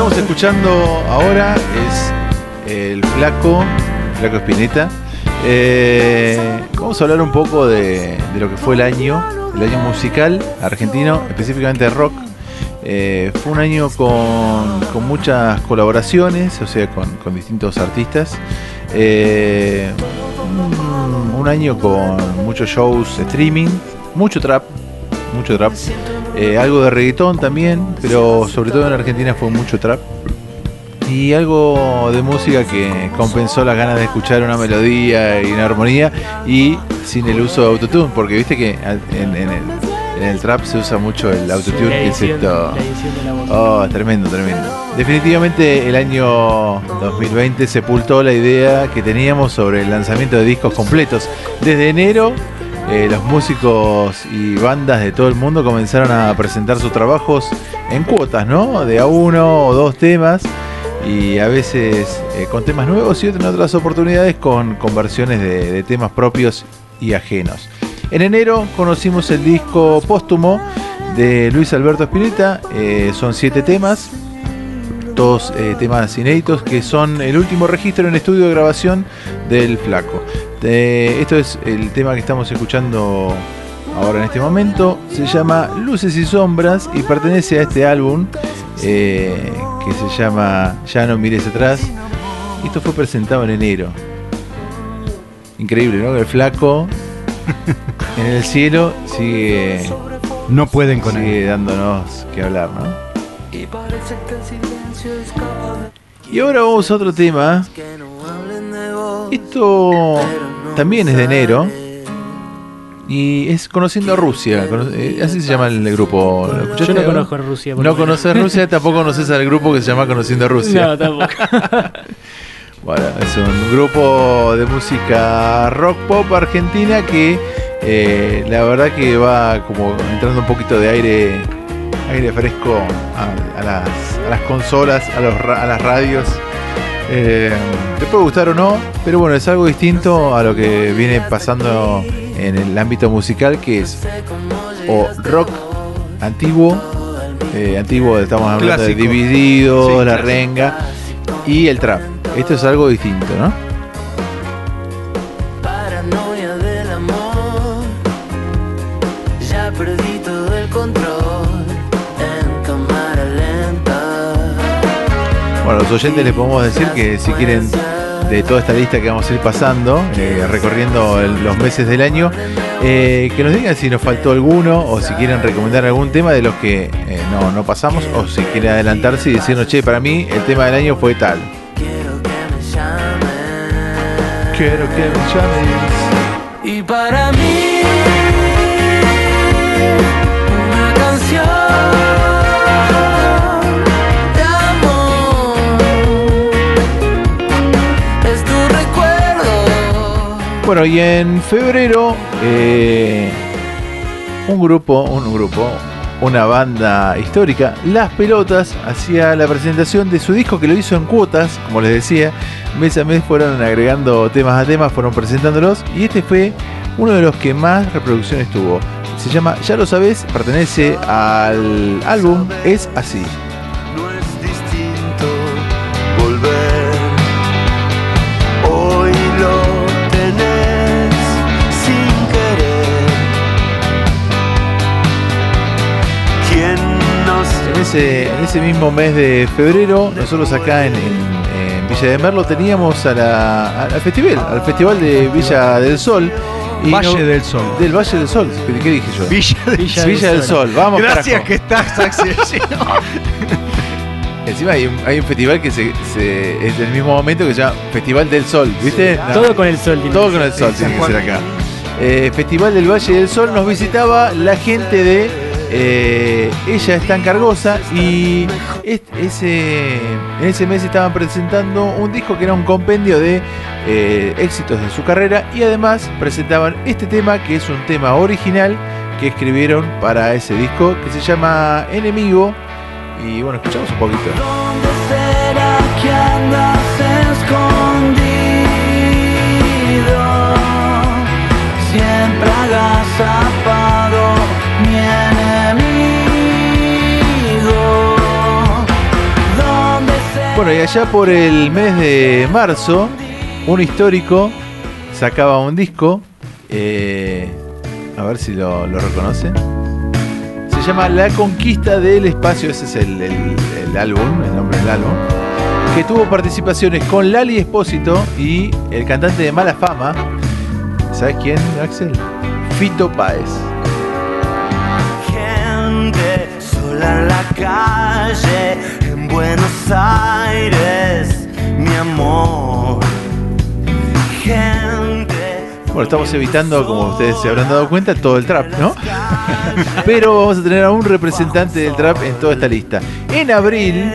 [SPEAKER 3] estamos escuchando ahora es el flaco, flaco Espineta. Eh, vamos a hablar un poco de, lo que fue el año, el año musical argentino, específicamente rock. Eh, fue un año con, muchas colaboraciones, o sea, con, distintos artistas. Eh, un año con muchos shows streaming, mucho trap, mucho trap. Eh, algo de reggaetón también, pero sobre todo en Argentina fue mucho trap. Y algo de música que compensó las ganas de escuchar una melodía y una armonía y sin el uso de autotune, porque viste que en, en el, en el trap se usa mucho el autotune, que es esto. Oh, tremendo, tremendo. Definitivamente el año 2020 sepultó la idea que teníamos sobre el lanzamiento de discos completos. Desde enero eh, los músicos y bandas de todo el mundo comenzaron a presentar sus trabajos en cuotas, ¿no? De a uno o dos temas y a veces eh, con temas nuevos y otras oportunidades con, con versiones de, temas propios y ajenos. En enero conocimos el disco póstumo de Luis Alberto Spinetta, eh, son siete temas, todos temas inéditos que son el último registro en estudio de grabación del Flaco. Eh, esto es el tema que estamos escuchando ahora en este momento, se llama Luces y Sombras y pertenece a este álbum eh, que se llama Ya no mires atrás. Esto fue presentado en enero. Increíble, ¿no? El flaco en el cielo sigue.
[SPEAKER 4] No pueden con
[SPEAKER 3] sigue dándonos que hablar, ¿no?
[SPEAKER 14] Y
[SPEAKER 3] ahora vamos a otro tema. Esto también es de enero. Y es Conociendo a Rusia. Eh, Así se llama el grupo. ¿Lo escuchaste
[SPEAKER 11] Yo no conozco a Rusia,
[SPEAKER 3] No conoces Rusia, tampoco conoces al grupo que se llama Conociendo a Rusia.
[SPEAKER 11] No, tampoco. [laughs]
[SPEAKER 3] Bueno, es un grupo de música rock pop argentina que eh, la verdad que va como entrando un poquito de aire aire fresco a, a las, a las consolas, a, los, ra- a las radios. Eh, te puede gustar o no, pero bueno, es algo distinto a lo que viene pasando en el ámbito musical, que es o rock antiguo, eh, antiguo, estamos hablando
[SPEAKER 4] Clásico.
[SPEAKER 3] de Dividido,
[SPEAKER 4] Sí,
[SPEAKER 3] La. Renga y el trap. Esto es algo distinto, ¿no? Bueno, a los oyentes les podemos decir que si quieren de toda esta lista que vamos a ir pasando, eh, recorriendo los meses del año, eh, que nos digan si nos faltó alguno o si quieren recomendar algún tema de los que eh, no, no pasamos o si quieren adelantarse y decirnos, che, para mí el tema del año fue tal. Quiero que me llames.
[SPEAKER 14] Y para mí,
[SPEAKER 3] Bueno, y en febrero, eh, un grupo, un grupo, una banda histórica, Las Pelotas, hacía la presentación de su disco que lo hizo en cuotas, como les decía, mes a mes fueron agregando temas a temas, fueron presentándolos, y este fue uno de los que más reproducciones tuvo. Se llama Ya lo sabes, pertenece al álbum Es así. Ese, en ese mismo mes de febrero, nosotros acá en, en- en Villa de Merlo teníamos a la- al festival, al festival de Villa del Sol.
[SPEAKER 4] Valle del Sol.
[SPEAKER 3] Del Valle del Sol, ¿qué, dije yo?
[SPEAKER 4] Villa del
[SPEAKER 3] Villa,
[SPEAKER 4] Sol.
[SPEAKER 3] del Sol, vamos
[SPEAKER 4] Gracias
[SPEAKER 3] carajo.
[SPEAKER 4] que estás, Axel. [laughs]
[SPEAKER 3] Encima hay un, hay un festival que se, se- es del mismo momento que se llama Festival del Sol, ¿viste? No.
[SPEAKER 11] Todo con el sol. tiene
[SPEAKER 3] Todo
[SPEAKER 11] que
[SPEAKER 3] con el
[SPEAKER 11] ser.
[SPEAKER 3] sol tiene que ser acá. Eh, Festival del Valle del Sol nos visitaba la gente de eh, Ella es tan cargosa y es- ese, en ese mes estaban presentando un disco que era un compendio de eh, éxitos de su carrera y además presentaban este tema que es un tema original que escribieron para ese disco que se llama Enemigo y bueno, escuchamos un poquito.
[SPEAKER 14] ¿Será que andas escondido? Siempre agazapado,
[SPEAKER 3] Bueno, y allá por el mes de marzo, un histórico sacaba un disco. eh, a ver si lo, lo reconocen. Se llama La Conquista del Espacio. Ese es el, álbum, el nombre del álbum. Que tuvo participaciones con Lali Espósito y el cantante de Mala Fama. ¿Sabes quién, Axel? Fito Páez.
[SPEAKER 15] Buenos Aires, mi amor. Gente
[SPEAKER 3] Bueno, estamos evitando, como ustedes se habrán dado cuenta, todo el trap, ¿no? [laughs] Pero vamos a tener a un representante del trap en toda esta lista. En abril,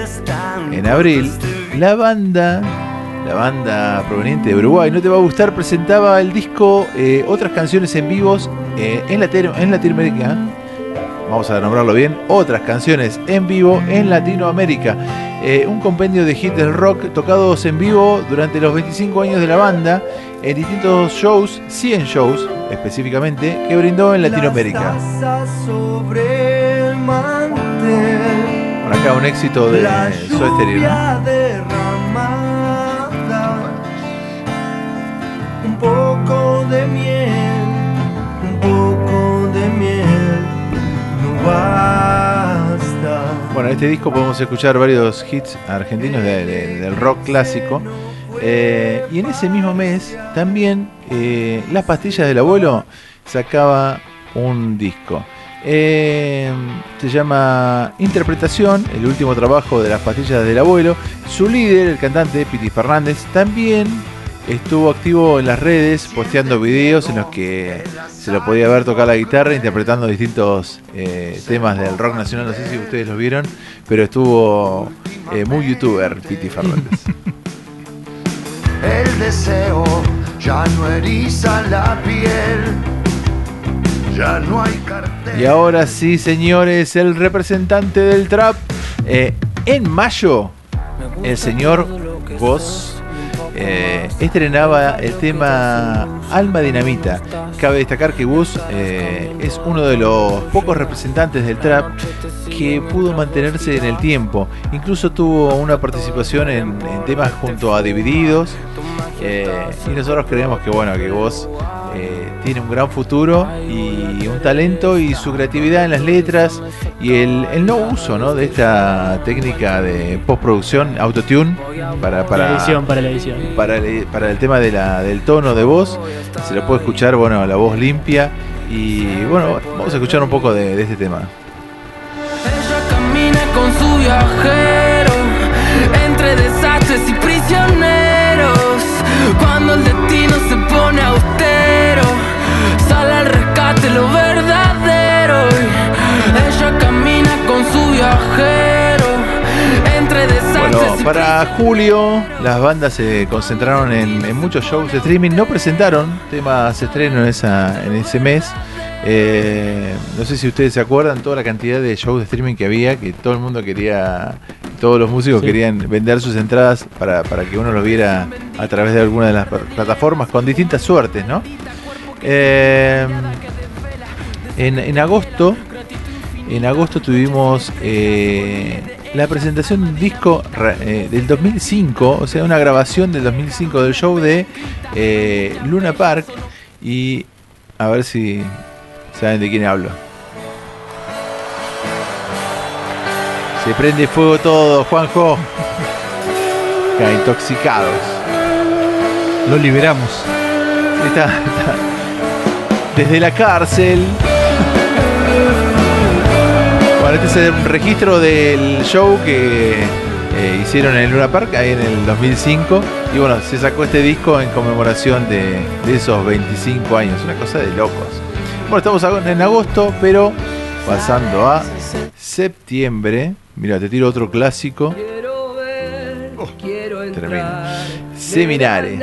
[SPEAKER 3] en abril, la banda la banda proveniente de Uruguay, no te va a gustar, presentaba el disco eh, Otras canciones en vivos eh, en, Latino- en Latinoamérica. Vamos a nombrarlo bien, otras canciones en vivo en Latinoamérica. Eh, un compendio de hits del rock tocados en vivo durante los 25 años de la banda en distintos shows, 100 shows específicamente, que brindó en Latinoamérica. Por acá un éxito de Stereo, ¿no?
[SPEAKER 15] un poco de miel,
[SPEAKER 3] Bueno, en este disco podemos escuchar varios hits argentinos de- de- del rock clásico. Eh, y en ese mismo mes también eh, Las Pastillas del Abuelo sacaba un disco. Eh, se llama Interpretación, el último trabajo de Las Pastillas del Abuelo. Su líder, el cantante Piti Fernández, también estuvo activo en las redes posteando videos en los que se lo podía ver tocar la guitarra interpretando distintos eh, temas del rock nacional. No sé si ustedes lo vieron, pero estuvo eh, muy youtuber Piti Fernández. [laughs]
[SPEAKER 15] El deseo ya no eriza la piel, ya no hay cartel.
[SPEAKER 3] Y ahora sí, señores, el representante del trap. eh, en mayo, el señor Voz eh, estrenaba el tema Alma Dinamita. Cabe destacar que Woz eh, es uno de los pocos representantes del trap que pudo mantenerse en el tiempo. Incluso tuvo una participación en temas junto a Divididos. Eh, y nosotros creemos que bueno, que Woz eh, tiene un gran futuro y un talento y su creatividad en las letras y el, el no uso ¿no? de esta técnica de postproducción, autotune, para, para,
[SPEAKER 11] la edición, para la edición.
[SPEAKER 3] para el, para el tema de la, del tono de voz, se lo puede escuchar, bueno, la voz limpia y bueno, vamos a escuchar un poco de, de este tema.
[SPEAKER 16] Camina con su viajero el destino se pone austero, sale al rescate lo verdadero. Ella camina con su viajero entre desastres
[SPEAKER 3] Bueno, para julio las bandas se concentraron en, en muchos shows de streaming, no presentaron temas estreno en, esa, en ese mes. Eh, no sé si ustedes se acuerdan toda la cantidad de shows de streaming que había, que todo el mundo quería, todos los músicos
[SPEAKER 11] Sí.
[SPEAKER 3] querían vender sus entradas para, para que uno los viera a través de alguna de las pl- plataformas con distintas suertes, ¿no? Eh, en, en agosto, en agosto tuvimos eh, la presentación de un disco eh, del 2005, o sea, una grabación del 2005 del show de Luna Park y a ver si saben de quién hablo. Se prende fuego todo, Juanjo. Acá, intoxicados.
[SPEAKER 4] Lo liberamos.
[SPEAKER 3] Está, está. Desde la cárcel. Bueno, este es el registro del show que eh, hicieron en el Luna Park ahí en el 2005. Y bueno, se sacó este disco en conmemoración de, de esos 25 años. Una cosa de locos. Bueno, estamos en agosto, pero pasando a septiembre. Mira, te tiro otro clásico. Tremendo. Seminare.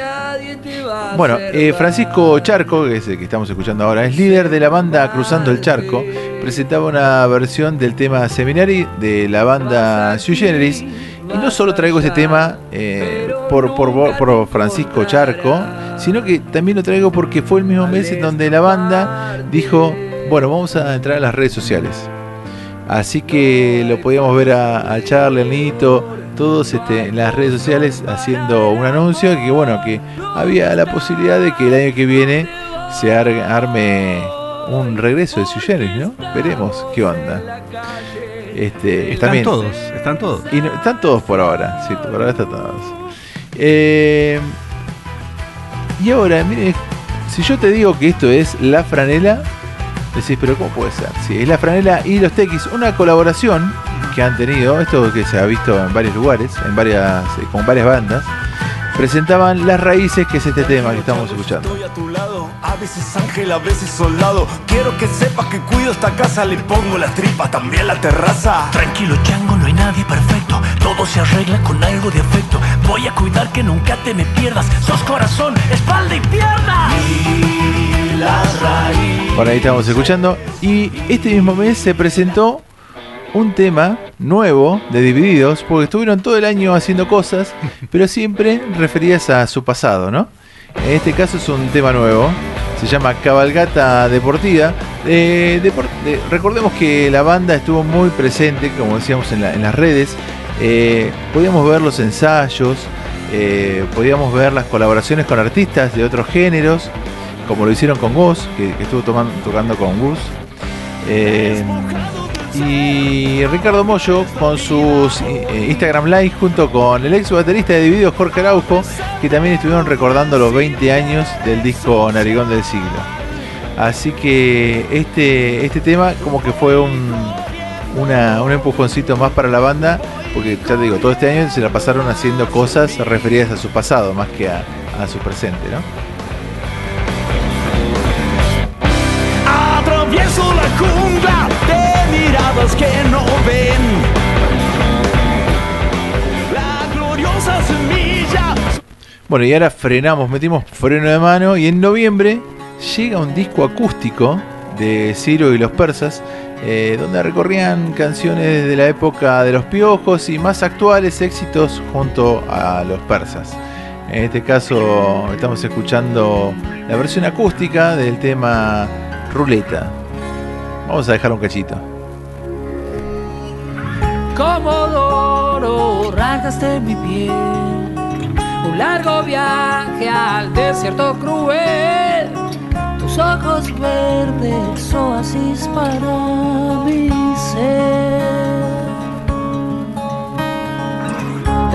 [SPEAKER 3] Bueno, eh, Francisco Charco, que es el que estamos escuchando ahora, es líder de la banda Cruzando el Charco. Presentaba una versión del tema Seminari de la banda Sui Generis. Y no solo traigo este tema eh, por, por, vo- por Francisco Charco, sino que también lo traigo porque fue el mismo mes en donde la banda dijo, bueno, vamos a entrar a las redes sociales. Así que lo podíamos ver a, a Charlie, al Nito, todos este, en las redes sociales haciendo un anuncio que bueno, que había la posibilidad de que el año que viene se ar- arme un regreso de Sui Generis, ¿no? Veremos qué onda. Este,
[SPEAKER 4] Están
[SPEAKER 3] también-
[SPEAKER 4] todos, están todos.
[SPEAKER 3] y no- están todos por ahora, sí, por ahora están todos. Eh, y ahora, mire, si yo te digo que esto es La Franela, decís, pero ¿cómo puede ser? Sí, es La Franela y los Tequis, una colaboración que han tenido, esto que se ha visto en varios lugares, en varias, eh, con varias bandas, presentaban Las Raíces, que es este tema que estamos escuchando.
[SPEAKER 17] Estoy a tu lado, a veces ángel, a veces soldado. Quiero que sepas que cuido esta casa, le pongo las tripas, también la terraza.
[SPEAKER 18] Tranquilo, chango, no hay nadie perfecto. Todo se arregla con algo de afecto. Voy a cuidar que nunca te me pierdas. Sos corazón, espalda y pierna. Y.
[SPEAKER 3] Por ahí estamos escuchando. Y este mismo mes se presentó un tema nuevo de Divididos, porque estuvieron todo el año haciendo cosas, pero siempre referidas a su pasado, ¿no? En este caso es un tema nuevo, se llama Cabalgata Deportiva. Eh, recordemos que la banda estuvo muy presente, como decíamos en las redes. Eh, podíamos ver los ensayos, eh, podíamos ver las colaboraciones con artistas de otros géneros, como lo hicieron con Gus, que, estuvo tocando con Gus. Eh, y Ricardo Mollo con sus eh, Instagram Live junto con el ex baterista de Divididos Jorge Araujo, que también estuvieron recordando los 20 años del disco Narigón del Siglo. Así que este, este tema como que fue un, un empujoncito más para la banda, porque ya te digo, todo este año se la pasaron haciendo cosas referidas a su pasado más que a, a su presente, ¿no?
[SPEAKER 17] Que no ven. La gloriosa semilla.
[SPEAKER 3] Bueno, y ahora frenamos, metimos freno de mano y en noviembre llega un disco acústico de Ciro y los persas, eh, donde recorrían canciones de la época de los piojos y más actuales éxitos junto a los persas. En este caso estamos escuchando la versión acústica del tema Ruleta. Vamos a dejar un cachito.
[SPEAKER 16] Comodoro, rasgaste mi piel. Un largo viaje al desierto cruel. Tus ojos verdes, oasis para mi ser.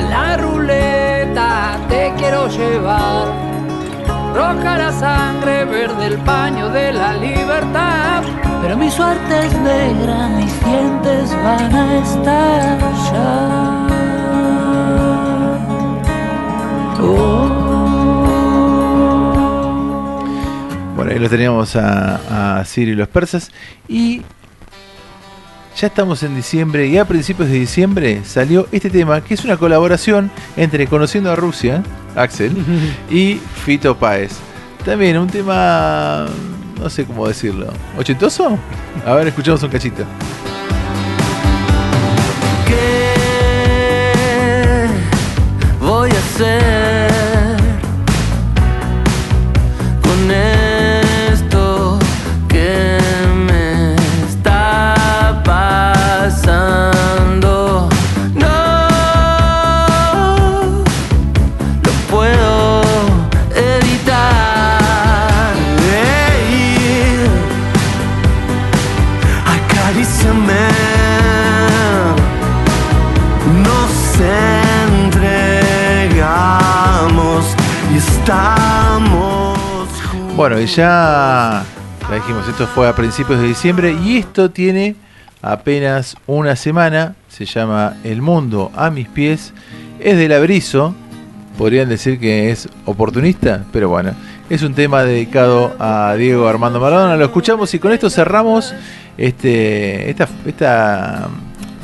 [SPEAKER 16] La ruleta te quiero llevar. Roja la sangre, verde el paño de la libertad. Pero mi suerte es negra, mis dientes van a estallar.
[SPEAKER 3] Bueno, ahí lo teníamos a, a Ciro y los persas. Y ya estamos en diciembre y a principios de diciembre salió este tema que es una colaboración entre Conociendo a Rusia, Axel, [laughs] y Fito Páez. También un tema, no sé cómo decirlo, ochentoso. A ver, escuchamos un cachito.
[SPEAKER 4] ¿Qué voy a hacer
[SPEAKER 3] Ya, dijimos, esto fue a principios de diciembre y esto tiene apenas una semana. Se llama El Mundo a mis pies. Es del Abrizo. Podrían decir que es oportunista, pero bueno, es un tema dedicado a Diego Armando Maradona. Lo escuchamos y con esto cerramos este, esta,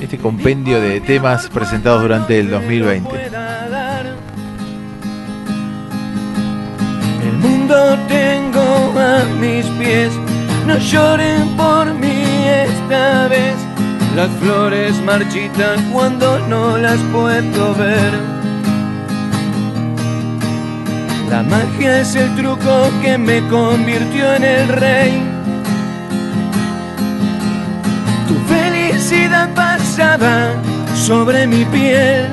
[SPEAKER 3] este compendio de temas presentados durante el 2020.
[SPEAKER 4] Mis pies, no lloren por mí esta vez. Las flores marchitan cuando no las puedo ver. La magia es el truco que me convirtió en el rey. Tu felicidad pasaba sobre mi piel.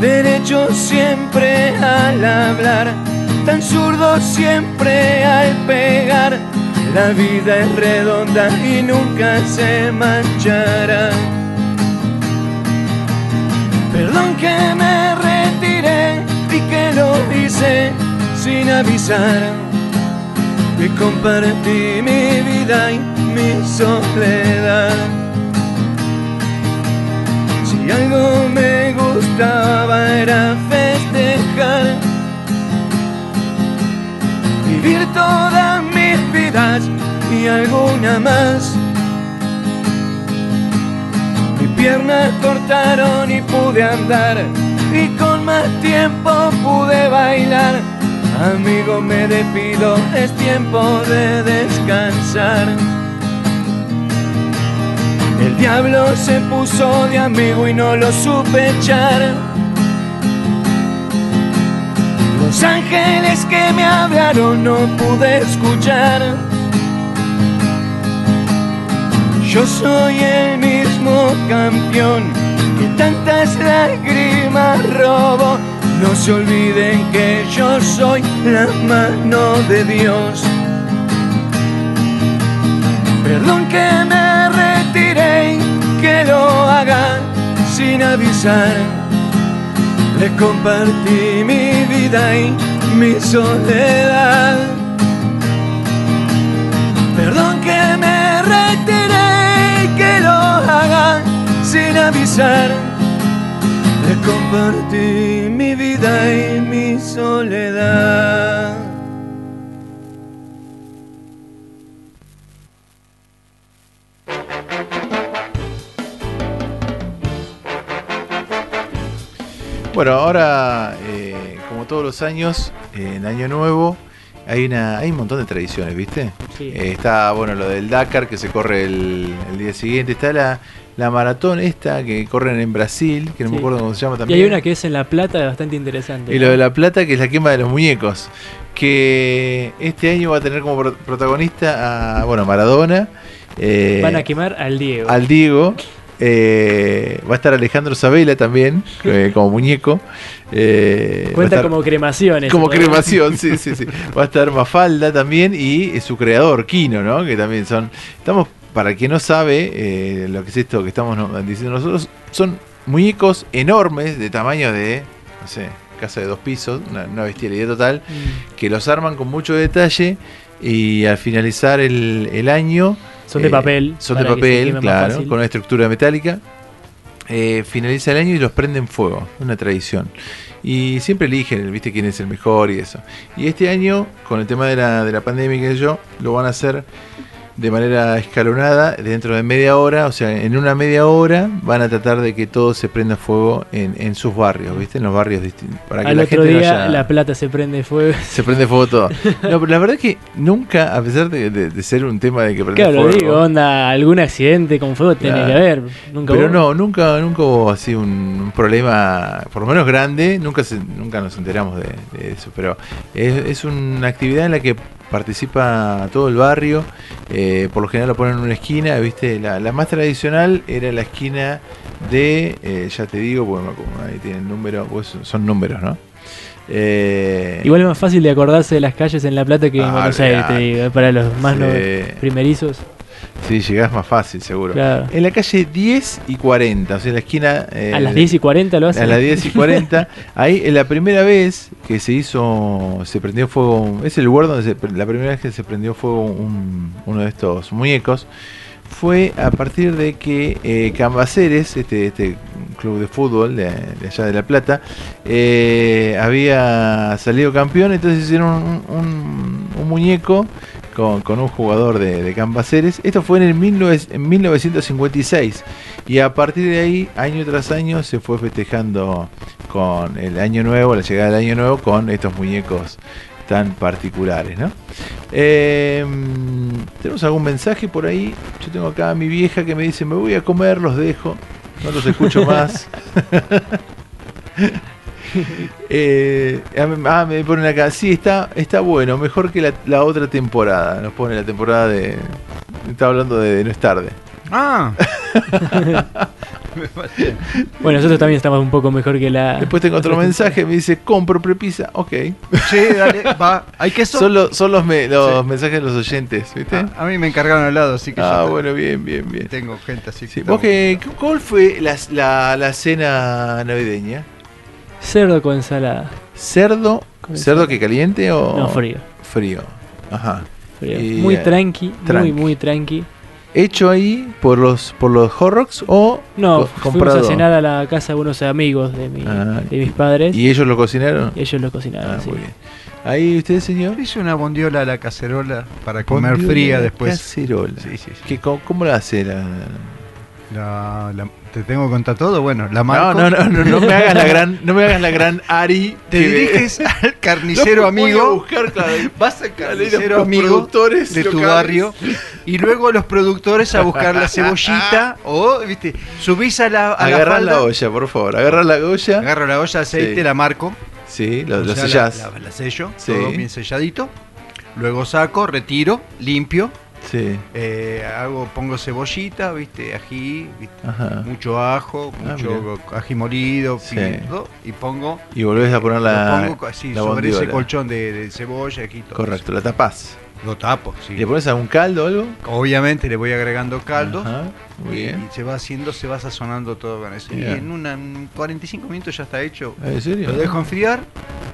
[SPEAKER 4] Derecho siempre al hablar, tan zurdo siempre al pegar. La vida es redonda y nunca se manchará. Perdón que me retiré y que lo hice sin avisar. Que compartí mi vida y mi soledad. Si Si algo me gustaba era festejar, todas mis vidas y alguna más. Mi pierna cortaron y pude andar y con más tiempo pude bailar. Amigo, me despido, es tiempo de descansar. El diablo se puso de amigo y no lo supe echar. Los ángeles que me hablaron no pude escuchar. Yo soy el mismo campeón que tantas lágrimas robo. No se olviden que yo soy la mano de Dios. Perdón que me retiré, que lo haga sin avisar. Le compartí mi vida y mi soledad. Perdón que me retiré, que lo haga sin avisar. Le compartí mi vida y mi soledad.
[SPEAKER 3] Bueno, ahora, eh, como todos los años, eh, en Año Nuevo, hay una hay un montón de tradiciones, ¿viste?
[SPEAKER 11] Sí.
[SPEAKER 3] Eh, está, bueno, lo del Dakar, que se corre el, el día siguiente. Está la, la maratón esta, que corren en Brasil, que no me acuerdo cómo se llama
[SPEAKER 11] Y
[SPEAKER 3] también.
[SPEAKER 11] hay una que es en La Plata bastante interesante.
[SPEAKER 3] Y lo de La Plata, que es la quema de los muñecos. Que este año va a tener como pro- protagonista a, bueno, Maradona. eh,
[SPEAKER 11] Van a quemar al Diego.
[SPEAKER 3] al Diego. Eh, va a estar Alejandro Sabela también, eh, como muñeco. eh,
[SPEAKER 11] Cuenta
[SPEAKER 3] estar-
[SPEAKER 11] como cremación.
[SPEAKER 3] como cremación, sí, [laughs] sí, sí. Va a estar Mafalda también y su creador, Kino, ¿no? Que también son. Estamos, para el que no sabe lo que es esto que estamos diciendo nosotros, son muñecos enormes de tamaño de, no sé, casa de dos pisos, una, una bestialidad total,
[SPEAKER 11] Mm.
[SPEAKER 3] que los arman con mucho detalle y al finalizar el, el año.
[SPEAKER 11] Son de
[SPEAKER 3] eh,
[SPEAKER 11] papel,
[SPEAKER 3] Son de papel, claro, con una estructura metálica. Eh, finaliza el año y los prenden fuego, una tradición. Y siempre eligen, viste, quién es el mejor y eso. Y este año, con el tema de la, de la pandemia que yo, lo van a hacer de manera escalonada, dentro de media hora, o sea, en una media hora van a tratar de que todo se prenda fuego en, en sus barrios, viste, en los barrios distintos. Para que
[SPEAKER 11] Al
[SPEAKER 3] la
[SPEAKER 11] otro
[SPEAKER 3] gente no
[SPEAKER 11] día
[SPEAKER 3] haya-
[SPEAKER 11] La Plata se prende fuego. [laughs]
[SPEAKER 3] se prende fuego todo. [laughs] No, pero la verdad es que nunca, a pesar de, de- de ser un tema de que prende
[SPEAKER 11] Claro,
[SPEAKER 3] fuego.
[SPEAKER 11] digo, onda, algún accidente con fuego tiene
[SPEAKER 3] Claro.
[SPEAKER 11] que haber. Nunca
[SPEAKER 3] Pero
[SPEAKER 11] hubo.
[SPEAKER 3] no, nunca, nunca hubo así un, un problema, por lo menos grande, nunca se, nunca nos enteramos de, de eso, pero es, es una actividad en la que participa todo el barrio, eh, por lo general lo ponen en una esquina, viste, la, la más tradicional era la esquina de, eh, ya te digo, acuerdo, ahí tiene el número, pues son- números, ¿no? Eh,
[SPEAKER 11] Igual es más fácil de acordarse de las calles en La Plata que en
[SPEAKER 3] Ah,
[SPEAKER 11] Buenos Aires, te digo, eh, para los más primerizos.
[SPEAKER 3] Sí, llegás más fácil, seguro.
[SPEAKER 11] Claro.
[SPEAKER 3] En la calle 10 y 40, o sea, en la esquina... eh,
[SPEAKER 11] A las 10 y 40 lo hacen.
[SPEAKER 3] A las 10 y 40. [laughs] ahí, en la primera vez que se hizo, se prendió fuego, es el lugar donde se, la primera vez que se prendió fuego un- uno de estos muñecos, fue a partir de que eh, Cambaceres, este, este club de fútbol de, de allá de La Plata, eh, había salido campeón, entonces hicieron un, un- un muñeco con, con un jugador de, de Cambaceres. Esto fue en, el 19 en 1956 y a partir de ahí, año tras año, se fue festejando con el año nuevo, la llegada del año nuevo, con estos muñecos tan particulares, ¿no? Eh, ¿Tenemos algún mensaje por ahí? Yo tengo acá a mi vieja que me dice, me voy a comer, los dejo, no los escucho [laughs] más. [laughs] [laughs] Eh, ah, me- ah, me ponen acá, sí, está, está bueno, mejor que la, la otra temporada. Nos pone la temporada de... Está hablando de, de No es tarde.
[SPEAKER 19] Ah. [laughs]
[SPEAKER 11] Bueno, nosotros también estamos un poco mejor que la.
[SPEAKER 3] Después tengo otro mensaje, me dice, compro prepisa, ok.
[SPEAKER 19] Sí, dale, va. ¿Hay queso?
[SPEAKER 3] Son, los- son los, me- los
[SPEAKER 19] Sí.
[SPEAKER 3] mensajes de los oyentes, ¿viste?
[SPEAKER 19] A, a mí me encargaron al lado, así que
[SPEAKER 3] Ah,
[SPEAKER 19] yo
[SPEAKER 3] bueno, bien, bien, bien.
[SPEAKER 19] tengo gente así.
[SPEAKER 3] Sí,
[SPEAKER 19] que
[SPEAKER 3] ¿Vos
[SPEAKER 19] estamos-
[SPEAKER 3] qué, qué- ¿Cuál fue la, la, la cena navideña?
[SPEAKER 11] Cerdo con ensalada.
[SPEAKER 3] ¿Cerdo?
[SPEAKER 11] Con
[SPEAKER 3] ¿Cerdo que caliente o...?
[SPEAKER 11] No, frío.
[SPEAKER 3] Frío, ajá.
[SPEAKER 11] Frío.
[SPEAKER 3] Y,
[SPEAKER 11] muy
[SPEAKER 3] eh,
[SPEAKER 11] tranqui,
[SPEAKER 3] tranqui.
[SPEAKER 11] muy, muy tranqui.
[SPEAKER 3] hecho ahí por los por los Horrocks o
[SPEAKER 11] No,
[SPEAKER 3] co-
[SPEAKER 11] fuimos
[SPEAKER 3] comprado?
[SPEAKER 11] a cenar a la casa de unos amigos de, mi-
[SPEAKER 3] Ah,
[SPEAKER 11] de mis padres.
[SPEAKER 3] ¿Y ellos lo cocinaron?
[SPEAKER 11] Y ellos lo cocinaron,
[SPEAKER 3] Ah,
[SPEAKER 11] sí.
[SPEAKER 3] muy bien. Ahí usted, señor.
[SPEAKER 4] Hice una bondiola a la cacerola para comer
[SPEAKER 3] Bondiola
[SPEAKER 4] fría después.
[SPEAKER 3] Cacerola.
[SPEAKER 4] Sí, sí, sí.
[SPEAKER 3] ¿Qué, cómo, cómo la hace la,
[SPEAKER 4] La- la- ¿Te tengo que contar todo? Bueno, la
[SPEAKER 3] No,
[SPEAKER 4] marco.
[SPEAKER 3] no, no, no, no me hagas la gran, no me hagas la gran [laughs] Ari.
[SPEAKER 4] Te
[SPEAKER 3] que-
[SPEAKER 4] diriges [laughs] al carnicero
[SPEAKER 3] No, voy a
[SPEAKER 4] amigo.
[SPEAKER 3] buscar, claro,
[SPEAKER 4] Vas al carnicero amigo
[SPEAKER 3] productores
[SPEAKER 4] de tu barrio y luego los productores a buscar la [laughs] cebollita o, viste, subís a la, a la
[SPEAKER 3] Agarrá la,
[SPEAKER 4] falda,
[SPEAKER 3] olla, por favor. Agarra la olla.
[SPEAKER 4] agarro la olla aceite,
[SPEAKER 3] Sí.
[SPEAKER 4] la marco,
[SPEAKER 3] Sí, lo, lo sellás.
[SPEAKER 4] La, la- la sello,
[SPEAKER 3] Sí.
[SPEAKER 4] todo bien selladito. Luego saco, retiro, limpio.
[SPEAKER 3] Sí.
[SPEAKER 4] eh, hago, pongo cebollita, viste, ají, viste, mucho ajo,
[SPEAKER 3] Ah,
[SPEAKER 4] mucho ají molido,
[SPEAKER 3] Sí.
[SPEAKER 4] pimiento, y pongo,
[SPEAKER 3] Y volvés a poner la,
[SPEAKER 4] pongo
[SPEAKER 3] la
[SPEAKER 4] sobre ese colchón de, de cebolla, ají, todo
[SPEAKER 3] Correcto, la tapás.
[SPEAKER 4] eso. Lo tapo, sí.
[SPEAKER 3] ¿Y ¿Le pones algún caldo o algo?
[SPEAKER 4] Obviamente le voy agregando caldo.
[SPEAKER 3] Ajá, muy
[SPEAKER 4] y-
[SPEAKER 3] bien.
[SPEAKER 4] Y se va haciendo, se va sazonando todo con eso. Y en una, en 45 minutos ya está hecho.
[SPEAKER 3] ¿En serio?
[SPEAKER 4] Lo dejo enfriar.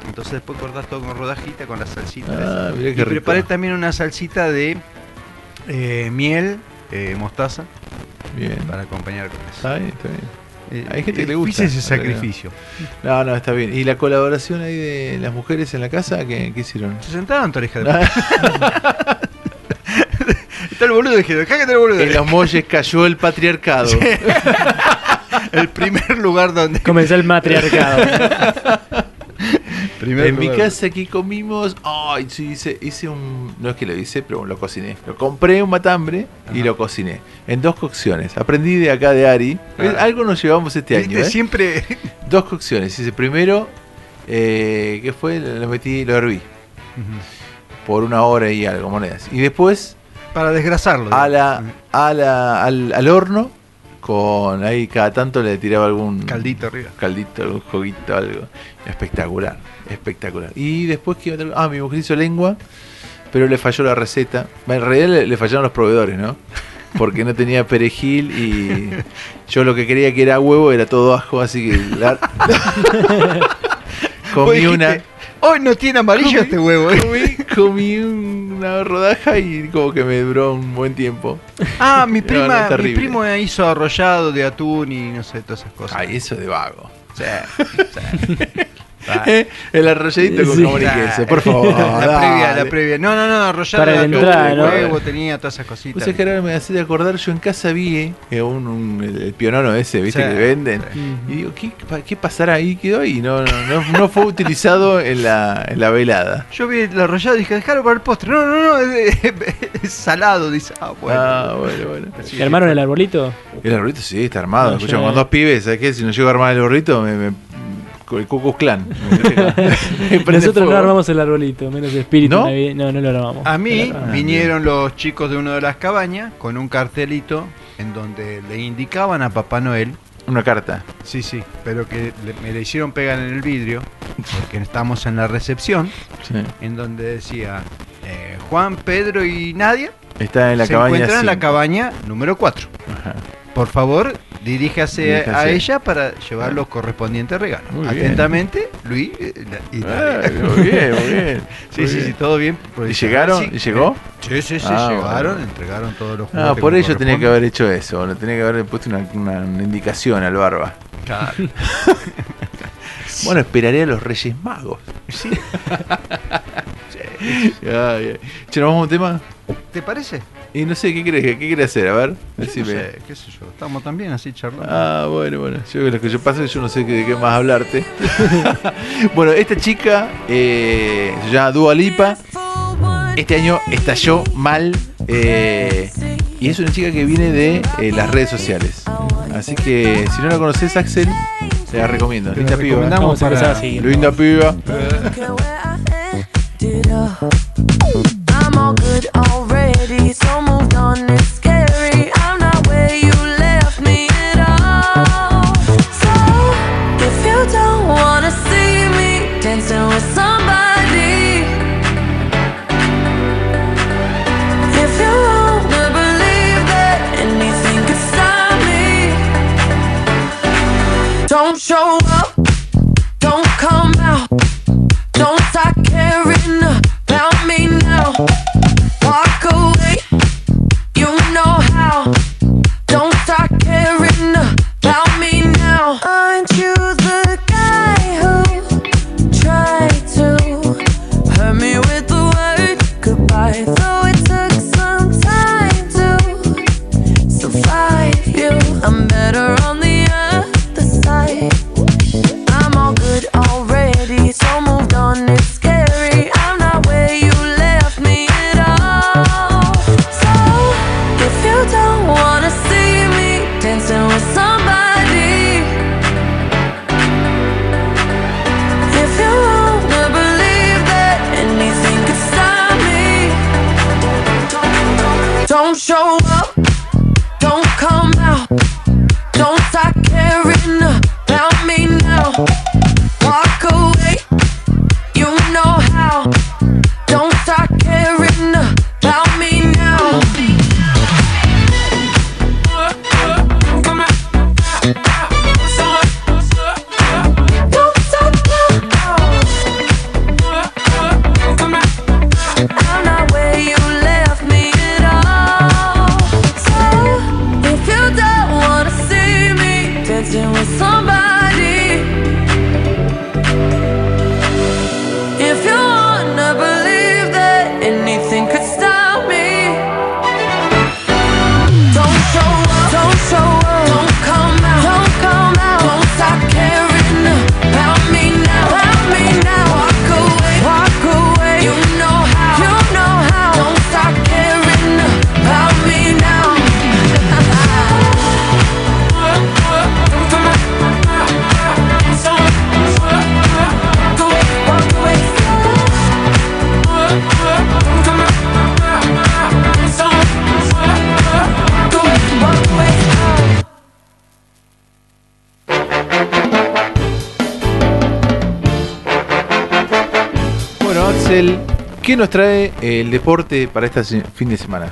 [SPEAKER 4] Entonces después cortás todo con rodajita con la salsita.
[SPEAKER 3] Ah,
[SPEAKER 4] esa.
[SPEAKER 3] mirá qué
[SPEAKER 4] y
[SPEAKER 3] rico.
[SPEAKER 4] preparé también una salsita de eh, miel, eh, mostaza.
[SPEAKER 3] Bien.
[SPEAKER 4] Para acompañar con eso.
[SPEAKER 3] Está bien, está bien.
[SPEAKER 4] Eh,
[SPEAKER 3] Hay gente que le gusta.
[SPEAKER 4] hice ese sacrificio.
[SPEAKER 3] No, no, está bien. ¿Y la colaboración ahí de las mujeres en la casa? ¿Qué, qué hicieron?
[SPEAKER 4] Se sentaron, toreja de [laughs] Está el boludo, dije, dejá que está el boludo.
[SPEAKER 3] En los molles cayó el patriarcado. [laughs]
[SPEAKER 4] el primer lugar donde.
[SPEAKER 11] Comenzó el matriarcado. [laughs]
[SPEAKER 3] En mi casa aquí comimos. Ay, sí, hice, hice un. No es que lo hice, pero lo cociné. Lo compré un matambre y lo cociné. En dos cocciones. Aprendí de acá de Ari.
[SPEAKER 4] Claro.
[SPEAKER 3] Algo nos llevamos este año. ¿eh?
[SPEAKER 4] Siempre. [laughs]
[SPEAKER 3] Dos cocciones. Hice primero. Eh, ¿Qué fue? Lo metí, lo herví. Por una hora y algo, monedas. Y después.
[SPEAKER 4] Para desgrasarlo.
[SPEAKER 3] A la, a la, al, al horno. Con ahí cada tanto le tiraba algún
[SPEAKER 4] Caldito arriba.
[SPEAKER 3] Caldito, algún juguito, algo. Espectacular, espectacular. Y después que ah, mi mujer hizo lengua, pero le falló la receta. En realidad le, le fallaron los proveedores, ¿no? Porque no tenía perejil y [laughs] yo lo que quería que era huevo era todo ajo, así que la- [laughs] comí una
[SPEAKER 4] Hoy no tiene amarillo este huevo. ¿eh?".
[SPEAKER 3] comí, comí una rodaja y como que me duró un buen tiempo.
[SPEAKER 4] Ah, mi [laughs] prima,
[SPEAKER 3] no,
[SPEAKER 4] mi primo hizo arrollado de atún y no sé, todas esas cosas.
[SPEAKER 3] Ay, eso de vago.
[SPEAKER 4] Sí, sí. [laughs]
[SPEAKER 3] Eh, El arrolladito con
[SPEAKER 11] Sí.
[SPEAKER 3] jamón y queso, por favor.
[SPEAKER 4] La previa, la previa. No, no, no, arrollado
[SPEAKER 11] Para
[SPEAKER 4] de
[SPEAKER 11] entrada, ¿no?
[SPEAKER 4] huevo, tenía todas esas cositas.
[SPEAKER 3] Pues es que ahora me hace de acordar, yo en casa vi eh, un, un- el, el pionono ese, ¿viste?
[SPEAKER 4] Sí,
[SPEAKER 3] que venden. Y digo, ¿qué, qué pasará ahí? Quedó ahí. No, no, no, no fue utilizado en la, en la velada.
[SPEAKER 4] Yo vi el arrollado y dije, déjalo para el postre. No, no, no, es, es salado, dice. Ah, bueno.
[SPEAKER 3] Ah, bueno, bueno.
[SPEAKER 11] ¿Y ¿Armaron el arbolito?
[SPEAKER 3] El arbolito sí, está armado.
[SPEAKER 11] No,
[SPEAKER 3] Escucha, con dos pibes, ¿sabes qué? Si no llego a armar el arbolito, me, el Cucus Clan. [laughs]
[SPEAKER 11] Nosotros no armamos el arbolito, menos espíritu
[SPEAKER 3] ¿No?
[SPEAKER 11] No, no lo armamos.
[SPEAKER 4] A mí
[SPEAKER 11] lo armamos.
[SPEAKER 4] vinieron los chicos de una de las cabañas con un cartelito en donde le indicaban a Papá Noel.
[SPEAKER 3] Una carta.
[SPEAKER 4] Sí, sí, pero que le- me le hicieron pegar en el vidrio, porque estamos en la recepción,
[SPEAKER 3] Sí.
[SPEAKER 4] en donde decía eh, Juan, Pedro y Nadia
[SPEAKER 3] Está en la
[SPEAKER 4] se
[SPEAKER 3] cabaña.
[SPEAKER 4] encuentran en la cabaña número 4.
[SPEAKER 3] Ajá.
[SPEAKER 4] Por favor, diríjase,
[SPEAKER 3] Diríjase.
[SPEAKER 4] a ella para llevar los correspondientes regalos.
[SPEAKER 3] Muy bien.
[SPEAKER 4] Atentamente, Luis eh, la- y Nadia.
[SPEAKER 3] Ah, muy bien, muy bien. [laughs]
[SPEAKER 4] Sí,
[SPEAKER 3] Muy
[SPEAKER 4] sí,
[SPEAKER 3] bien.
[SPEAKER 4] sí, todo bien.
[SPEAKER 3] ¿Y llegaron?
[SPEAKER 4] Sí,
[SPEAKER 3] ¿Y llegó?
[SPEAKER 4] Sí, sí, sí,
[SPEAKER 3] Ah,
[SPEAKER 4] llegaron,
[SPEAKER 3] bueno.
[SPEAKER 4] entregaron todos los
[SPEAKER 3] Ah,
[SPEAKER 4] juguetes
[SPEAKER 3] por
[SPEAKER 4] como
[SPEAKER 3] ello tenía que haber hecho eso. Le tenía que haber puesto una, una- una indicación al barba.
[SPEAKER 4] Claro. [laughs]
[SPEAKER 3] Bueno, esperaré a los Reyes Magos.
[SPEAKER 4] Sí. [laughs]
[SPEAKER 3] Ay, ay. Che, ¿nos vamos a un tema?
[SPEAKER 4] ¿Te parece?
[SPEAKER 3] Y no sé, ¿qué crees? ¿Qué querés hacer? A ver,
[SPEAKER 4] Yo no
[SPEAKER 3] decime.
[SPEAKER 4] sé, qué sé yo. Estamos también así charlando.
[SPEAKER 3] Ah, bueno, bueno. Yo lo que yo pasa es que yo no sé de qué más hablarte. [laughs] bueno, esta chica eh, se llama Dua Lipa. Este año estalló mal. eh, y es una chica que viene de eh, las redes sociales. Así que si no la conoces, Axel, te la recomiendo. Linda piba.
[SPEAKER 4] para-.
[SPEAKER 3] Linda piba. one nos trae el deporte para este fin de semana?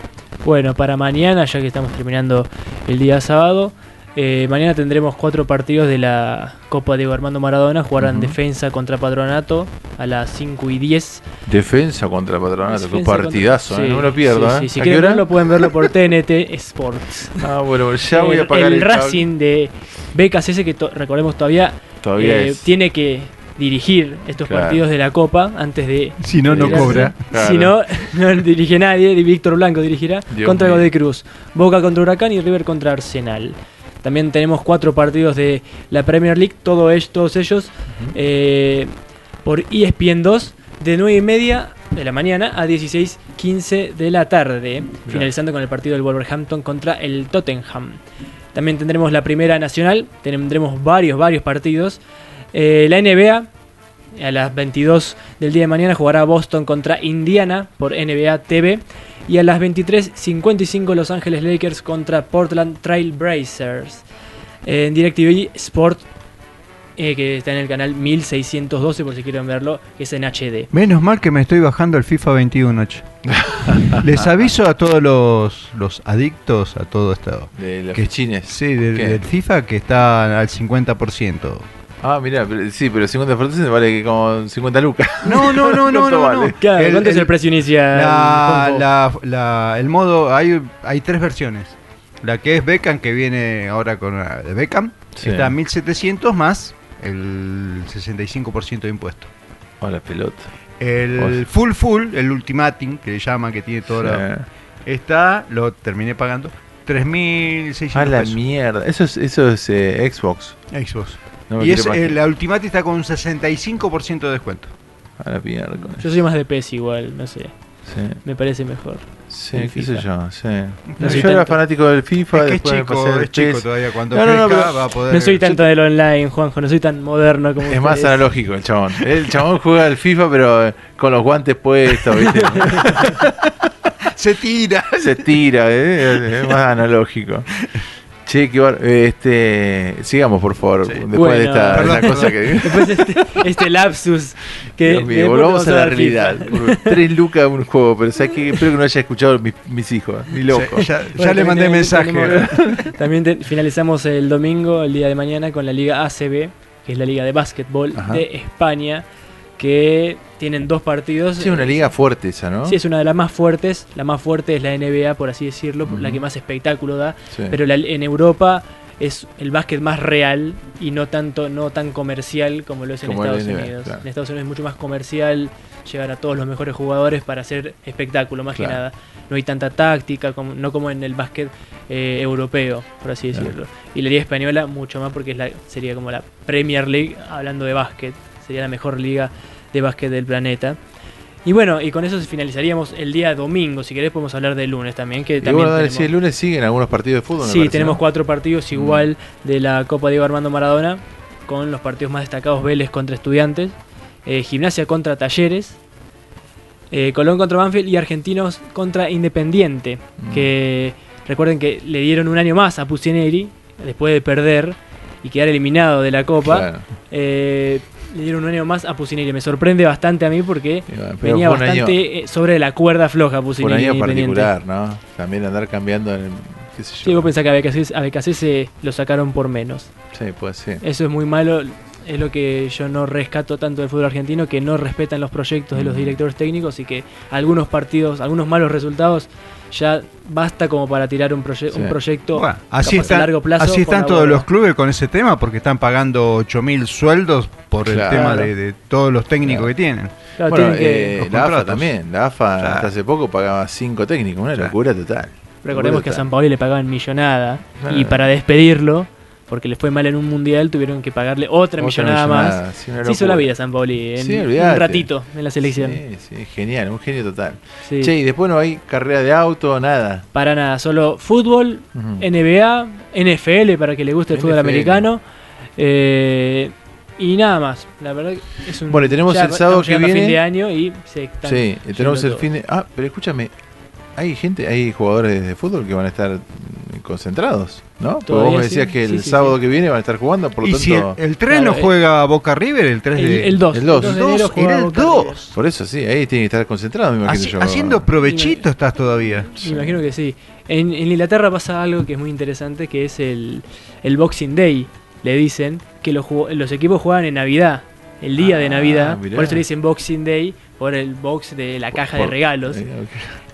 [SPEAKER 11] Bueno, para mañana, ya que estamos terminando el día sábado, eh, mañana tendremos cuatro partidos de la Copa Diego Armando Maradona. Jugarán defensa contra Patronato a las 5 y 10.
[SPEAKER 3] Defensa contra Patronato, qué
[SPEAKER 11] Defensa
[SPEAKER 3] partidazo,
[SPEAKER 11] contra-
[SPEAKER 3] ¿eh? no me lo pierdo,
[SPEAKER 11] sí,
[SPEAKER 3] ¿eh?
[SPEAKER 11] Si
[SPEAKER 3] ¿A qué
[SPEAKER 11] quieren verlo, pueden verlo por TNT Sports.
[SPEAKER 3] Ah, bueno, ya voy
[SPEAKER 11] el,
[SPEAKER 3] a pagar
[SPEAKER 11] el
[SPEAKER 3] el cable.
[SPEAKER 11] Racing de Becas ese que to- recordemos todavía,
[SPEAKER 3] Todavía es.
[SPEAKER 11] tiene que dirigir estos
[SPEAKER 3] Claro.
[SPEAKER 11] partidos de la Copa antes de...
[SPEAKER 4] Si no, no
[SPEAKER 11] de-
[SPEAKER 4] cobra.
[SPEAKER 11] Si no, [laughs] no dirige nadie, y Víctor Blanco dirigirá
[SPEAKER 3] Dios
[SPEAKER 11] contra
[SPEAKER 3] mío.
[SPEAKER 11] Godoy Cruz, Boca contra Huracán y River contra Arsenal. También tenemos cuatro partidos de la Premier League, todo ellos, todos ellos eh, por ESPN 2 de 9 y media de la mañana a 16.15 de la tarde, finalizando con el partido del Wolverhampton contra el Tottenham. También tendremos la primera nacional, tendremos varios, varios partidos. Eh, la NBA, a las 22 del día de mañana jugará Boston contra Indiana por NBA TV. Y a las 23.55 Los Ángeles Lakers contra Portland Trail Blazers. Eh, en DirecTV Sport, eh, que está en el canal 1612 por si quieren verlo, que es en HD.
[SPEAKER 4] Menos mal que me estoy bajando el FIFA 21, che. [laughs] Les aviso a todos los, los adictos a todo esto.
[SPEAKER 3] De los
[SPEAKER 4] que,
[SPEAKER 3] fichines.
[SPEAKER 4] Sí, del, del FIFA que está al 50%.
[SPEAKER 3] Ah, mira, pero- sí, pero 50% vale que como 50 lucas.
[SPEAKER 4] No, no, no, [laughs] no,
[SPEAKER 3] ¿Cuánto
[SPEAKER 4] no,
[SPEAKER 3] vale?
[SPEAKER 4] no.
[SPEAKER 11] Claro, ¿cuánto es el precio inicial,
[SPEAKER 4] La,
[SPEAKER 11] Juanjo?
[SPEAKER 4] la- la- el modo, hay, hay tres versiones. La que es Beckham, que viene ahora con la de Beckham,
[SPEAKER 3] Sí.
[SPEAKER 4] está a 1700 más el 65% de impuesto.
[SPEAKER 3] La pelota.
[SPEAKER 4] El
[SPEAKER 3] Oye.
[SPEAKER 4] full full, el ultimating, que le llaman, que tiene todo la- Está, lo terminé pagando, 3.600
[SPEAKER 3] Ah, la
[SPEAKER 4] pesos.
[SPEAKER 3] mierda. Eso es, eso es eh, Xbox.
[SPEAKER 4] Xbox.
[SPEAKER 3] No
[SPEAKER 4] y es, eh, la Ultimate está con un 65% de descuento.
[SPEAKER 3] A la mierda.
[SPEAKER 11] Yo soy más de PES igual, no sé.
[SPEAKER 3] Sí.
[SPEAKER 11] Me parece mejor.
[SPEAKER 3] Sí,
[SPEAKER 11] el
[SPEAKER 3] qué sé
[SPEAKER 11] FIFA.
[SPEAKER 3] yo, sí.
[SPEAKER 11] No soy
[SPEAKER 3] yo era
[SPEAKER 11] tanto.
[SPEAKER 3] fanático del FIFA,
[SPEAKER 4] Es que
[SPEAKER 3] después me
[SPEAKER 4] chico,
[SPEAKER 3] pasé
[SPEAKER 4] es chico
[SPEAKER 3] PES.
[SPEAKER 4] todavía, cuando
[SPEAKER 3] No, no, no,
[SPEAKER 4] crezca
[SPEAKER 3] pero-
[SPEAKER 4] va a poder-
[SPEAKER 11] No soy tanto del online, Juanjo, no soy tan moderno como
[SPEAKER 3] Es más analógico el chabón. El chabón juega al FIFA, pero eh, con los guantes puestos, ¿viste? [laughs]
[SPEAKER 4] Se tira.
[SPEAKER 3] Se tira, ¿eh? es más analógico. Che, qué bar- este, sigamos por favor, después
[SPEAKER 11] Bueno,
[SPEAKER 3] de esta,
[SPEAKER 11] perdón,
[SPEAKER 3] esta cosa que [laughs]
[SPEAKER 11] Después este, este lapsus que
[SPEAKER 3] Dios mío,
[SPEAKER 11] después
[SPEAKER 3] volvamos
[SPEAKER 11] vamos
[SPEAKER 3] a la realidad. Tres lucas un juego, pero ¿sabes qué? espero que no haya escuchado mis, mis hijos, ni loco.
[SPEAKER 4] Sí, ya-
[SPEAKER 11] Bueno,
[SPEAKER 4] le mandé
[SPEAKER 11] también
[SPEAKER 4] mensaje.
[SPEAKER 11] tenemos- [laughs] También te- finalizamos el domingo, el día de mañana, con la Liga ACB, que es la Liga de Básquetbol
[SPEAKER 3] Ajá.
[SPEAKER 11] de España, que tienen dos partidos.
[SPEAKER 3] Sí, es una liga fuerte esa, ¿no?
[SPEAKER 11] Sí, es una de las más fuertes. La más fuerte es la NBA, por así decirlo, la que más espectáculo da.
[SPEAKER 3] Sí.
[SPEAKER 11] Pero la- en Europa es el básquet más real y no tanto no tan comercial como lo es en
[SPEAKER 3] Como el
[SPEAKER 11] Estados
[SPEAKER 3] NBA,
[SPEAKER 11] Unidos.
[SPEAKER 3] claro.
[SPEAKER 11] En Estados Unidos es mucho más comercial, llegar a todos los mejores jugadores para hacer espectáculo, más
[SPEAKER 3] Claro.
[SPEAKER 11] que nada. No hay tanta táctica, como, no como en el básquet eh, europeo, por así
[SPEAKER 3] Claro.
[SPEAKER 11] decirlo. Y la liga española mucho más porque es la, sería como la Premier League hablando de básquet. Sería la mejor liga de básquet del planeta. Y bueno, y con eso finalizaríamos el día domingo. Si querés podemos hablar del lunes también. Que
[SPEAKER 3] Y
[SPEAKER 11] también
[SPEAKER 3] dale,
[SPEAKER 11] tenemos-
[SPEAKER 3] sí, el lunes siguen algunos partidos de fútbol.
[SPEAKER 11] Sí,
[SPEAKER 3] parece,
[SPEAKER 11] tenemos
[SPEAKER 3] ¿no?
[SPEAKER 11] cuatro partidos igual de la Copa Diego Armando Maradona, con los partidos más destacados Vélez contra Estudiantes, eh, Gimnasia contra Talleres, Eh, Colón contra Banfield y Argentinos contra Independiente.
[SPEAKER 3] Mm.
[SPEAKER 11] Que recuerden que le dieron un año más a Pusineri después de perder y quedar eliminado de la Copa.
[SPEAKER 3] Claro.
[SPEAKER 11] Eh, le dieron un año más a Pusineri. Me sorprende bastante a mí porque venía bastante
[SPEAKER 3] año-
[SPEAKER 11] eh, sobre la cuerda floja
[SPEAKER 3] Por un
[SPEAKER 11] Pusineri.
[SPEAKER 3] año particular, ¿no? También andar cambiando en. ¿Qué sé yo?
[SPEAKER 11] Sí, vos pensás que a Becasés, a Becasese lo sacaron por menos.
[SPEAKER 3] Sí, puede ser.
[SPEAKER 11] Eso es muy malo. Es lo que yo no rescato tanto del fútbol argentino, que no respetan los proyectos de los directores técnicos y que algunos partidos, algunos malos resultados, ya basta como para tirar un, proye- un proyecto
[SPEAKER 4] Bueno, así
[SPEAKER 11] capaz a largo plazo.
[SPEAKER 4] así están todos los clubes con ese tema porque están pagando 8 mil sueldos por el
[SPEAKER 3] Claro.
[SPEAKER 4] tema de, de todos los técnicos que tienen.
[SPEAKER 11] Claro,
[SPEAKER 3] bueno,
[SPEAKER 11] tienen que-
[SPEAKER 3] eh, la AFA también. La AFA
[SPEAKER 4] Claro.
[SPEAKER 3] hasta hace poco pagaba cinco técnicos, una locura total.
[SPEAKER 11] Recordemos que a San Paoli le pagaban millonada
[SPEAKER 3] Claro.
[SPEAKER 11] y para despedirlo, porque le fue mal en un mundial, tuvieron que pagarle otra,
[SPEAKER 3] Otra
[SPEAKER 11] millonada,
[SPEAKER 3] millonada,
[SPEAKER 11] más.
[SPEAKER 3] sí,
[SPEAKER 11] Se hizo la vida San Paoli en
[SPEAKER 3] Sí,
[SPEAKER 11] un ratito en la selección.
[SPEAKER 3] Sí, sí, genial, un genio total.
[SPEAKER 11] Sí.
[SPEAKER 3] Che, y después no hay carrera de auto, nada.
[SPEAKER 11] Para nada, solo fútbol,
[SPEAKER 3] Ujú.
[SPEAKER 11] NBA, NFL para que le guste el fútbol
[SPEAKER 3] NFL.
[SPEAKER 11] americano. eh, y nada más. La verdad que es un.
[SPEAKER 3] Bueno, y tenemos
[SPEAKER 11] ya
[SPEAKER 3] el sábado que viene.
[SPEAKER 11] fin de año y se están
[SPEAKER 3] Sí, tenemos el fin de. Ah, pero escúchame, hay gente, hay jugadores de fútbol que van a estar concentrados, ¿no? Porque vos decías
[SPEAKER 11] sí,
[SPEAKER 3] que el
[SPEAKER 11] sí, sí,
[SPEAKER 3] sábado
[SPEAKER 11] sí.
[SPEAKER 3] que viene van a estar jugando, por lo
[SPEAKER 4] Y
[SPEAKER 3] tanto.
[SPEAKER 4] si el, el 3 no
[SPEAKER 11] Claro, eh,
[SPEAKER 4] juega Boca River, el 3
[SPEAKER 11] El-
[SPEAKER 4] de...
[SPEAKER 11] el 2,
[SPEAKER 3] el 2.
[SPEAKER 11] el 2 de enero juega
[SPEAKER 4] era el
[SPEAKER 11] Boca
[SPEAKER 4] 2.
[SPEAKER 3] Por eso sí, ahí tiene que estar concentrado, me imagino yo.
[SPEAKER 4] haciendo provechito estás todavía.
[SPEAKER 11] Me imagino que sí. En, en Inglaterra pasa algo que es muy interesante, que es el, el Boxing Day. Le dicen que los, los equipos juegan en Navidad, el día de
[SPEAKER 3] Ah,
[SPEAKER 11] Navidad.
[SPEAKER 3] mirá.
[SPEAKER 11] Por eso le dicen Boxing Day, por el box de la caja de regalos.
[SPEAKER 3] eh.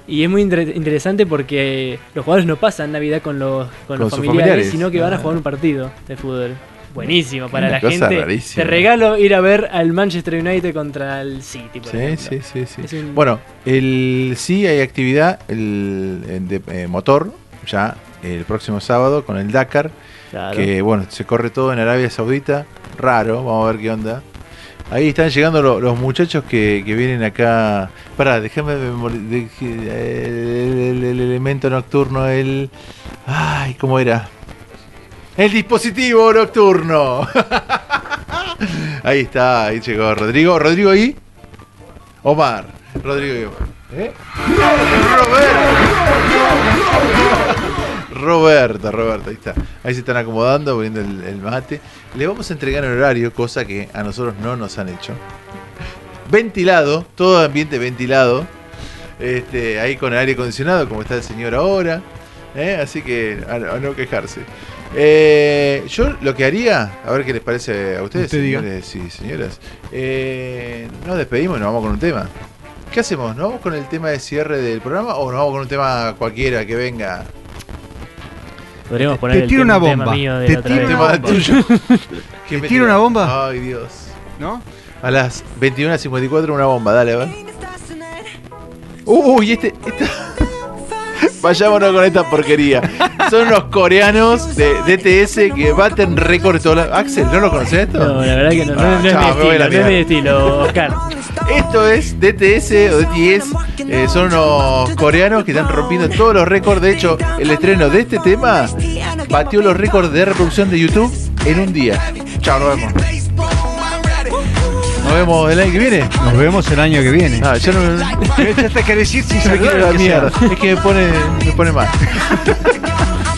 [SPEAKER 11] Y es muy inter- interesante porque los jugadores no pasan Navidad con los, con
[SPEAKER 3] Con
[SPEAKER 11] los familiares,
[SPEAKER 3] familiares.
[SPEAKER 11] sino que van a
[SPEAKER 3] Ah.
[SPEAKER 11] jugar un partido de fútbol. Buenísimo para la
[SPEAKER 3] cosa
[SPEAKER 11] gente.
[SPEAKER 3] rarísima.
[SPEAKER 11] Te regalo ir a ver al Manchester United contra el City. Por
[SPEAKER 3] Sí,
[SPEAKER 11] ejemplo.
[SPEAKER 3] sí, sí, sí.
[SPEAKER 11] Es un-
[SPEAKER 3] Bueno, el sí hay actividad el, el de eh, motor ya el próximo sábado con el Dakar,
[SPEAKER 11] Claro.
[SPEAKER 3] que bueno, se corre todo en Arabia Saudita, raro, vamos a ver qué onda. Ahí están llegando lo- los muchachos que, que vienen acá. Pará, déjame el, el- el elemento nocturno, el. Ay, ¿cómo era? El dispositivo nocturno. [laughs] ahí está, ahí llegó Rodrigo. Rodrigo ahí. Omar. Rodrigo y Omar. ¿Eh? Roberto. Roberta, Roberta, ahí está. Ahí se están acomodando, poniendo el, el mate. Le vamos a entregar el horario, cosa que a nosotros no nos han hecho. Ventilado, todo ambiente ventilado. Este, ahí con aire acondicionado, como está el señor ahora. ¿eh? Así que a, a no quejarse. Eh, yo lo que haría, a ver qué les parece a ustedes,
[SPEAKER 4] Usted diga.
[SPEAKER 3] señores y señoras. Eh, nos despedimos y nos vamos con un tema. ¿Qué hacemos? ¿Nos vamos con el tema de cierre del programa o nos vamos con un tema cualquiera que venga?
[SPEAKER 11] Podríamos poner
[SPEAKER 4] Te
[SPEAKER 11] el
[SPEAKER 4] tiro
[SPEAKER 11] tema,
[SPEAKER 4] una
[SPEAKER 11] tema
[SPEAKER 4] bomba.
[SPEAKER 11] mío de
[SPEAKER 4] Te
[SPEAKER 11] la otra
[SPEAKER 4] tiro
[SPEAKER 11] vez.
[SPEAKER 4] una
[SPEAKER 3] Tema
[SPEAKER 4] bomba.
[SPEAKER 3] tuyo. [laughs]
[SPEAKER 4] ¿Te
[SPEAKER 3] me
[SPEAKER 4] tiro una bomba?
[SPEAKER 3] Ay, Dios.
[SPEAKER 4] ¿No?
[SPEAKER 3] A las 21.54 una bomba, dale, a ver. Uy, este. esta- [laughs] Vayámonos con esta porquería. Son unos coreanos de DTS que baten récord toda la- Axel, ¿no lo conoces esto?
[SPEAKER 11] No, la verdad que no, no,
[SPEAKER 3] Ah,
[SPEAKER 11] no es mi
[SPEAKER 3] chao, me voy a la
[SPEAKER 11] estilo, no es mi estilo, Oscar.
[SPEAKER 3] Esto es DTS o DTS. eh, son unos coreanos que están rompiendo todos los récords. De hecho, el estreno de este tema batió los récords de reproducción de YouTube en un día. Chao, nos vemos. Nos vemos el año que viene.
[SPEAKER 4] Nos vemos el año que viene.
[SPEAKER 3] Ah, ya no me. [laughs]
[SPEAKER 4] Te querés ir sin [laughs]
[SPEAKER 3] Se me la mierda. Es que me pone, me pone mal. [laughs]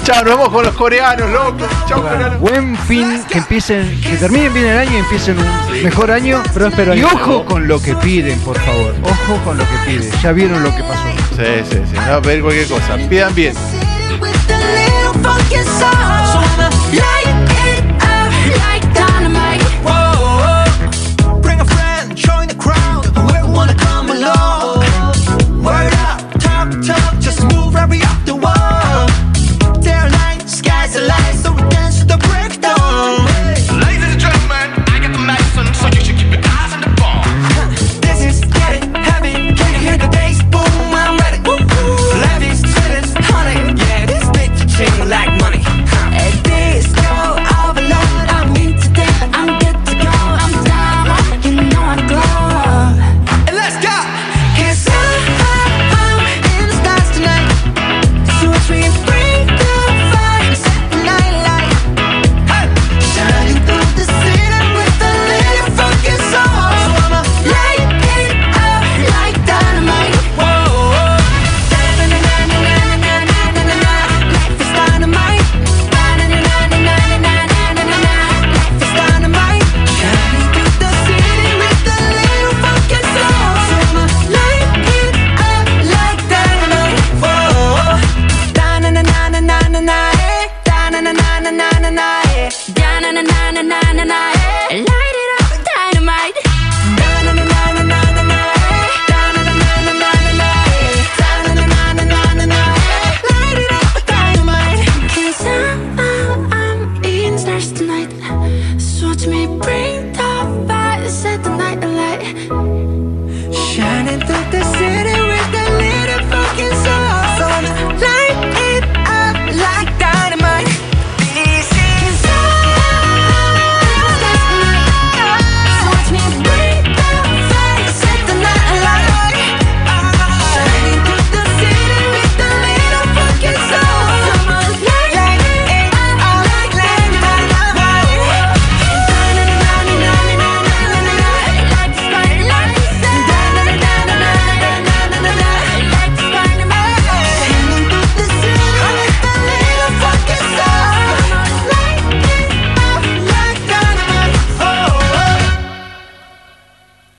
[SPEAKER 3] Chao, nos vemos con los coreanos, loco. Chao, coreanos.
[SPEAKER 4] Buen fin, que empiecen, que terminen bien el año y empiecen un mejor año.
[SPEAKER 11] Próspero
[SPEAKER 4] y
[SPEAKER 11] año
[SPEAKER 4] ojo
[SPEAKER 11] nuevo.
[SPEAKER 4] con lo que piden, por favor. Ojo con lo que piden. Ya vieron lo que pasó.
[SPEAKER 3] Sí, sí, sí. No va a pedir cualquier cosa. Pidan bien.